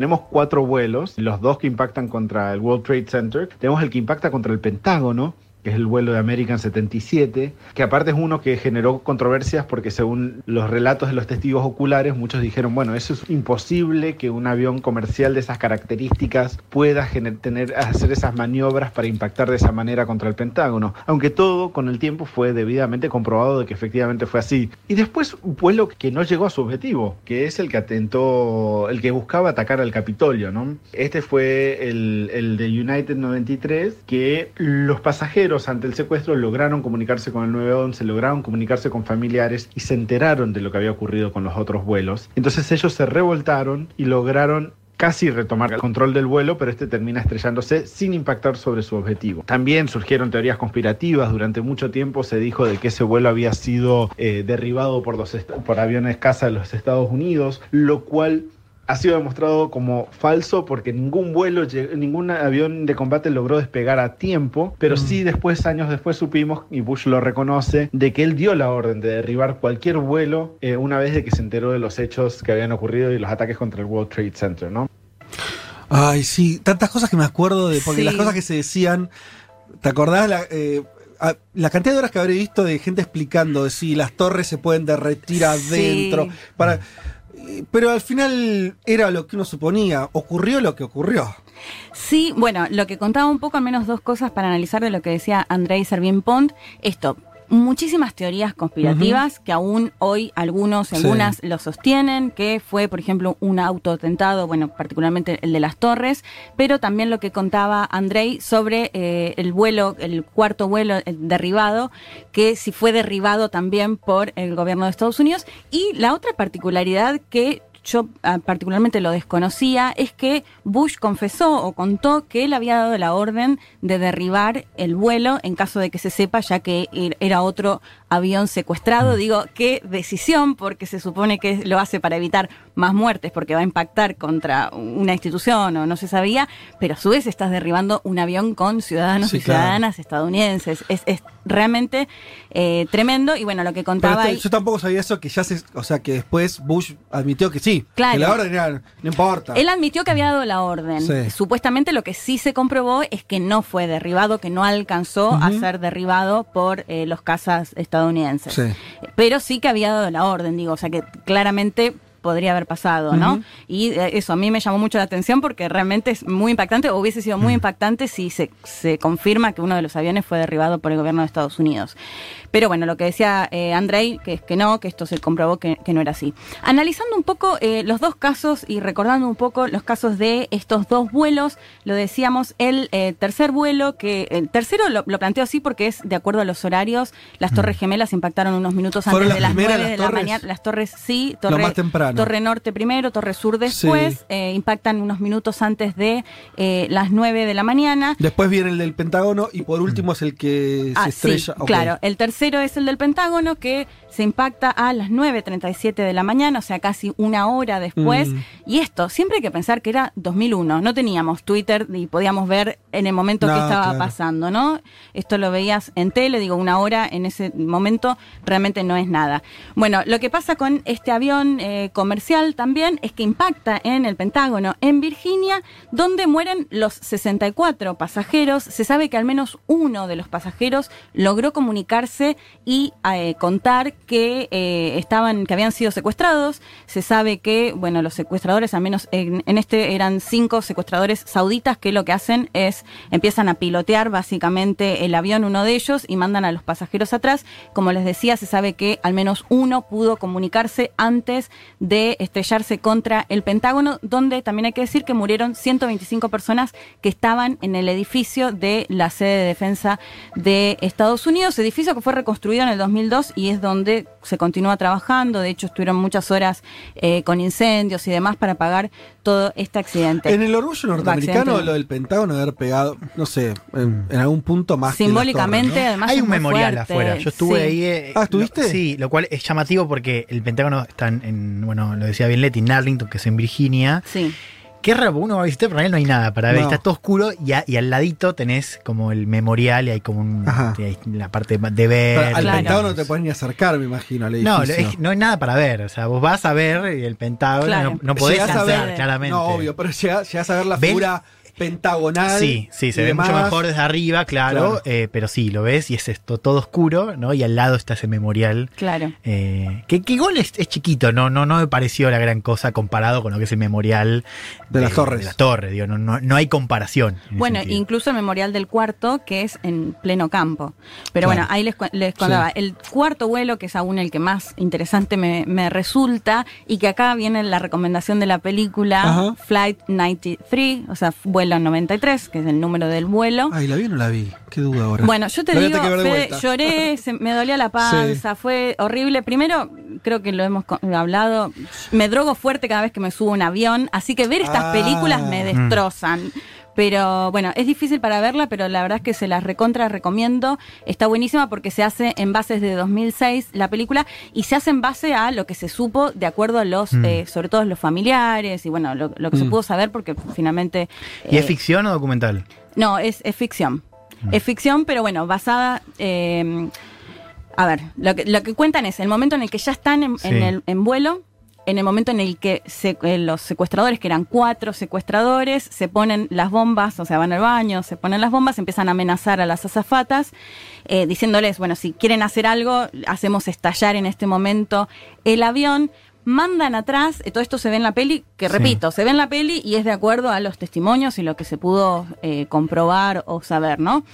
Tenemos cuatro vuelos, los dos que impactan contra el World Trade Center. Tenemos el que impacta contra el Pentágono, que es el vuelo de American 77, que aparte es uno que generó controversias porque según los relatos de los testigos oculares, muchos dijeron, bueno, eso es imposible que un avión comercial de esas características pueda tener, hacer esas maniobras para impactar de esa manera contra el Pentágono. Aunque todo con el tiempo fue debidamente comprobado de que efectivamente fue así. Y después un vuelo que no llegó a su objetivo, que es el que atentó, el que buscaba atacar al Capitolio, ¿no? Este fue el, el de United 93, que los pasajeros ante el secuestro lograron comunicarse con el 911, lograron comunicarse con familiares y se enteraron de lo que había ocurrido con los otros vuelos. Entonces ellos se revoltaron y lograron casi retomar el control del vuelo, pero este termina estrellándose sin impactar sobre su objetivo. También surgieron teorías conspirativas. Durante mucho tiempo se dijo de que ese vuelo había sido eh, derribado por, los por aviones caza de los Estados Unidos, lo cual ha sido demostrado como falso porque ningún vuelo, ningún avión de combate logró despegar a tiempo, pero sí después, años después, supimos, y Bush lo reconoce, de que él dio la orden de derribar cualquier vuelo eh, una vez de que se enteró de los hechos que habían ocurrido y los ataques contra el World Trade Center, ¿no? Ay, sí, tantas cosas que me acuerdo de. Porque Sí. las cosas que se decían. ¿Te acordás la, eh, la cantidad de horas que habré visto de gente explicando de si las torres se pueden derretir adentro? Sí. Para, pero al final era lo que uno suponía. Ocurrió lo que ocurrió. Sí, bueno, lo que contaba un poco, al menos dos cosas para analizar de lo que decía Andrei Servin Pont. Esto, muchísimas teorías conspirativas que aún hoy algunos Sí. algunas lo sostienen, que fue, por ejemplo, un autoatentado, bueno, particularmente el de las torres, pero también lo que contaba Andrei sobre eh, el vuelo, el cuarto vuelo eh, derribado, que si fue derribado también por el gobierno de Estados Unidos. Y la otra particularidad que yo ah, particularmente lo desconocía, es que Bush confesó o contó que él había dado la orden de derribar el vuelo en caso de que se sepa, ya que er- era otro avión secuestrado. Digo, qué decisión, porque se supone que lo hace para evitar más muertes, porque va a impactar contra una institución o no se sabía, pero a su vez estás derribando un avión con ciudadanos Sí, y claro. ciudadanas estadounidenses. Es, es realmente eh, tremendo. Y bueno, lo que contaba este- ahí. yo tampoco sabía eso, que ya se. O sea, que después Bush admitió que sí, sí. Claro. Que la orden era, no importa. Él admitió que había dado la orden. Sí. Supuestamente lo que sí se comprobó es que no fue derribado, que no alcanzó a ser derribado por eh, los cazas estadounidenses. Sí. Pero sí que había dado la orden, digo, o sea que claramente podría haber pasado, ¿no? Y eh, eso a mí me llamó mucho la atención porque realmente es muy impactante, o hubiese sido muy impactante si se, se confirma que uno de los aviones fue derribado por el gobierno de Estados Unidos. Pero bueno, lo que decía eh, Andrei, que es que no, que esto se comprobó que, que no era así. Analizando un poco eh, los dos casos y recordando un poco los casos de estos dos vuelos, lo decíamos, el eh, tercer vuelo, que el tercero lo, lo planteo así porque es de acuerdo a los horarios, las Torres Gemelas impactaron unos minutos Mm. ¿Fueron antes de las las primeras 9 de la mañana. Las torres sí, torre, más temprano. torre Norte primero, Torre Sur después, Sí. eh, impactan unos minutos antes de las 9 de la mañana. Después viene el del Pentágono y por último es el que Ah, se estrella. sí, claro. El tercero es el del Pentágono que se impacta a las 9.37 de la mañana, o sea, casi una hora después. Mm. Y esto, siempre hay que pensar que era 2001. No teníamos Twitter y podíamos ver en el momento No, que estaba claro. pasando, ¿no? Esto lo veías en tele, digo, una hora en ese momento realmente no es nada. Bueno, lo que pasa con este avión eh, comercial también es que impacta en el Pentágono, en Virginia, donde mueren los 64 pasajeros. Se sabe que al menos uno de los pasajeros logró comunicarse y eh, contar que eh, estaban, que habían sido secuestrados. Se sabe que, bueno, los secuestradores, al menos en, en este eran cinco secuestradores sauditas que lo que hacen es empiezan a pilotear básicamente el avión, uno de ellos, y mandan a los pasajeros atrás. Como les decía, se sabe que al menos uno pudo comunicarse antes de estrellarse contra el Pentágono, donde también hay que decir que murieron 125 personas que estaban en el edificio de la sede de defensa de Estados Unidos, edificio que fue reconstruido en el 2002 y es donde se continúa trabajando. De hecho, estuvieron muchas horas eh, con incendios y demás para apagar todo este accidente. En el orgullo norteamericano, Accidente. lo del Pentágono de haber pegado, no sé, en, en algún punto más. Simbólicamente, torres, ¿no? además, Hay es un muy memorial fuerte. afuera. Yo estuve Sí. ahí. eh, Ah, ¿estuviste? lo- sí, lo cual es llamativo porque el Pentágono está en, en, bueno, lo decía bien Leti, en Arlington, que es en Virginia. Sí. Qué raro, uno va a visitar, pero en realidad no hay nada para ver. No. Está todo oscuro y, a- y al ladito tenés como el memorial y hay como un, hay la parte de ver. Pero al Claro. Pentágono no te puedes ni acercar, me imagino, al No, es- no hay nada para ver. O sea, vos vas a ver y el Pentágono Claro. no, no podés Llegás a ver- claramente. No, obvio, pero llegás, llegás a ver la figura pentagonal. Sí, sí, se ve mucho mejor desde arriba, claro, Claro. eh, pero sí, lo ves y es esto todo oscuro, ¿no? Y al lado está ese memorial. Claro. eh, que, que igual es, es chiquito, no, no, no me pareció la gran cosa comparado con lo que es el memorial De las torres. De las torres, digo, no, no, no hay comparación. Bueno, incluso el memorial del cuarto, que es en pleno campo. Pero Claro. bueno, ahí les, les contaba. Sí. El cuarto vuelo, que es aún el que más interesante me, me resulta, y que acá viene la recomendación de la película Ajá. Flight 93, o sea, vuelo 93, que es el número del vuelo. Ay, ¿la vi o no la vi? Qué duda ahora. Bueno, yo te La digo, Fede, lloré, se- me dolía la panza, fue horrible. Primero, creo que lo hemos hablado, me drogo fuerte cada vez que me subo a un avión, así que ver estas Ah. películas me Mm. Pero bueno, es difícil para verla, pero la verdad es que se las recontra recomiendo. Está buenísima porque se hace en bases de 2006 la película y se hace en base a lo que se supo de acuerdo a los, Mm. eh, sobre todo los familiares y bueno, lo, lo que se Mm. pudo saber porque finalmente... ¿Y es eh, ficción o documental? no, es, es ficción. Es ficción, pero bueno, basada. eh, a ver, lo que, lo que cuentan es el momento en el que ya están en, Sí. en el, en vuelo, en el momento en el que se- eh, los secuestradores, que eran cuatro secuestradores, se ponen las bombas, o sea, van al baño, se ponen las bombas, empiezan a amenazar a las azafatas, eh, diciéndoles, bueno, si quieren hacer algo, hacemos estallar en este momento el avión. Mandan atrás, eh, todo esto se ve en la peli, que Sí. repito, se ve en la peli y es de acuerdo a los testimonios y lo que se pudo eh, comprobar o saber, ¿no?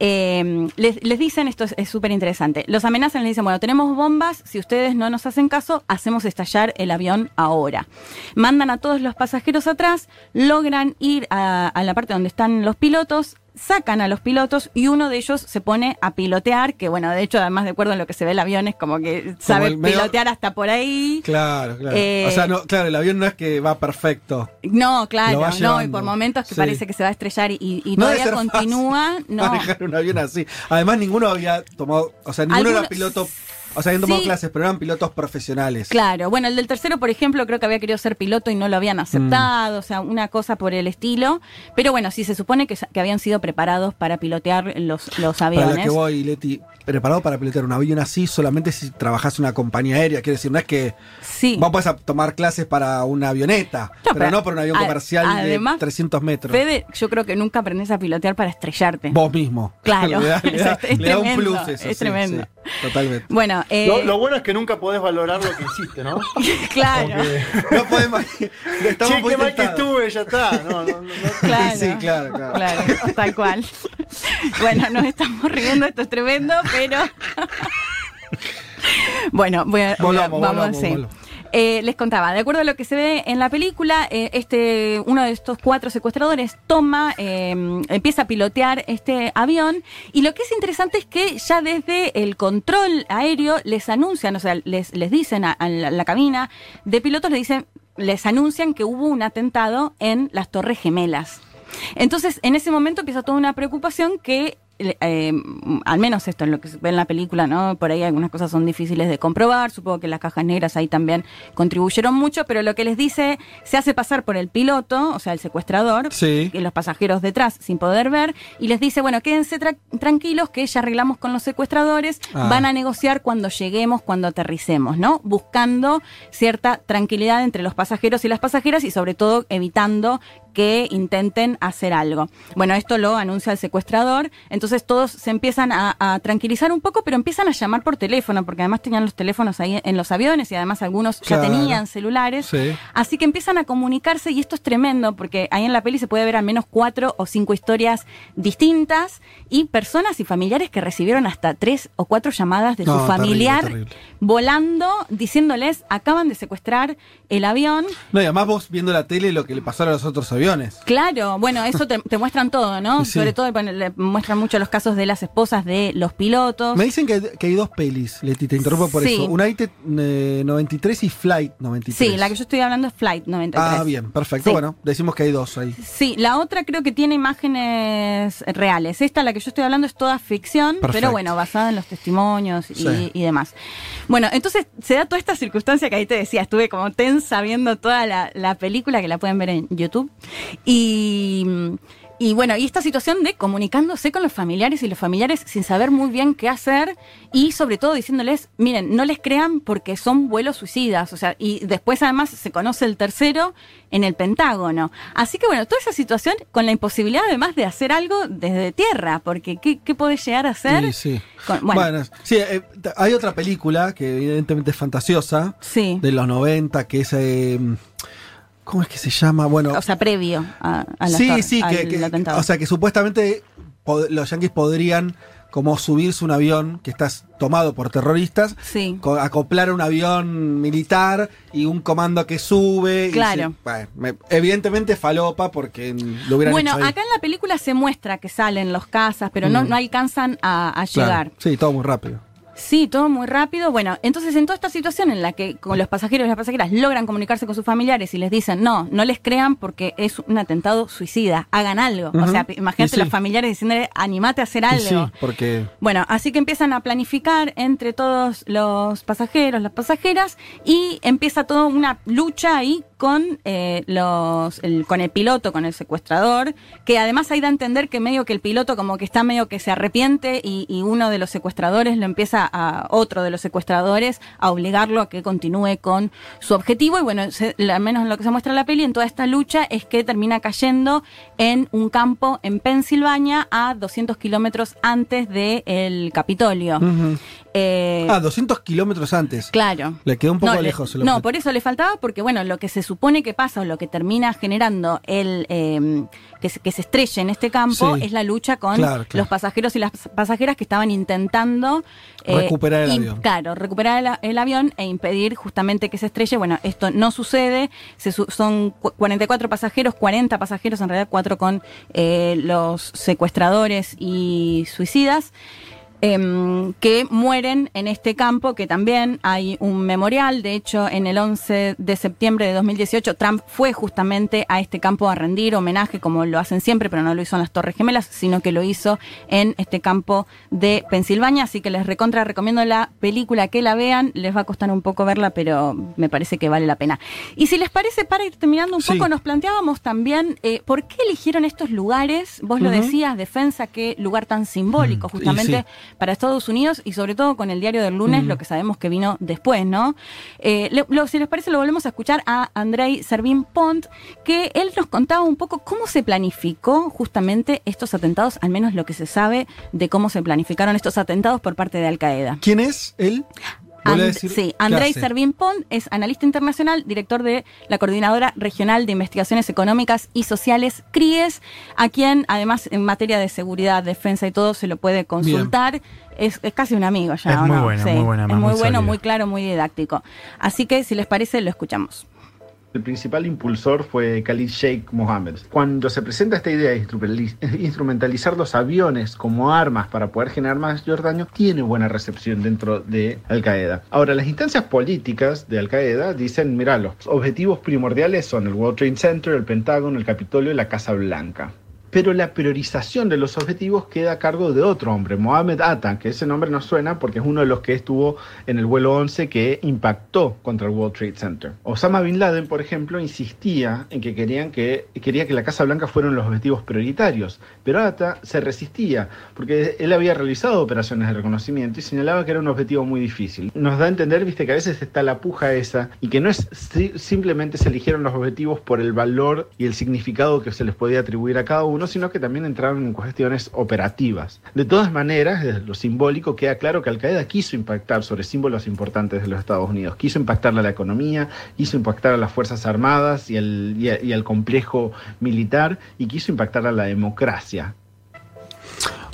Eh, les, les dicen, esto es súper interesante, los amenazan, les dicen, bueno, tenemos bombas, si ustedes no nos hacen caso, hacemos estallar el avión ahora. Mandan a todos los pasajeros atrás, logran ir a, a la parte donde están los pilotos, sacan a los pilotos y uno de ellos se pone a pilotear, que bueno, de hecho, además de acuerdo en lo que se ve el avión, es como que sabe medio- pilotear hasta por ahí. Claro, claro. Eh, o sea, no, claro, el avión no es que va perfecto. No, claro, no, y por momentos que Sí. parece que se va a estrellar y, y No todavía continúa, fácil no. Manejar un avión así. Además, ninguno había tomado. O sea, ninguno era piloto. O sea, habían tomado Sí. clases, pero eran pilotos profesionales. Claro, bueno, el del tercero, por ejemplo, creo que había querido ser piloto y no lo habían aceptado, o sea, una cosa por el estilo. Pero bueno, sí se supone que, que habían sido preparados para pilotear los, los Para aviones. lo que voy, Leti. Preparado para pilotar un avión así solamente si trabajas en una compañía aérea. Quiero decir, no es que sí. vos puedes tomar clases para una avioneta, pero, no para un avión comercial además, de 300 metros. Fede, yo creo que nunca aprendes a pilotear para estrellarte. Vos mismo. Claro. le da, le da, es, le da un tremendo, plus eso. Es sí, tremendo. sí, totalmente. Bueno, eh, lo, lo, bueno es que nunca podés valorar lo que hiciste, ¿no? claro. no podemos. Estamos che, qué mal que estuve, ya está. No, no, no, claro, sí, claro, claro. Claro, tal cual. bueno, nos estamos riendo, esto es tremendo, pero. bueno, voy a, vamos sí. Eh, les contaba, de acuerdo a lo que se ve en la película, eh, este, uno de estos cuatro secuestradores toma, eh, empieza a pilotear este avión y lo que es interesante es que ya desde el control aéreo les anuncian, o sea, les, les dicen a, a la, la cabina de pilotos, les dicen, les anuncian que hubo un atentado en las Torres Gemelas. Entonces, en ese momento empieza toda una preocupación que eh, al menos esto es lo que se ve en la película, ¿no? Por ahí algunas cosas son difíciles de comprobar, supongo que las cajas negras ahí también contribuyeron mucho, pero lo que les dice, se hace pasar por el piloto, o sea, el secuestrador, sí. y los pasajeros detrás sin poder ver, y les dice, bueno, quédense tra tranquilos que ya arreglamos con los secuestradores, ah. van a negociar cuando lleguemos, cuando aterricemos, ¿no? Buscando cierta tranquilidad entre los pasajeros y las pasajeras y sobre todo evitando que intenten hacer algo. Bueno, esto lo anuncia el secuestrador, entonces todos se empiezan a, a, tranquilizar un poco, pero empiezan a llamar por teléfono, porque además tenían los teléfonos ahí en los aviones y además algunos claro. ya tenían celulares. Sí. Así que empiezan a comunicarse y esto es tremendo, porque ahí en la peli se puede ver al menos cuatro o cinco historias distintas y personas y familiares que recibieron hasta tres o cuatro llamadas de No, su familiar terrible, terrible. volando, diciéndoles, acaban de secuestrar el avión. No, y además vos viendo la tele lo que le pasó a los otros aviones. Claro, bueno, eso te, te muestran todo, ¿no? Sí. Sobre todo bueno, le muestran mucho los casos de las esposas de los pilotos. Me dicen que hay, que hay dos pelis, Leti, te interrumpo por Sí. eso. Una IT eh, 93 y Flight 93. Sí, la que yo estoy hablando es Flight 93. Ah, bien, perfecto. Sí. Bueno, decimos que hay dos ahí. Sí, la otra creo que tiene imágenes reales. Esta, la que yo estoy hablando, es toda ficción, Perfecto. pero bueno, basada en los testimonios y, demás. Bueno, entonces se da toda esta circunstancia que ahí te decía, estuve como tensa viendo toda la, la película, que la pueden ver en YouTube. Y. Y bueno, y esta situación de comunicándose con los familiares y los familiares sin saber muy bien qué hacer y sobre todo diciéndoles, miren, no les crean porque son vuelos suicidas, o sea, y después además se conoce el tercero en el Pentágono. Así que bueno, toda esa situación con la imposibilidad además de hacer algo desde tierra, porque ¿qué, qué puede llegar a hacer? Sí, sí. Con- bueno, Bueno, sí, eh, hay otra película que evidentemente es fantasiosa, sí. de los 90, que es... eh, ¿Cómo es que se llama? Bueno, O sea, previo a, a la sí, sí, que, o sea que supuestamente los yanquis podrían como subirse un avión que está tomado por terroristas, Sí. co- acoplar un avión militar y un comando que sube. y Claro. se- bueno, me- evidentemente falopa porque lo hubieran Bueno, hecho ahí. acá en la película se muestra que salen los cazas, pero no, Mm. no alcanzan a, a Claro. llegar. Sí, todo muy rápido. Sí, todo muy rápido. Bueno, entonces en toda esta situación en la que con los pasajeros y las pasajeras logran comunicarse con sus familiares y les dicen, no, no les crean porque es un atentado suicida, hagan algo. O sea, imagínate sí. los familiares diciéndole, animate a hacer algo. sí, porque Bueno, así que empiezan a planificar entre todos los pasajeros, las pasajeras, y empieza toda una lucha ahí con eh, los el- con el piloto, con el secuestrador, que además hay de entender que medio que el piloto como que está medio que se arrepiente y, uno de los secuestradores lo empieza a, otro de los secuestradores, a obligarlo a que continúe con su objetivo. Y bueno, al menos en lo que se muestra en la peli, en toda esta lucha, es que termina cayendo en un campo en Pensilvania a 200 kilómetros antes del Capitolio. Eh, Ah, 200 kilómetros antes. Claro. Le quedó un poco no, le- lejos. no, por eso le faltaba, porque bueno, lo que se supone que pasa o lo que termina generando el eh, que, se, que se estrelle en este campo Sí. es la lucha con Claro, claro. los pasajeros y las pasajeras que estaban intentando eh, Recuperar el avión. Claro, recuperar el, avión e impedir justamente que se estrelle. Bueno, esto no sucede. Se su- son cu- 44 pasajeros, 40 pasajeros, en realidad 4 con eh, los secuestradores y suicidas em, que mueren en este campo, que también hay un memorial. De hecho, en el 11 de septiembre de 2018, Trump fue justamente a este campo a rendir homenaje, como lo hacen siempre, pero no lo hizo en las Torres Gemelas, sino que lo hizo en este campo de Pensilvania. Así que les recontra recomiendo la película que la vean. Les va a costar un poco verla, pero me parece que vale la pena. Y si les parece, para ir terminando un Sí. poco, nos planteábamos también eh, por qué eligieron estos lugares. Vos lo decías, defensa, qué lugar tan simbólico, justamente sí. Para Estados Unidos y sobre todo con el diario del lunes, Mm. lo que sabemos que vino después, ¿no? Eh, le- lo- si les parece, lo volvemos a escuchar a Andrei Servín Pont, que él nos contaba un poco cómo se planificó justamente estos atentados, al menos lo que se sabe de cómo se planificaron estos atentados por parte de Al Qaeda. ¿Quién es él? ¿Vuelve a And- sí, Andrei? Servín Pont es analista internacional, director de la Coordinadora Regional de Investigaciones Económicas y Sociales, CRIES, a quien además en materia de seguridad, defensa y todo se lo puede consultar. Es, es casi un amigo ya. Es ¿o muy no? bueno, Sí, muy Es además, muy muy bueno, muy claro, muy didáctico. Así que si les parece, lo escuchamos. El principal impulsor fue Khalid Sheikh Mohammed. Cuando se presenta esta idea de instrumentali- instrumentalizar los aviones como armas para poder generar mayor daño, tiene buena recepción dentro de Al Qaeda. Ahora, las instancias políticas de Al Qaeda dicen, mira, los objetivos primordiales son el World Trade Center, el Pentágono, el Capitolio y la Casa Blanca. Pero la priorización de los objetivos queda a cargo de otro hombre, Mohamed Atta, que ese nombre nos suena porque es uno de los que estuvo en el vuelo 11 que impactó contra el World Trade Center. Osama Bin Laden, por ejemplo, insistía en que querían que quería que la Casa Blanca fueran los objetivos prioritarios, pero Atta se resistía porque él había realizado operaciones de reconocimiento y señalaba que era un objetivo muy difícil. Nos da a entender, viste, que a veces está la puja esa y que no es si- simplemente se eligieron los objetivos por el valor y el significado que se les podía atribuir a cada uno, sino que también entraron en cuestiones operativas. De todas maneras, desde lo simbólico queda claro que Al Qaeda quiso impactar sobre símbolos importantes de los Estados Unidos, quiso impactar a la economía, quiso impactar a las Fuerzas Armadas y al, complejo militar y quiso impactar a la democracia.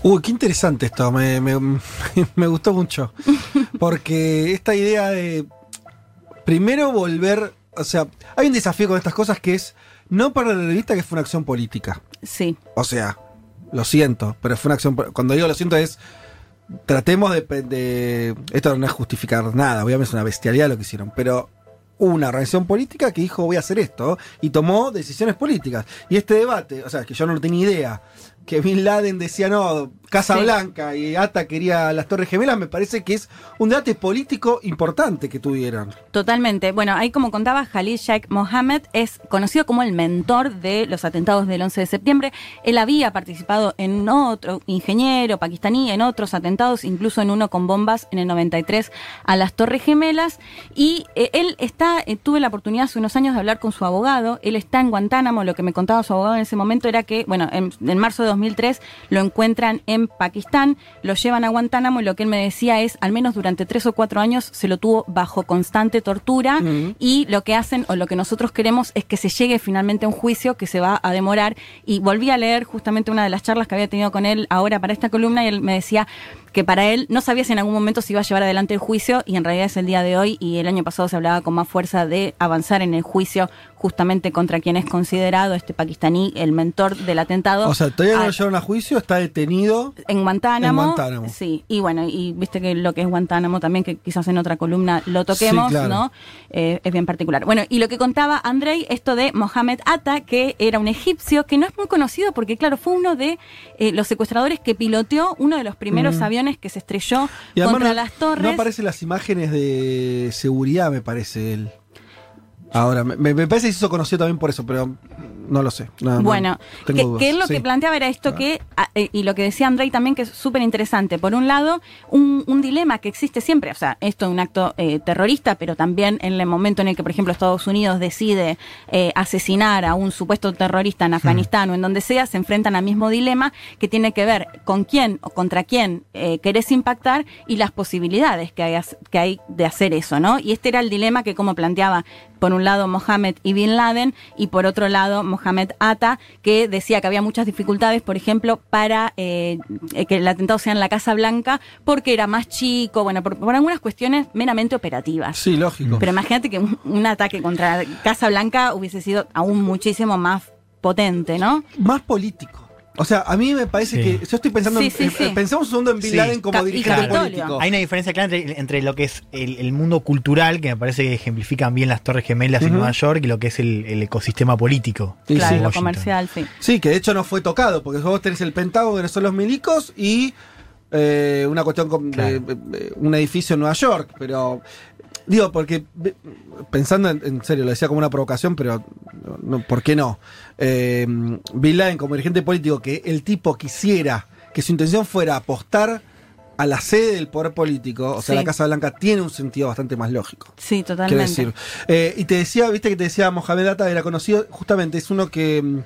Uy, qué interesante esto, me, me- me gustó mucho. Porque esta idea de primero volver, o sea, hay un desafío con estas cosas que es no perder de vista que fue una acción política. Sí. O sea, lo siento, pero fue una acción. Cuando digo lo siento es. Tratemos de, Esto no es justificar nada, obviamente es una bestialidad lo que hicieron, pero una organización política que dijo voy a hacer esto y tomó decisiones políticas. Y este debate, o sea, que yo no tenía idea, que Bin Laden decía no, Casa Sí. Blanca y Ata quería las Torres Gemelas, me parece que es un debate político importante que tuvieron. Totalmente. Bueno, ahí como contaba, Khalid Sheikh Mohammed es conocido como el mentor de los atentados del 11 de septiembre. Él había participado en otro ingeniero pakistaní, en otros atentados, incluso en uno con bombas en el 93 a las Torres Gemelas. Y eh, él está, eh, tuve la oportunidad hace unos años de hablar con su abogado. Él está en Guantánamo. Lo que me contaba su abogado en ese momento era que, bueno, en, en marzo de 2003 lo encuentran en Pakistán, lo llevan a Guantánamo y lo que él me decía es, al menos durante tres o cuatro años se lo tuvo bajo constante tortura y lo que hacen o lo que nosotros queremos es que se llegue finalmente a un juicio que se va a demorar. Y volví a leer justamente una de las charlas que había tenido con él ahora para esta columna y él me decía que para él no sabía si en algún momento se iba a llevar adelante el juicio y en realidad es el día de hoy y el año pasado se hablaba con más fuerza de avanzar en el juicio justamente contra quien es considerado este pakistaní el mentor del atentado. O sea, todavía no lo llevaron a juicio, está detenido. en Guantánamo. En Guantánamo. Sí, y bueno, y viste que lo que es Guantánamo también, que quizás en otra columna lo toquemos, Sí, claro. ¿no? Eh, es bien particular. Bueno, y lo que contaba Andrei, esto de Mohamed Atta, que era un egipcio que no es muy conocido porque, claro, fue uno de eh, los secuestradores que piloteó uno de los primeros Mm. aviones que se estrelló Y contra no, las torres. no aparecen las imágenes de seguridad, me parece él. Ahora, me, me parece que se hizo conocido también por eso, pero no lo sé. No, no, Bueno, tengo que, que lo Sí. que planteaba era esto que, a- eh, y lo que decía Andrei también, que es súper interesante. Por un lado, un, un dilema que existe siempre, o sea, esto es un acto eh, terrorista, pero también en el momento en el que, por ejemplo, Estados Unidos decide eh, asesinar a un supuesto terrorista en Afganistán o en donde sea, se enfrentan al mismo dilema que tiene que ver con quién o contra quién eh, querés impactar y las posibilidades que hay, que hay de hacer eso, ¿no? Y este era el dilema que, como planteaba, por un lado Mohammed y Bin Laden y por otro lado Mohammed Atta, que decía que había muchas dificultades, por ejemplo, para eh, que el atentado sea en la Casa Blanca, porque era más chico, bueno, por, por algunas cuestiones meramente operativas. Sí, lógico. Pero imagínate que un, un ataque contra Casa Blanca hubiese sido aún muchísimo más potente, ¿no? Más político. O sea, a mí me parece Sí. que. Yo estoy pensando. Sí, en, sí, sí. Pensamos un segundo en Bin Sí. Laden como dirigente político. Hay una diferencia clara entre, entre lo que es el, el mundo cultural, que me parece que ejemplifican bien las Torres Gemelas en. Nueva York, y lo que es el, el ecosistema político. Sí, claro, sí. lo comercial, sí. Sí, que de hecho no fue tocado, porque vos tenés el Pentágono, que son los milicos, y eh, una cuestión con Claro. un edificio en Nueva York, pero digo, porque pensando en, en serio, lo decía como una provocación, pero no, ¿por qué no? Eh, Bin Laden como dirigente político, que el tipo quisiera, que su intención fuera apostar a la sede del poder político, o sea, Sí. la Casa Blanca, tiene un sentido bastante más lógico. Sí, Quiero totalmente. decir. Eh, y te decía, viste que te decía Mohamed Atta era conocido, justamente es uno que mm,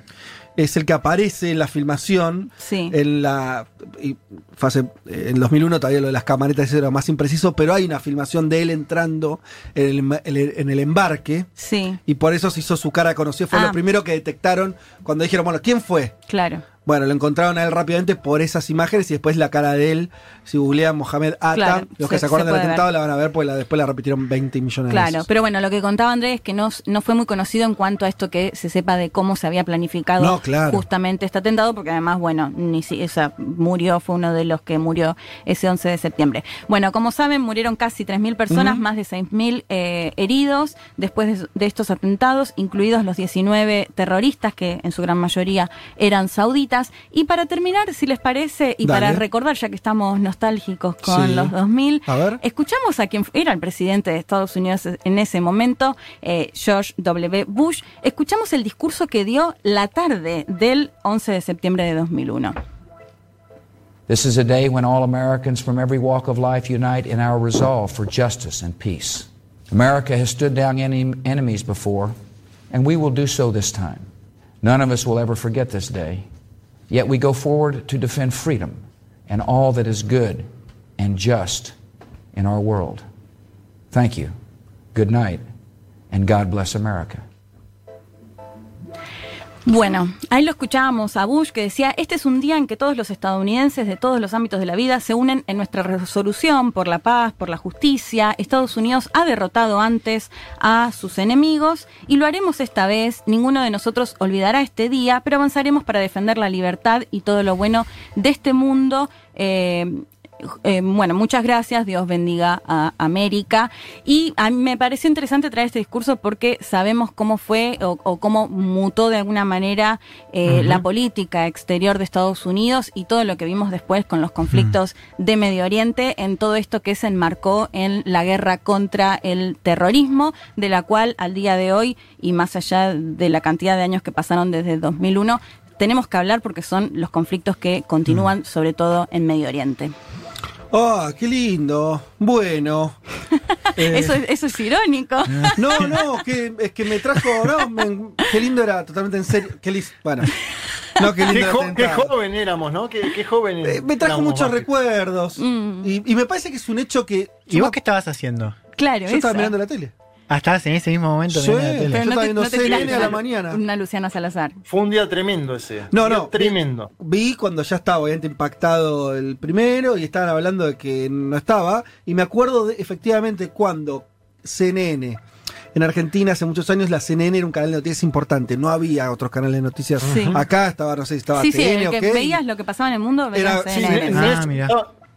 es el que aparece en la filmación. Sí. En la. y hace- en 2001 todavía lo de las camaretas era más impreciso, pero hay una filmación de él entrando en el, en el- en el embarque. Sí, Y por eso se hizo su cara conocida. Fue Ah. lo primero que detectaron cuando dijeron, bueno, ¿quién fue? claro. Bueno, lo encontraron a él rápidamente por esas imágenes y después la cara de él. Si googlean Mohamed Atta, Claro, los que se- se, acuerdan se del atentado ver. la van a ver, porque la, después la repitieron 20 millones de Claro, veces. pero bueno, lo que contaba Andrés es que no, no fue muy conocido en cuanto a esto que se sepa de cómo se había planificado No, claro. justamente este atentado, porque además, bueno, ni si, o sea, murió, fue uno de los que murió ese 11 de septiembre. Bueno, como saben, murieron casi 3.000 personas, más de 6.000 eh, heridos después de, de estos atentados, incluidos los 19 terroristas, que en su gran mayoría eran sauditas. Y para terminar, si les parece, y Dale. para recordar, ya que estamos nostálgicos con Sí. los 2000, A ver. Escuchamos a quien era el presidente de Estados Unidos en ese momento, eh, George W. Bush. Escuchamos el discurso que dio la tarde del 11 de septiembre de 2001. This is a day when all Americans from every walk of life unite in our resolve for justice and peace. America has stood down any enemies before, and we will do so this time. None of us will ever forget this day. Yet we go forward to defend freedom and all that is good and just in our world. Thank you. Good night, and God bless America. Bueno, ahí lo escuchábamos a Bush que decía, este es un día en que todos los estadounidenses de todos los ámbitos de la vida se unen en nuestra resolución por la paz, por la justicia. Estados Unidos ha derrotado antes a sus enemigos y lo haremos esta vez. Ninguno de nosotros olvidará este día, pero avanzaremos para defender la libertad y todo lo bueno de este mundo. Eh, eh, bueno, muchas gracias, Dios bendiga a América. Y a mí me pareció interesante traer este discurso porque sabemos cómo fue o, o cómo mutó de alguna manera eh, la política exterior de Estados Unidos y todo lo que vimos después con los conflictos de Medio Oriente en todo esto que se enmarcó en la guerra contra el terrorismo, de la cual al día de hoy y más allá de la cantidad de años que pasaron desde el 2001, tenemos que hablar porque son los conflictos que continúan sobre todo en Medio Oriente. ¡Ah, qué lindo! Bueno. Eh, Eso, es- eso es irónico. No, no, que, es que me trajo. No, me- qué lindo era, totalmente en serio. Qué lis- bueno. No, qué lindo Qué, qué joven éramos, ¿no? Qué, qué joven Eh, me trajo éramos, muchos recuerdos. Y, y me parece que es un hecho que. ¿Y vos qué estabas haciendo? Claro, Yo estaba mirando la tele. Ah, estabas en ese mismo momento Sí, la tele. yo estaba te- viendo te CNN tiraste a la una- mañana. Una Luciana Salazar. Fue un día tremendo ese. No, Un día no. Tremendo. Vi cuando ya estaba obviamente impactado el primero y estaban hablando de que no estaba. Y me acuerdo de efectivamente cuando CNN. En Argentina hace muchos años la CNN era un canal de noticias importante, no había otros canales de noticias. Sí. Acá estaba, no sé si estaba Sí, sí, TN el o que qué. veías lo que pasaba en el mundo, veías Era- Sí, CNN. en- en Ah, ese- mira.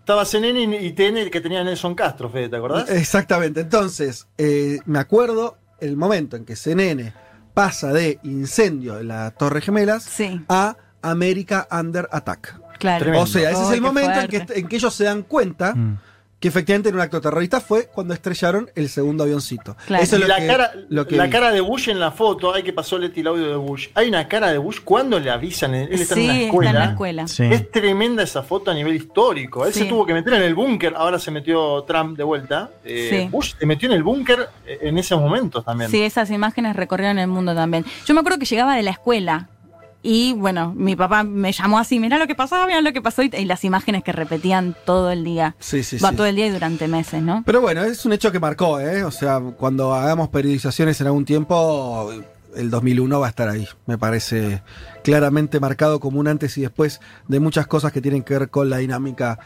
Estaba, estaba CNN y TN que tenía Nelson Castro, Fede, ¿te acordás? Exactamente. Entonces, eh, me acuerdo el momento en que CNN pasa de incendio en la Torre Gemelas a America Under Attack. Claro. O sea, ese es el momento en que, en que ellos se dan cuenta Mm. Que efectivamente era un acto terrorista fue cuando estrellaron el segundo avioncito. Claro. Eso es lo la, que, cara, lo que la vi. cara de Bush en la foto, hay que pasó Leti el audio de Bush. Hay una cara de Bush cuando le avisan, él está Sí, en una está en escuela. la escuela. Sí. Es tremenda esa foto a nivel histórico. Él Sí. se tuvo que meter en el búnker, ahora se metió Trump de vuelta. Eh, Sí. Bush se metió en el búnker eh, en esos momentos también. Sí, esas imágenes recorrieron el mundo también. Yo me acuerdo que llegaba de la escuela y bueno, mi papá me llamó así, mirá lo que pasaba, mirá lo que pasó y, y las imágenes que repetían todo el día. Sí, sí, Va sí. todo el día y durante meses, ¿no? Pero bueno, es un hecho que marcó, ¿eh? O sea, cuando hagamos periodizaciones en algún tiempo, el 2001 va a estar ahí. Me parece claramente marcado como un antes y después de muchas cosas que tienen que ver con la dinámica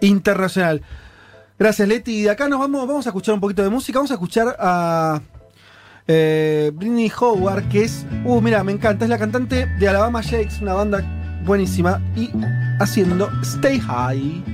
internacional. Gracias, Leti. Y de acá nos vamos, vamos a escuchar un poquito de música. Vamos a escuchar a eh, Howard, que es. Uh, mira, me encanta. Es la cantante de Alabama Shakes, una banda buenísima. Y haciendo Stay High.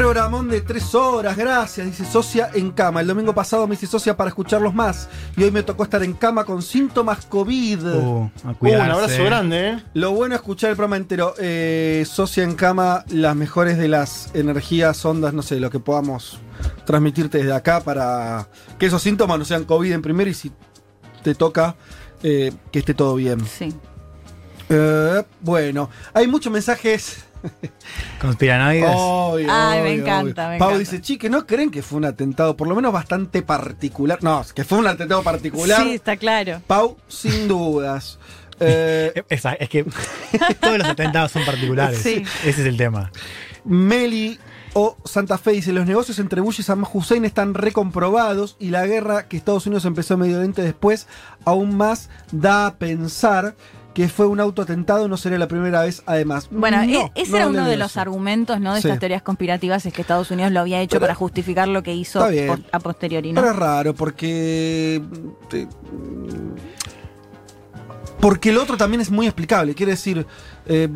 Programón de tres horas, gracias, dice socia en cama. El domingo pasado me hice socia para escucharlos más y hoy me tocó estar en cama con síntomas COVID. Uh, a Uh, un abrazo grande, ¿eh? Lo bueno es escuchar el programa entero. Eh, socia en cama, las mejores de las energías, ondas, no sé, lo que podamos transmitirte desde acá para que esos síntomas no sean COVID en primero y si te toca, eh, que esté todo bien. Sí. Eh, bueno, hay muchos mensajes. Conspiranoides. Obvio, Ay, me obvio, encanta, obvio. me Pau encanta. dice, chique, ¿no creen que fue un atentado por lo menos bastante particular? No, que fue un atentado particular. Sí, está claro. Pau, sin dudas. Eh, es que todos los atentados son particulares. Sí. Ese es el tema. Meli o Santa Fe dice, los negocios entre Bush y Saddam Hussein están recomprobados y la guerra que Estados Unidos empezó Medio Oriente después aún más da a pensar que fue un autoatentado, no sería la primera vez además. Bueno, No, e- ese no era uno de eso. los argumentos ¿no? de Sí. estas teorías conspirativas, es que Estados Unidos lo había hecho Pero- para justificar lo que hizo por- a posteriori, ¿no? Pero es raro porque... porque el otro también es muy explicable. Quiere decir, eh,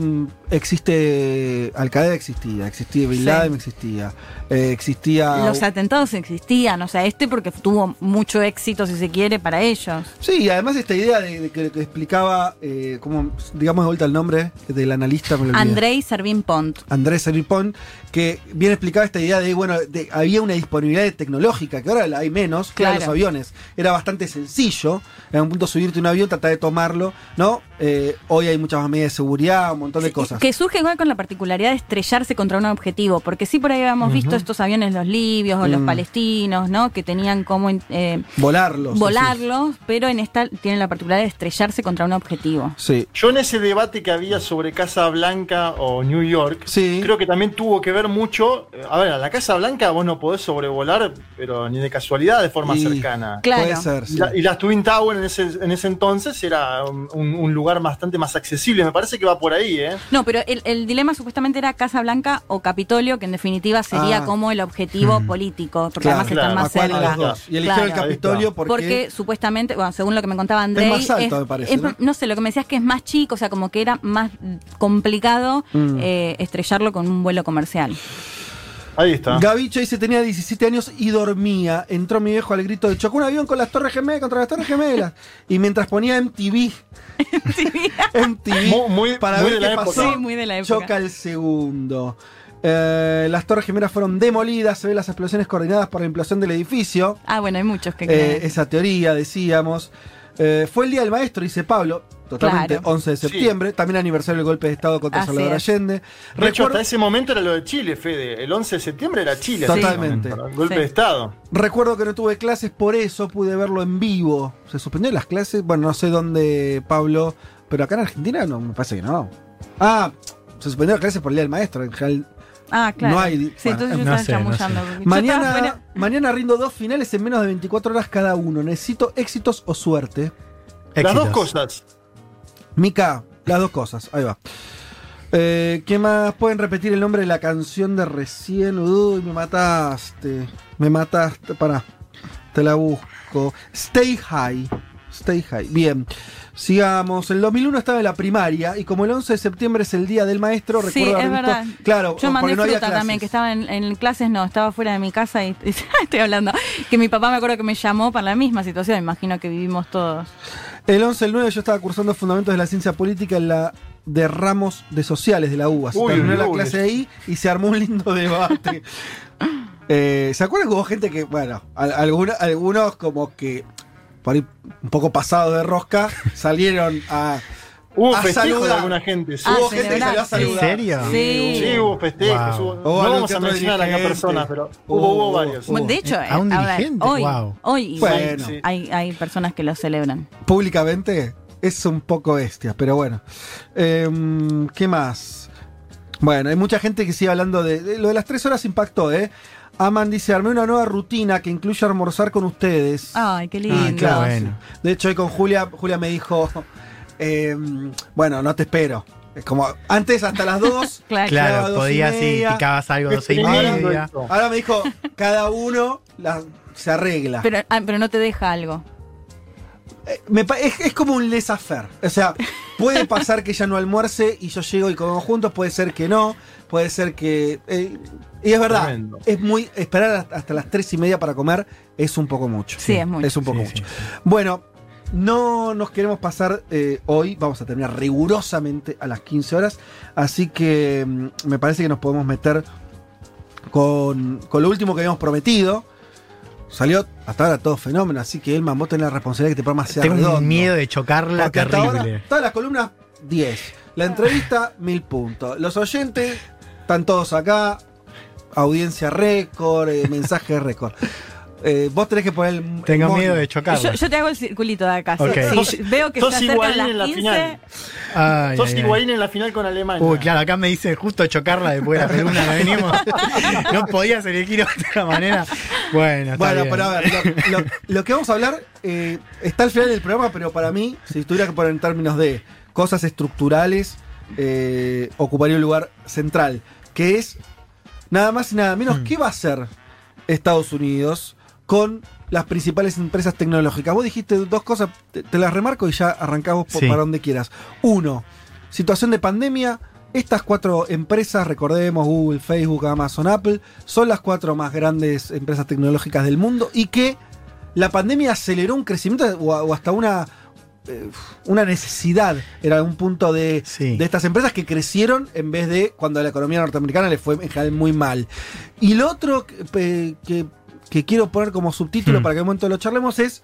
existe. Al Qaeda existía, existía Bin Sí. Laden existía, eh, existía. Los atentados existían, o sea, este porque tuvo mucho éxito, si se quiere, para ellos. Sí, además esta idea de, de que, que explicaba, eh, como, digamos de vuelta el nombre del analista, me lo olvidé. Andrei Servin Pont. Que bien explicaba esta idea de, bueno, de- había una disponibilidad tecnológica, que ahora la hay menos, Claro. los aviones. Era bastante sencillo, en un punto subirte un avión, tratar de tomarlo, ¿no? Eh, hoy hay muchas más medidas de seguridad, un montón de cosas. Que surge igual con la particularidad de estrellarse contra un objetivo, porque sí por ahí habíamos visto estos aviones, los libios o los Mm. palestinos, ¿no? Que tenían como eh, Volarlos. volarlos, pero en esta tienen la particularidad de estrellarse contra un objetivo. Sí. Yo en ese debate que había sobre Casa Blanca o New York, Sí. creo que también tuvo que ver mucho. eh, A ver, a la Casa Blanca vos no podés sobrevolar, pero ni de casualidad de forma Y- cercana. Claro. Puede ser, Y, sí. la- y las Twin Towers en ese, en ese entonces era un, un- un lugar bastante más accesible. Me parece que va por ahí, ¿eh? No, pero el, el dilema supuestamente era Casa Blanca o Capitolio, que en definitiva sería Ah. como el objetivo político, porque Claro, además están claro. más ¿A cuál de cerca. Y eligieron el. Capitolio porque, Porque supuestamente, bueno, según lo que me contaba Andrei, más alto, me parece, ¿no? sé, lo que me decías es que es más chico, o sea, como que era más complicado Mm. eh, estrellarlo con un vuelo comercial. Ahí está. Gabicho dice tenía 17 años y dormía. Entró mi viejo al grito de chocó un avión con las torres gemelas contra las torres gemelas. y mientras ponía MTV. MTV Muy- muy- para muy ver de qué la época. pasó. Sí, muy de la época. Choca el segundo. Eh, las torres gemelas fueron demolidas. Se ven las explosiones coordinadas por la implosión del edificio. Ah, bueno, hay muchos que Eh, creen. esa teoría, decíamos. Eh, fue el día del maestro, dice Pablo. Totalmente, Claro. 11 de septiembre. También aniversario del golpe de Estado contra Así Salvador es. Allende. De hecho, hasta ese momento era lo de Chile, Fede. El 11 de septiembre era Chile. Totalmente. momento, El golpe Sí. de Estado. Recuerdo que no tuve clases, por eso pude verlo en vivo. Se suspendió las clases, bueno, no sé dónde, Pablo, pero acá en Argentina no, me parece que no. Ah, se suspendió las clases por el Día del Maestro, en general. ah, claro. no hay- sí, bueno, entonces yo no estaba sé, no Mañana, mañana rindo dos finales en menos de 24 horas cada uno. Necesito éxitos o suerte. Las dos cosas. Mica, las dos cosas, ahí va. Eh, ¿Qué más? ¿Pueden repetir el nombre de la canción de recién? Uy, me mataste. Me mataste. Pará. Te la busco. Stay High. Stay High. Bien. Sigamos. El 2001 estaba en la primaria y como el 11 de septiembre es el día del maestro, Sí, recuerdo es visto- verdad. Claro, Yo mandé no había fruta clases. también, que estaba en, en clases, no, estaba fuera de mi casa y, estoy hablando. Que mi papá me acuerdo que me llamó para la misma situación, imagino que vivimos todos. El 11 del 9 yo estaba cursando Fundamentos de la Ciencia Política en la de ramos de sociales de la UBA. Se Uy, terminó la clase ahí y se armó un lindo debate. Eh, ¿Se acuerdan que hubo gente que, bueno, al- algunos, algunos como que por ahí un poco pasados de rosca salieron a, Hubo festejos de alguna gente. sí. Ah, hubo gente que salió a saludar. ¿En serio? Sí. Sí, hubo festejos. Wow. hubo- no vamos a mencionar a personas, pero Hubo, hubo, hubo hubo. varios. Hubo. de hecho, a un dirigente, hoy, wow. hoy Bueno. Hay, hay personas que lo celebran. Públicamente es un poco bestia, pero bueno. Em, ¿Qué más? Bueno, hay mucha gente que sigue hablando de, de- lo de las tres horas impactó, ¿eh? Aman dice, armé una nueva rutina que incluye almorzar con ustedes. Ay, qué lindo. Ah, bueno. De hecho, hoy con Julia, Julia me dijo, em, bueno, no te espero. Como antes hasta las 2. Claro. Claro, dos y podías y picabas algo a 12 y Ahora- media. Ahora me dijo, cada uno la- se arregla. Pero, ah, pero no te deja algo. Eh, me es, es como un laissez-faire. O sea, puede pasar que ella no almuerce y yo llego y comemos juntos, puede ser que no, puede ser que. eh, y es verdad, Tremendo. es muy. Esperar hasta- las tres y media para comer es un poco mucho. Sí, es mucho. Es un poco Sí, mucho. sí, Bueno, no nos queremos pasar eh, hoy, vamos a terminar rigurosamente a las 15 horas, así que mm, me parece que nos podemos meter con, con lo último que habíamos prometido. Salió hasta ahora todo fenómeno, así que Elman, vos tenés la responsabilidad de que este programa sea Tengo redondo. un miedo de chocarla Porque hasta terrible. ahora, todas las columnas, 10. La entrevista, 1000 puntos. Los oyentes, están todos acá. Audiencia récord, eh, mensaje récord. Eh, vos tenés que poner el. Tengo el miedo de chocarla. Yo, yo te hago el circulito de acá. Si veo que Sos las en la 15, final. Ay, Sos ay, ay. Higuaín en la final con Alemania. Uy, claro, acá me dice justo chocarla después de la columna que venimos. No podías elegir de otra manera. Bueno, está Bueno, bien. pero a ver, lo, lo- lo que vamos a hablar eh, está al final del programa, pero para mí, si tuviera que poner en términos de cosas estructurales, eh, ocuparía un lugar central, que es nada más y nada menos, ¿qué va a hacer Estados Unidos con las principales empresas tecnológicas? Vos dijiste dos cosas, te, te las remarco y ya arrancamos por, Sí. para donde quieras. Uno, situación de pandemia. Estas cuatro empresas, recordemos Google, Facebook, Amazon, Apple, son las cuatro más grandes empresas tecnológicas del mundo y que la pandemia aceleró un crecimiento o, o hasta una, eh, una necesidad en algún punto de, Sí. de estas empresas que crecieron en vez de cuando a la economía norteamericana le fue en general muy mal. Y lo otro que- que quiero poner como subtítulo Hmm. para que en un momento lo charlemos es,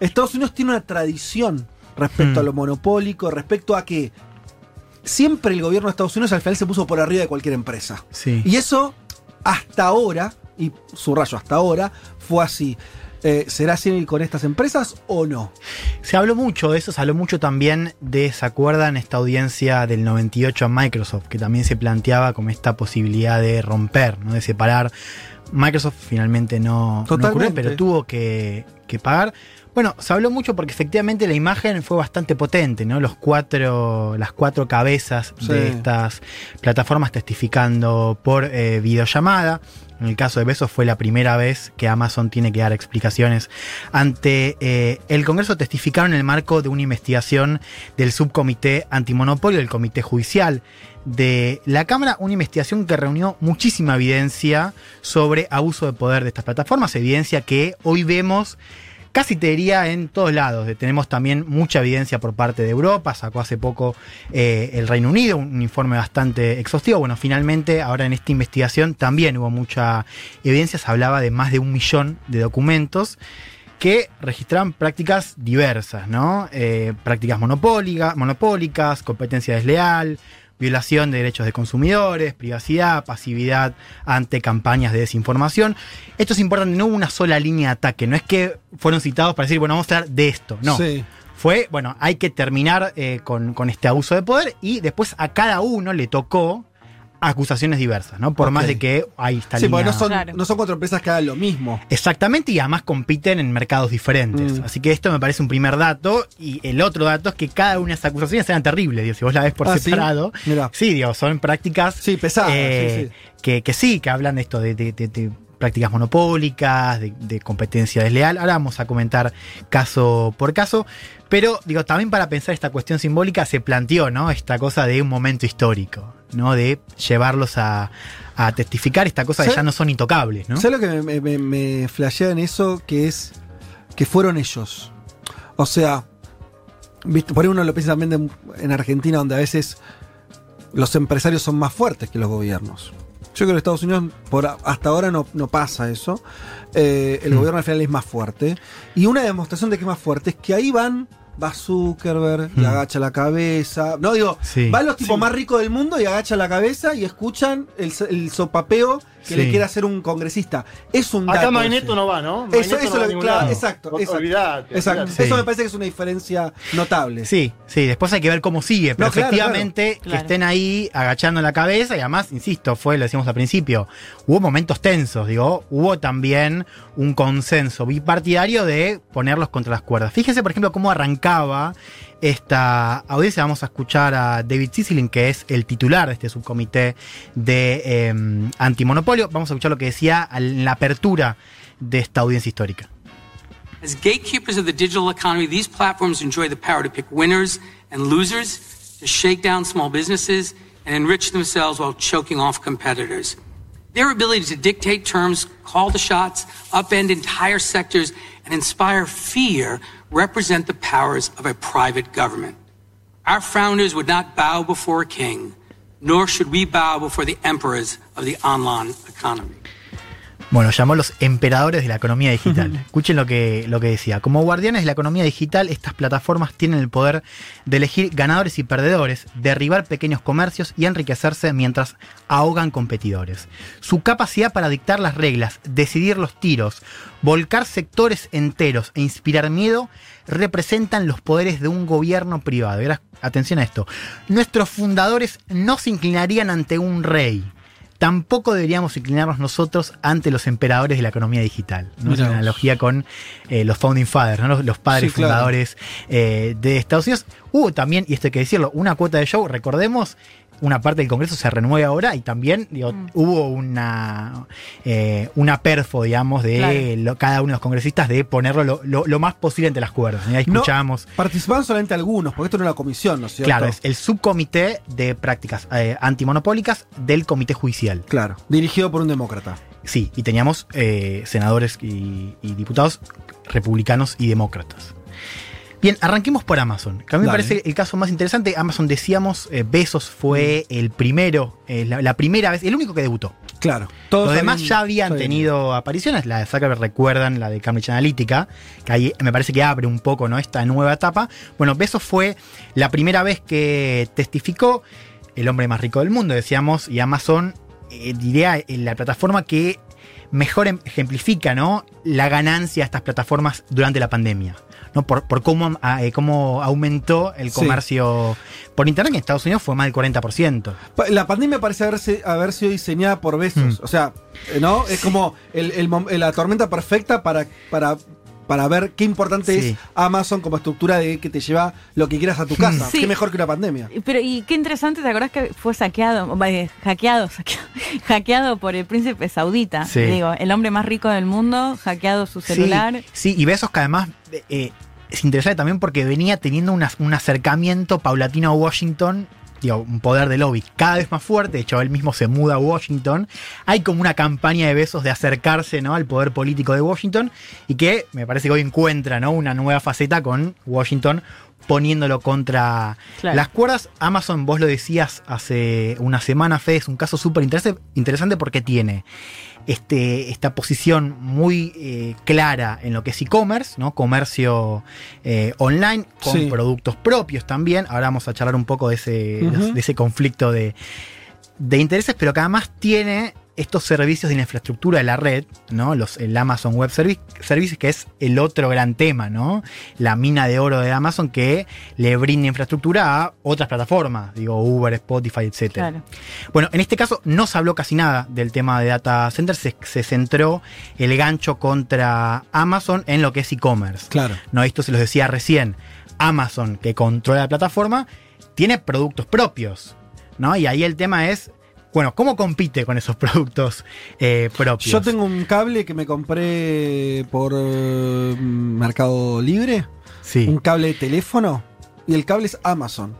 Estados Unidos tiene una tradición respecto Hmm. a lo monopólico, respecto a que siempre el gobierno de Estados Unidos al final se puso por arriba de cualquier empresa. Sí. Y eso hasta ahora, y subrayo hasta ahora, fue así. Eh, ¿Será así con estas empresas o no? Se habló mucho de eso, se habló mucho también de, ¿se acuerdan esta audiencia del 98 a Microsoft? Que también se planteaba como esta posibilidad de romper, ¿no? de separar. Microsoft finalmente no, no ocurrió, pero tuvo que, que pagar. Bueno, se habló mucho porque efectivamente la imagen fue bastante potente, ¿no? Los cuatro, las cuatro cabezas Sí. de estas plataformas testificando por eh, videollamada. En el caso de Besos fue la primera vez que Amazon tiene que dar explicaciones ante eh, el Congreso. Testificaron en el marco de una investigación del subcomité antimonopolio del Comité Judicial de la Cámara, una investigación que reunió muchísima evidencia sobre abuso de poder de estas plataformas, evidencia que hoy vemos casi te diría en todos lados. Tenemos también mucha evidencia por parte de Europa, sacó hace poco eh, el Reino Unido un informe bastante exhaustivo. Bueno, finalmente ahora en esta investigación también hubo mucha evidencia, se hablaba de más de un millón de documentos que registraban prácticas diversas, ¿no? Eh, prácticas monopólicas, competencia desleal, violación de derechos de consumidores, privacidad, pasividad ante campañas de desinformación. Esto es importante, no hubo una sola línea de ataque, no es que fueron citados para decir, bueno, vamos a hablar de esto, no. Sí. Fue, bueno, hay que terminar eh, con, con este abuso de poder y después a cada uno le tocó acusaciones diversas, ¿no? Por más de que ahí está Sí, porque no son, Claro. no son cuatro empresas que hagan lo mismo. Exactamente, y además compiten en mercados diferentes. Mm. Así que esto me parece un primer dato. Y el otro dato es que cada una de esas acusaciones eran terribles. Digo, si vos la ves por Ah, ¿sí? separado, Mirá. sí, digo, son prácticas Sí, pesadas. eh, sí, sí. Que, que sí, que hablan de esto, de, de- de- de prácticas monopólicas, de, de competencia desleal. Ahora vamos a comentar caso por caso. Pero, digo, también para pensar esta cuestión simbólica se planteó, ¿no? Esta cosa de un momento histórico, ¿no? De llevarlos a, a testificar esta cosa de ¿Sabe- ya no son intocables, ¿no? ¿Sabes lo que me, me, me flashea en eso? Que es que fueron ellos. O sea, por ahí uno lo piensa también de- en Argentina, donde a veces los empresarios son más fuertes que los gobiernos. Yo creo que en Estados Unidos por hasta ahora no, no pasa eso. Eh, el Hmm. gobierno al final es más fuerte. Y una demostración de que es más fuerte es que ahí van, va Zuckerberg y Hmm. agacha la cabeza. No digo, Sí. van los tipos más ricos del mundo y agachan la cabeza y escuchan el, el sopapeo que le quiera hacer un congresista. Es un dato. Acá Magneto no va, ¿no? Magneto Eso, eso no va a lo- claro, exacto. Exacto. olvidate, Exacto. olvidate. Eso Sí. me parece que es una diferencia notable. Sí, sí, después hay que ver cómo sigue, pero No, claro, efectivamente claro. que estén ahí agachando la cabeza y además, insisto, fue, lo decíamos al principio, hubo momentos tensos, digo, hubo también un consenso bipartidario de ponerlos contra las cuerdas. Fíjense, por ejemplo, cómo arrancaba esta audiencia. Vamos a escuchar a David Sislin, que es el titular de este subcomité de eh, antimonopolio. Vamos a escuchar lo que decía en la apertura de esta audiencia histórica. As gatekeepers of the digital economy, these platforms enjoy the power to pick winners and losers, to shake down small businesses, and enrich themselves while choking off competitors. Their ability to dictate terms, call the shots, upend entire sectors, and inspire fear represent the powers of a private government. Our founders would not bow before a king, nor should we bow before the emperors of the online economy. Bueno, llamó los emperadores de la economía digital. Escuchen lo que, lo que decía. Como guardianes de la economía digital, estas plataformas tienen el poder de elegir ganadores y perdedores, derribar pequeños comercios y enriquecerse mientras ahogan competidores. Su capacidad para dictar las reglas, decidir los tiros, volcar sectores enteros e inspirar miedo representan los poderes de un gobierno privado. Y ahora, atención a esto. Nuestros fundadores no se inclinarían ante un rey tampoco deberíamos inclinarnos nosotros ante los emperadores de la economía digital. ¿no? Es una analogía con eh, los founding fathers, ¿no? los, los padres Sí, claro. fundadores eh, de Estados Unidos. Hubo también, y esto hay que decirlo, una cuota de show, recordemos, una parte del Congreso se renueve ahora y también digo, hubo una, eh, una perfo, digamos, de Claro. lo- cada uno de los congresistas de ponerlo lo, lo- lo más posible entre las cuerdas. Y ahí No, escuchábamos. participaban solamente algunos, porque esto no era una comisión, ¿no es cierto? Claro, es el subcomité de prácticas eh, antimonopólicas del Comité Judicial. Claro, dirigido por un demócrata. Sí, y teníamos eh, senadores y, y diputados republicanos y demócratas. Bien, arranquemos por Amazon. Que a mí me parece el caso más interesante. Amazon, decíamos, eh, Besos fue el primero, eh, la, la primera vez, el único que debutó. Claro. Los Todos demás habían- ya habían tenido apariciones. La de Zuckerberg recuerdan, la de Cambridge Analytica, que ahí me parece que abre un poco ¿no? esta nueva etapa. Bueno, Besos fue la primera vez que testificó el hombre más rico del mundo, decíamos, y Amazon, eh, diría, la plataforma que mejor em- ejemplifica ¿no? la ganancia de estas plataformas durante la pandemia. ¿No? Por, por cómo, ah, eh, cómo aumentó el Sí. comercio por internet, que en Estados Unidos fue más del 40%. Pa- La pandemia parece haberse, haber sido diseñada por besos. Mm. O sea, ¿no? Es como el- el la tormenta perfecta para, para, para ver qué importante Sí. es Amazon como estructura de que te lleva lo que quieras a tu casa. Sí. Qué mejor que una pandemia. Pero, y qué interesante, ¿te acordás que fue saqueado, eh, hackeado, saqueado, hackeado por el príncipe saudita? Sí. Digo, el hombre más rico del mundo, hackeado su celular. Sí, sí, y Besos que además eh, es interesante también porque venía teniendo una- un acercamiento paulatino a Washington, digo, un poder de lobby cada vez más fuerte, de hecho él mismo se muda a Washington, hay como una campaña de Besos de acercarse ¿no? al poder político de Washington y que me parece que hoy encuentra ¿no? una nueva faceta con Washington poniéndolo contra Claro. las cuerdas. Amazon, vos lo decías hace una semana, Fede, es un caso súper interesante porque tiene este, esta posición muy eh, clara en lo que es e-commerce, ¿no? Comercio eh, online, con Sí. productos propios también. Ahora vamos a charlar un poco de ese, de ese conflicto de, de intereses, pero que además tiene estos servicios de la infraestructura de la red, ¿no? Los, el Amazon Web Service, Services, que es el otro gran tema, ¿no? La mina de oro de Amazon que le brinda infraestructura a otras plataformas, digo Uber, Spotify, etc. Claro. Bueno, en este caso no se habló casi nada del tema de data center, se, se centró el gancho contra Amazon en lo que es e-commerce. Claro. No, esto se los decía recién. Amazon, que controla la plataforma, tiene productos propios. ¿no? Y ahí el tema es, bueno, ¿cómo compite con esos productos eh, propios? Yo tengo un cable que me compré por eh, Mercado Libre. Sí. Un cable de teléfono. Y el cable es Amazon.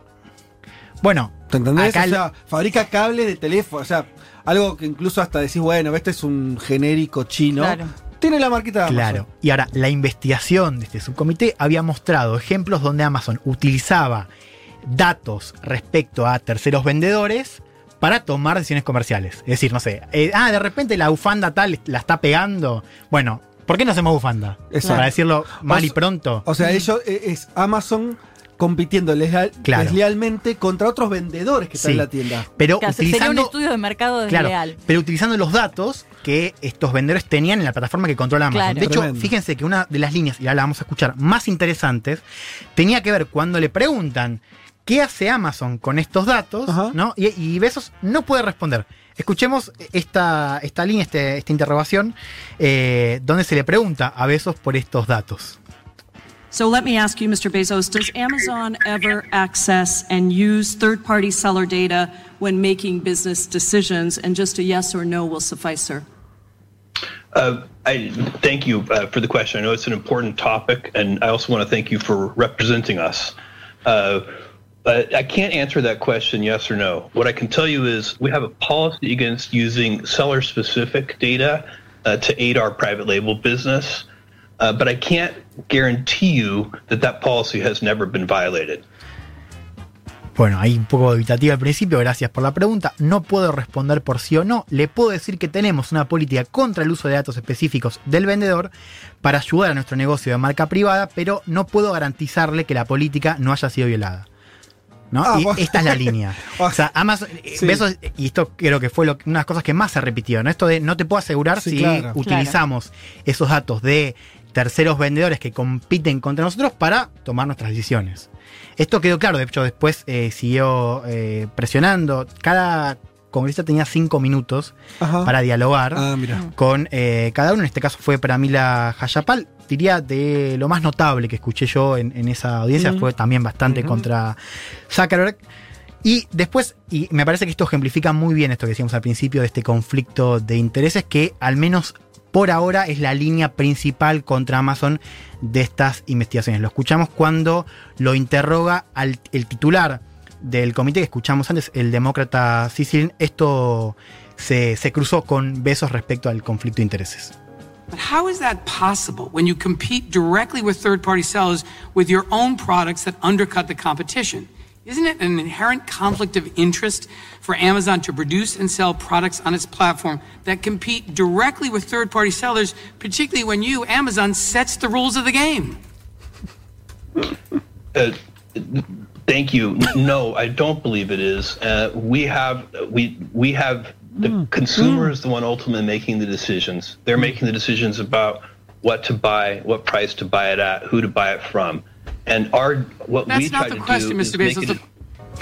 Bueno, ¿Te entendés? Acá o sea, fabrica cables de teléfono. O sea, algo que incluso hasta decís, bueno, este es un genérico chino. Claro. Tiene la marquita de Amazon. Claro. Y ahora, la investigación de este subcomité había mostrado ejemplos donde Amazon utilizaba datos respecto a terceros vendedores para tomar decisiones comerciales. Es decir, no sé, eh, ah, de repente la bufanda tal la está pegando. Bueno, ¿por qué no hacemos bufanda? Exacto. Para decirlo mal O y pronto. O sea, ellos eh, es Amazon compitiendo deslealmente contra otros vendedores que están en la tienda. Pero utilizando, sería un estudio de mercado desleal. pero utilizando los datos que estos vendedores tenían en la plataforma que controla Amazon. De hecho, fíjense que una de las líneas, y ahora la vamos a escuchar, más interesantes, tenía que ver cuando le preguntan qué hace Amazon con estos datos, ¿no? Y, Besos no puede responder. Escuchemos esta, esta línea, este, esta interrogación, eh, donde se le pregunta a Besos por estos datos. So let me ask you, Mr. Bezos, does Amazon ever access and use third party seller data when making business decisions? And just a yes or no will suffice, sir. Uh, I thank you uh, for the question. I know it's an important topic, and I also want to thank you for representing us. Uh, I can't answer that question yes or no. What I can tell you is we have a policy against using seller specific data uh, to aid our private label business. Uh, but I can't guarantee you that that policy has never been violated. Bueno, hay un poco evitativa al principio, gracias por la pregunta. No puedo responder por sí o no. Le puedo decir que tenemos una política contra el uso de datos específicos del vendedor para ayudar a nuestro negocio de marca privada, pero no puedo garantizarle que la política no haya sido violada. ¿No? Ah, y esta es la línea. o sea, Amazon, eh, y esto creo que fue lo, una de las cosas que más se repitió, ¿no? Esto de no te puedo asegurar si utilizamos esos datos de terceros vendedores que compiten contra nosotros para tomar nuestras decisiones. Esto quedó claro, de hecho después eh, siguió eh, presionando. Cada congresista tenía cinco minutos para dialogar ah, con eh, cada uno. En este caso fue para mí la Hayapal. Diría de lo más notable que escuché yo en, esa audiencia, fue también bastante contra Zuckerberg. Y después, y me parece que esto ejemplifica muy bien esto que decíamos al principio de este conflicto de intereses que al menos por ahora es la línea principal contra Amazon de estas investigaciones. Lo escuchamos cuando lo interroga al, el titular del comité que escuchamos antes, el demócrata Sicilin. Esto se, se cruzó con besos respecto al conflicto de intereses. But how is that possible when you compete directly with third party sellers with your own products that undercut the competition? Isn't it an inherent conflict of interest for Amazon to produce and sell products on its platform that compete directly with third party sellers, particularly when you, Amazon, sets the rules of the game? Uh, thank you. No, I don't believe it is. Uh, we have we we have the mm. consumer is the one ultimately making the decisions. They're making the decisions about what to buy, what price to buy it at, who to buy it from. And our what That's we try to question, do Mr. is Bezos. Make it,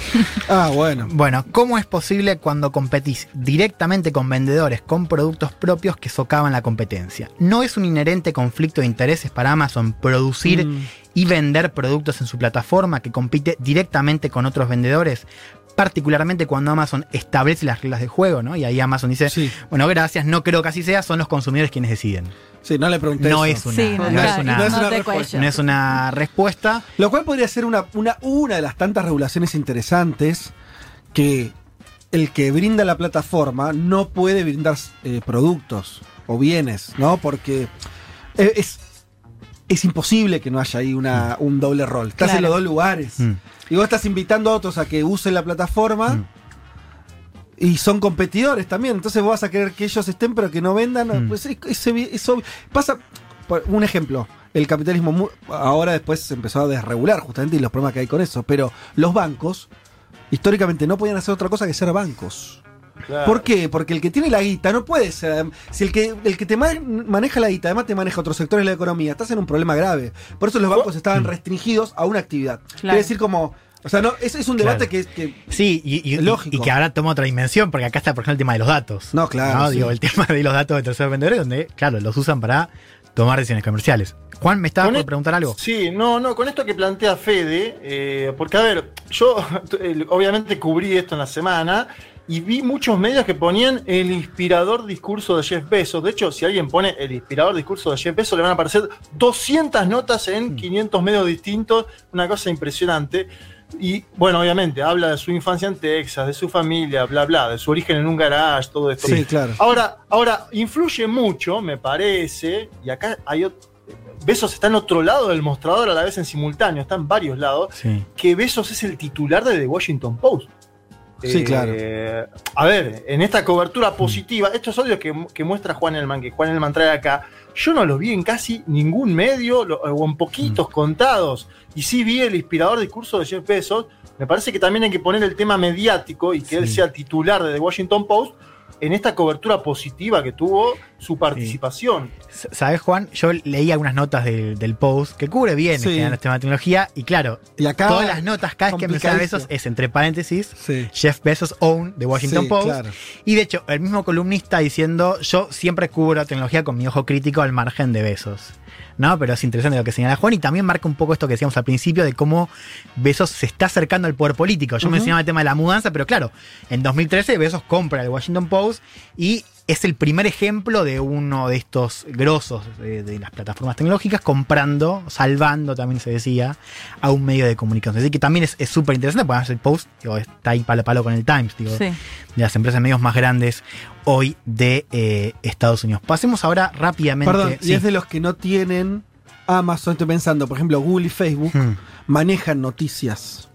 Ah, bueno. Bueno, ¿cómo es posible cuando competís directamente con vendedores con productos propios que socavan la competencia? ¿No es un inherente conflicto de intereses para Amazon producir mm. y vender productos en su plataforma que compite directamente con otros vendedores? Particularmente cuando Amazon establece las reglas de juego, ¿no? Y ahí Amazon dice, bueno, gracias, no creo que así sea, son los consumidores quienes deciden. Sí, no le pregunté no Es una, no, es una, no, es una, respuesta. Lo cual podría ser una, una, una de las tantas regulaciones interesantes que el que brinda la plataforma no puede brindar eh, productos o bienes, ¿no? Porque eh, es, es imposible que no haya ahí una, un doble rol. Estás en los dos lugares. Mm. Y vos estás invitando a otros a que usen la plataforma. Mm. Y son competidores también. Entonces vos vas a querer que ellos estén, pero que no vendan. Pues eso pasa. Por un ejemplo. El capitalismo ahora después se empezó a desregular justamente y los problemas que hay con eso. Pero los bancos históricamente no podían hacer otra cosa que ser bancos. ¿Por qué? Porque el que tiene la guita no puede ser. Si el que, el que te maneja la guita, además te maneja otros sectores de la economía, estás en un problema grave. Por eso los bancos estaban restringidos a una actividad. Quiere decir, como. O sea, no, es, es un debate que, que, Sí, y, lógico. y que ahora toma otra dimensión, porque acá está, por ejemplo, el tema de los datos. No, claro. Digo, el tema de los datos de terceros vendedores, donde, claro, los usan para tomar decisiones comerciales. Juan, ¿me estaba por e- preguntar algo? Sí, no, no, con esto que plantea Fede, eh, porque a ver, yo obviamente cubrí esto en la semana y vi muchos medios que ponían el inspirador discurso de Jeff Bezos. De hecho, si alguien pone el inspirador discurso de Jeff Bezos, le van a aparecer 200 notas en 500 mm. medios distintos, una cosa impresionante. Y bueno, obviamente, habla de su infancia en Texas, de su familia, bla, bla, de su origen en un garage, todo esto. Sí, claro. Ahora, ahora influye mucho, me parece, y acá hay otro. Besos está en otro lado del mostrador a la vez en simultáneo, está en varios lados, que Besos es el titular de The Washington Post. Sí, claro. A ver, en esta cobertura positiva, estos audios que, que, muestra Juan Elman, que Juan Elman trae acá, yo no los vi en casi ningún medio o en poquitos mm. contados. Y sí vi el inspirador discurso de Jeff Bezos. Me parece que también hay que poner el tema mediático y que él sea titular de The Washington Post en esta cobertura positiva que tuvo su participación. ¿Sabes, Juan? Yo leí algunas notas del, post que cubre bien sí. el tema de tecnología y claro, y acá todas las notas, cada vez que menciona Besos es entre paréntesis Jeff Bezos Own de Washington Post. Y de hecho, el mismo columnista diciendo, yo siempre cubro tecnología con mi ojo crítico al margen de Besos. ¿no? Pero es interesante lo que señala Juan y también marca un poco esto que decíamos al principio de cómo Besos se está acercando al poder político. Yo mencionaba el tema de la mudanza, pero claro, en 2013 Besos compra el Washington Post y es el primer ejemplo de uno de estos grosos de, las plataformas tecnológicas comprando, salvando, también se decía, a un medio de comunicación. Así que también es súper interesante, porque el post está ahí palo a palo con el Times, digo, de las empresas medios más grandes hoy de eh, Estados Unidos. Pasemos ahora rápidamente. Perdón, y es de los que no tienen Amazon, estoy pensando, por ejemplo, Google y Facebook hmm. manejan noticias.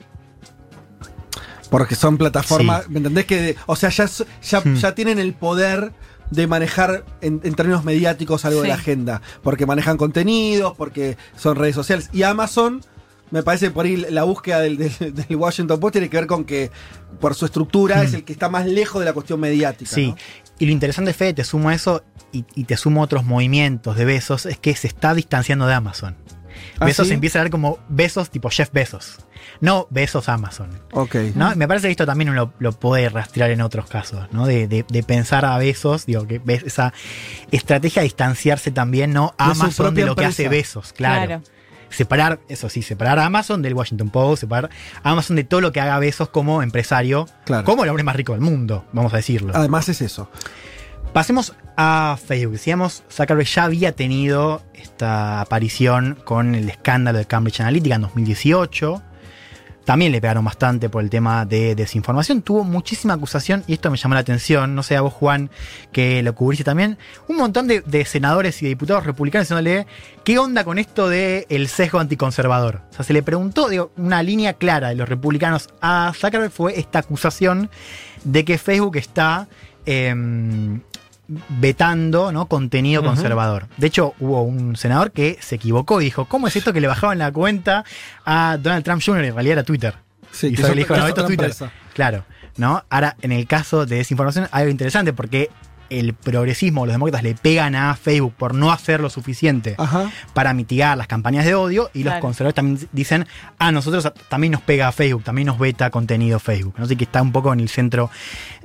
Porque son plataformas, ¿me entendés? que O sea, ya, ya, hmm. ya tienen el poder de manejar en, términos mediáticos algo de la agenda. Porque manejan contenidos, porque son redes sociales. Y Amazon, me parece por ahí la búsqueda del, del, Washington Post tiene que ver con que por su estructura es hmm. el que está más lejos de la cuestión mediática. Sí. Y lo interesante, Fede, te sumo a eso y, te sumo otros movimientos de besos, es que se está distanciando de Amazon. ¿Ah, besos empieza a ver como besos tipo Jeff Besos. No besos Amazon. Ok. ¿no? Me parece que esto también uno lo, puede rastrear en otros casos, ¿no? De, pensar a besos, digo, que ves esa estrategia de distanciarse también, ¿no? Amazon de, lo que hace besos, claro. Separar, eso sí, separar a Amazon del Washington Post, separar a Amazon de todo lo que haga besos como empresario, como el hombre más rico del mundo, vamos a decirlo. Además es eso. Pasemos a Facebook. Decíamos, Zuckerberg ya había tenido esta aparición con el escándalo de Cambridge Analytica en 2018. También le pegaron bastante por el tema de desinformación. Tuvo muchísima acusación y esto me llamó la atención. No sé a vos, Juan, que lo cubriste también. Un montón de, senadores y diputados republicanos diciéndole qué onda con esto del el sesgo anticonservador. O sea, se le preguntó, digo, una línea clara de los republicanos a Zuckerberg fue esta acusación de que Facebook está em, vetando ¿no? contenido conservador. De hecho, hubo un senador que se equivocó y dijo, ¿cómo es esto que le bajaban la cuenta a Donald Trump Jr.? En realidad era Twitter. Sí, y que le dijo, no, esto es Twitter. Claro. ¿no? Ahora, en el caso de desinformación, hay algo interesante porque el progresismo, los demócratas le pegan a Facebook por no hacer lo suficiente para mitigar las campañas de odio y los conservadores también dicen, a ah, nosotros también nos pega a Facebook, también nos veta contenido Facebook. Así que está un poco en el centro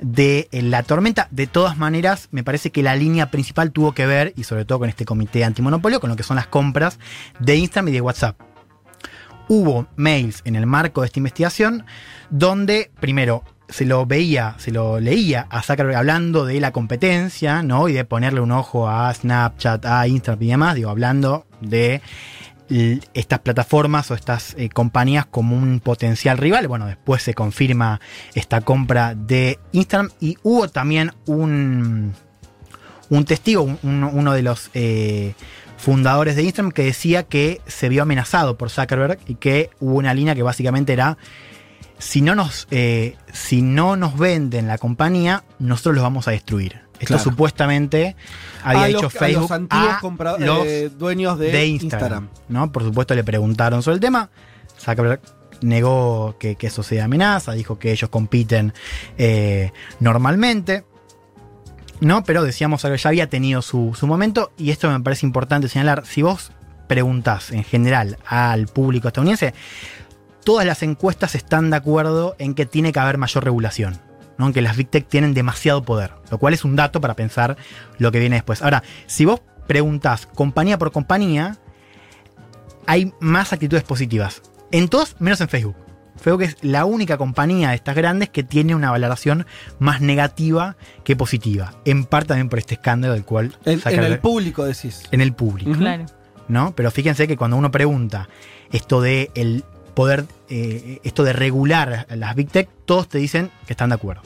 de eh, la tormenta. De todas maneras, me parece que la línea principal tuvo que ver, y sobre todo con este comité antimonopolio, con lo que son las compras de Instagram y de WhatsApp. Hubo mails en el marco de esta investigación donde, primero, se lo veía, se lo leía a Zuckerberg hablando de la competencia, ¿no? Y de ponerle un ojo a Snapchat, a Instagram y demás, digo, hablando de estas plataformas o estas eh, compañías como un potencial rival. Bueno, después se confirma esta compra de Instagram y hubo también un, un testigo, uno de los eh, fundadores de Instagram que decía que se vio amenazado por Zuckerberg y que hubo una línea que básicamente era si no nos, eh, si no nos venden la compañía, nosotros los vamos a destruir. Esto supuestamente había dicho Facebook a los, eh, dueños de, Instagram, ¿no? Por supuesto le preguntaron sobre el tema. Zuckerberg negó que, eso sea amenaza, dijo que ellos compiten eh, normalmente. ¿no? Pero decíamos que ya había tenido su, su, momento y esto me parece importante señalar. Si vos preguntás en general al público estadounidense, todas las encuestas están de acuerdo en que tiene que haber mayor regulación. ¿no? En que las Big Tech tienen demasiado poder, lo cual es un dato para pensar lo que viene después. Ahora, si vos preguntás compañía por compañía, hay más actitudes positivas. En todos, menos en Facebook. Facebook es la única compañía de estas grandes que tiene una valoración más negativa que positiva. En parte también por este escándalo del cual... En, el público decís. En el público. Claro. ¿no? Pero fíjense que cuando uno pregunta esto de el poder, eh, esto de regular las Big Tech, todos te dicen que están de acuerdo.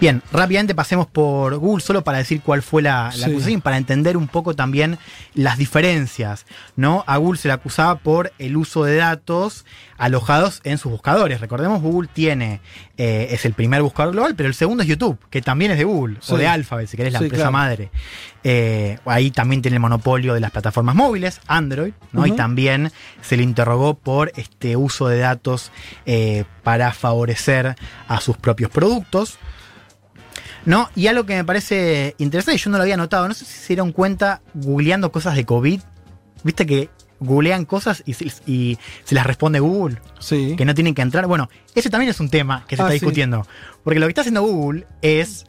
Bien, rápidamente pasemos por Google solo para decir cuál fue la, la Sí. acusación, para entender un poco también las diferencias. ¿no? A Google se le acusaba por el uso de datos alojados en sus buscadores. Recordemos, Google tiene, eh, es el primer buscador global, pero el segundo es YouTube, que también es de Google, Sí. o de Alphabet, si querés, la Sí, empresa claro. madre. Eh, ahí también tiene el monopolio de las plataformas móviles, Android, ¿no? Y también se le interrogó por este uso de datos eh, para favorecer a sus propios productos. ¿No? Y algo que me parece interesante, yo no lo había notado, no sé si se dieron cuenta googleando cosas de COVID. Viste que googlean cosas y, se- y se las responde Google. Sí. Que no tienen que entrar. Bueno, ese también es un tema que se Ah, está sí. discutiendo. Porque lo que está haciendo Google es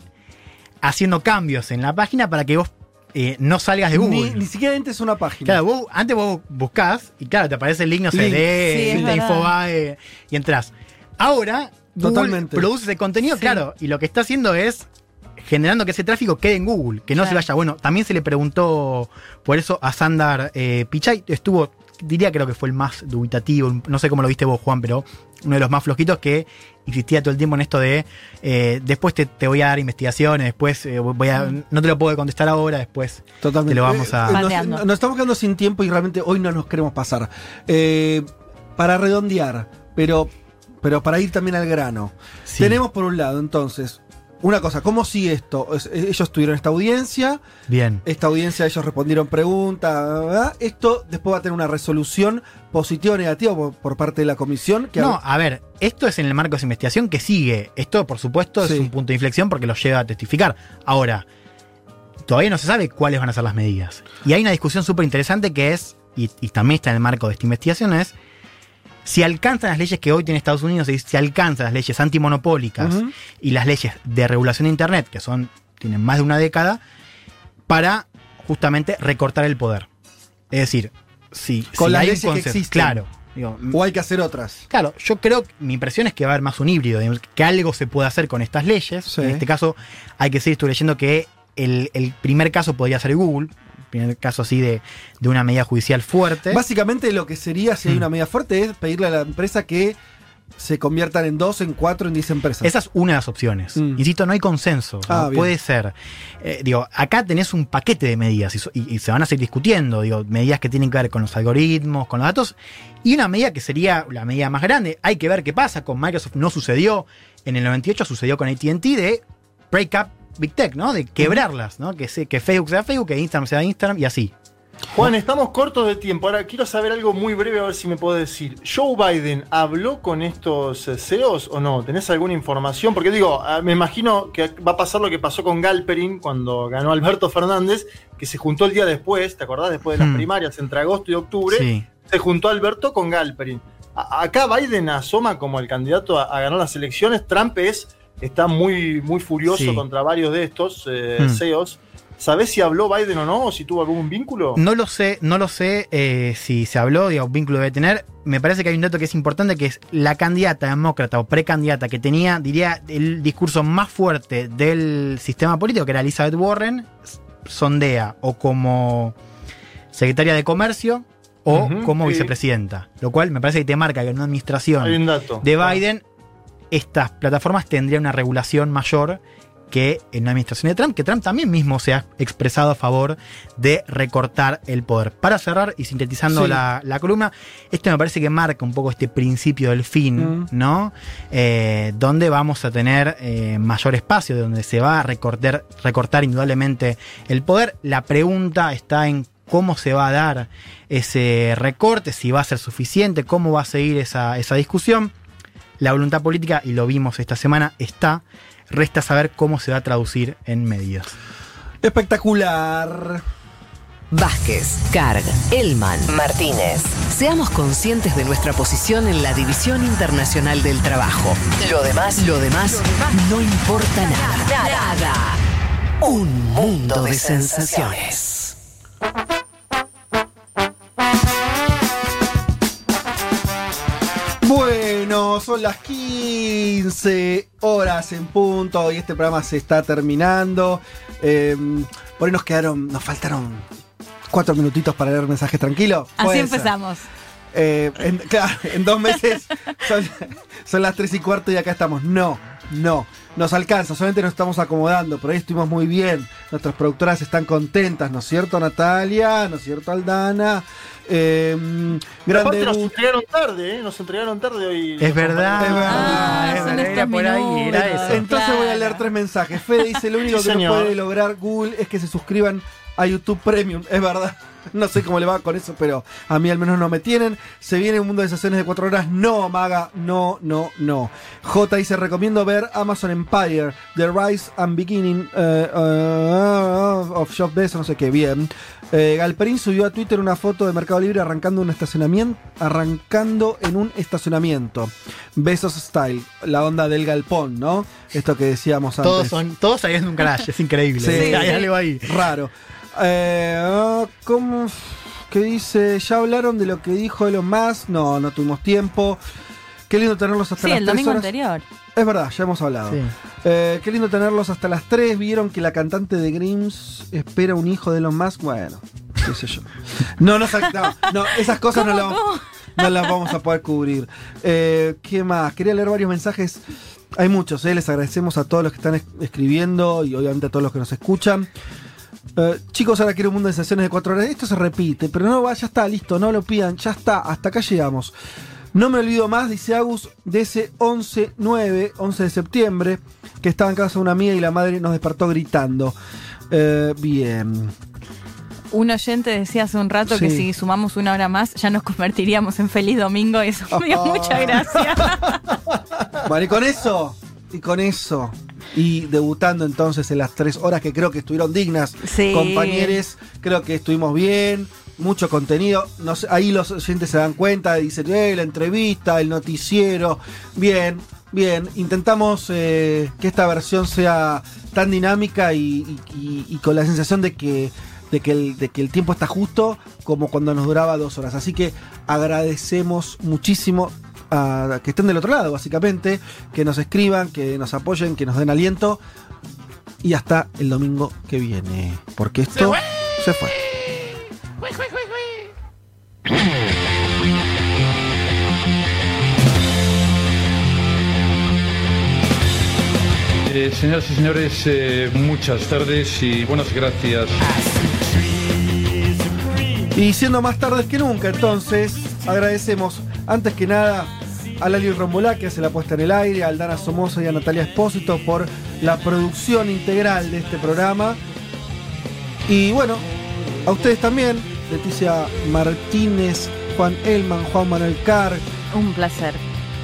haciendo cambios en la página para que vos eh, no salgas de Ni, Google. ni siquiera entres a una página. Claro, vos, antes vos buscás y claro, te aparece el link, no sé, Link. de Sí, de. Infobae y entras. Ahora, Google Totalmente. produce ese contenido, claro, y lo que está haciendo es generando que ese tráfico quede en Google, que no se vaya. Bueno, también se le preguntó por eso a Sandar eh, Pichai, estuvo, diría creo que fue el más dubitativo, no sé cómo lo viste vos, Juan, pero uno de los más flojitos que insistía todo el tiempo en esto de eh, después te, te voy a dar investigaciones, después eh, voy a, no te lo puedo contestar ahora, después Totalmente. te lo vamos a... Eh, nos- estamos quedando sin tiempo y realmente hoy no nos queremos pasar. Eh, para redondear, pero, pero para ir también al grano. Sí. Tenemos por un lado, entonces, una cosa, ¿cómo sigue esto? Es- ellos tuvieron esta audiencia, Bien. esta audiencia ellos respondieron preguntas, ¿verdad? esto después va a tener una resolución positiva o negativa por, por parte de la comisión. Que No, a ver, esto es en el marco de esa investigación que sigue. Esto, por supuesto, Sí. es un punto de inflexión porque lo lleva a testificar. Ahora, todavía no se sabe cuáles van a ser las medidas. Y hay una discusión súper interesante que es, y, y también está en el marco de esta investigación, es si alcanzan las leyes que hoy tiene Estados Unidos, si alcanzan las leyes antimonopólicas y las leyes de regulación de Internet, que son tienen más de una década, para justamente recortar el poder. Es decir, si, Con si las hay un leyes que existen. Claro. digo, o hay que hacer otras. Claro, yo creo, mi impresión es que va a haber más un híbrido, que algo se puede hacer con estas leyes. Sí. En este caso, hay que seguir, estoy leyendo que el, el primer caso podría ser Google, primer caso así de, de una medida judicial fuerte. Básicamente lo que sería, si hay Mm. una medida fuerte, es pedirle a la empresa que se conviertan en dos, en cuatro, en diez empresas. Esa es una de las opciones. Mm. Insisto, no hay consenso. Ah, no bien. puede ser. Eh, digo, acá tenés un paquete de medidas y- y se van a seguir discutiendo. Digo, medidas que tienen que ver con los algoritmos, con los datos. Y una medida que sería la medida más grande. Hay que ver qué pasa. Con Microsoft no sucedió. En el 98 sucedió con ATT de break up Big Tech, ¿no? De quebrarlas, ¿no? Que, se- que Facebook sea Facebook, que Instagram sea Instagram y así. Juan, estamos cortos de tiempo. Ahora quiero saber algo muy breve, a ver si me puedo decir. ¿Joe Biden habló con estos eh, CEOs o no? ¿Tenés alguna información? Porque digo, ah, me imagino que va a pasar lo que pasó con Galperin cuando ganó Alberto Fernández, que se juntó el día después, ¿te acordás? Después de las Hmm. primarias, entre agosto y octubre, Sí. se juntó Alberto con Galperin. A- acá Biden asoma como el candidato a, a ganar las elecciones. Trump es, está muy, muy furioso Sí. contra varios de estos eh, Hmm. CEOs. ¿Sabés si habló Biden o no? ¿O si tuvo algún vínculo? No lo sé, no lo sé eh, si se habló, digo, vínculo debe tener. Me parece que hay un dato que es importante, que es la candidata demócrata o precandidata que tenía, diría, el discurso más fuerte del sistema político, que era Elizabeth Warren, sondea o como secretaria de comercio o como sí. vicepresidenta. Lo cual me parece que te marca que en una administración de Biden, estas plataformas tendrían una regulación mayor que en la administración de Trump, que Trump también mismo se ha expresado a favor de recortar el poder. Para cerrar y sintetizando Sí. la, la columna, esto me parece que marca un poco este principio del fin, Mm. ¿no? Eh, donde vamos a tener eh, mayor espacio, donde se va a recortar, recortar indudablemente el poder. La pregunta está en cómo se va a dar ese recorte, si va a ser suficiente, cómo va a seguir esa, esa discusión. La voluntad política, y lo vimos esta semana, está. Resta saber cómo se va a traducir en medidas. Espectacular. Vázquez, Carg, Elman, Martínez. Seamos conscientes de nuestra posición en la División Internacional del Trabajo. Lo demás, lo demás, no importa nada. Nada. Un mundo de sensaciones. Son las 15 horas en punto y este programa se está terminando. Eh, por ahí nos quedaron, nos faltaron cuatro minutitos para leer mensajes tranquilos. Así empezamos. Eh, en, claro, en dos meses son, son las tres y cuarto y acá estamos. No, No, nos alcanza, solamente nos estamos acomodando, pero ahí estuvimos muy bien. Nuestras productoras están contentas, ¿no es cierto, Natalia? ¿No es cierto, Aldana? Eh, grande nos entregaron tarde, ¿eh? Nos entregaron tarde hoy. Es verdad, es verdad. Ah, es son verdad, estos por ahí, era eso. Entonces voy a leer tres mensajes. Fede dice, lo único Sí, que no puede lograr Google es que se suscriban a YouTube Premium. Es verdad. No sé cómo le va con eso, pero a mí al menos no me tienen. Se viene un mundo de sesiones de cuatro horas. No, Maga. No, no, no. J dice, recomiendo ver Amazon Empire, The Rise and Beginning eh, of Shop Best, no sé qué, bien. Eh, Galperín subió a Twitter una foto de Mercado Libre arrancando un estacionamiento, arrancando en un estacionamiento. Besos Style, la onda del galpón, ¿no? Esto que decíamos antes. Todos son, todos en un garage, es increíble. Sí. Hay algo ahí. Raro. Eh, ah, ¿Cómo? ¿Qué dice? ¿Ya hablaron de lo que dijo Elon Musk? No, no tuvimos tiempo. Qué lindo tenerlos hasta Sí, las el 3 domingo horas. anterior. Es verdad, ya hemos hablado. Sí. Eh, qué lindo tenerlos hasta las 3. Vieron que la cantante de Grims espera un hijo de Elon Musk. Bueno, qué sé yo. No, no, no, no, esas cosas no, no las vamos a poder cubrir. Eh, ¿Qué más? Quería leer varios mensajes. Hay muchos, ¿eh? les agradecemos a todos los que están es- escribiendo y obviamente a todos los que nos escuchan. Eh, chicos, ahora quiero un mundo de sesiones de cuatro horas. Esto se repite, pero no va, ya está, listo, no lo pidan, ya está, hasta acá llegamos. No me olvido más, dice Agus, de ese 11-9, 11 de septiembre, que estaba en casa de una amiga y la madre nos despertó gritando. Eh, bien. Un oyente decía hace un rato que si sumamos una hora más ya nos convertiríamos en feliz domingo y eso me dio mucha gracia. Y con eso, y con eso, y debutando entonces en las tres horas que creo que estuvieron dignas, Sí. compañeros, creo que estuvimos bien, mucho contenido, no sé, ahí los oyentes se dan cuenta, dicen, eh, la entrevista, el noticiero, bien, bien, intentamos eh, que esta versión sea tan dinámica y, y- y- y con la sensación de que de que, el, de que el tiempo está justo como cuando nos duraba dos horas. Así que agradecemos muchísimo a que estén del otro lado, básicamente, que nos escriban, que nos apoyen, que nos den aliento. Y hasta el domingo que viene. Porque esto se fue. Eh, señoras y señores, eh, muchas tardes y buenas gracias. Y siendo más tardes que nunca, entonces, agradecemos antes que nada a Lali Rombolá, que hace la puesta en el aire, a Aldana Somoza y a Natalia Espósito por la producción integral de este programa. Y bueno, a ustedes también, Leticia Martínez, Juan Elman, Juan Manuel Carr. Un placer.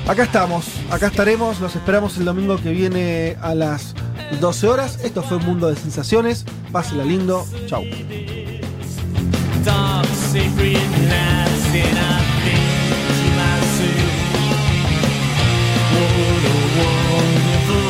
Acá estamos, acá estaremos, los esperamos el domingo que viene a las 12 horas. Esto fue un mundo de sensaciones. Pásela lindo. Chau. world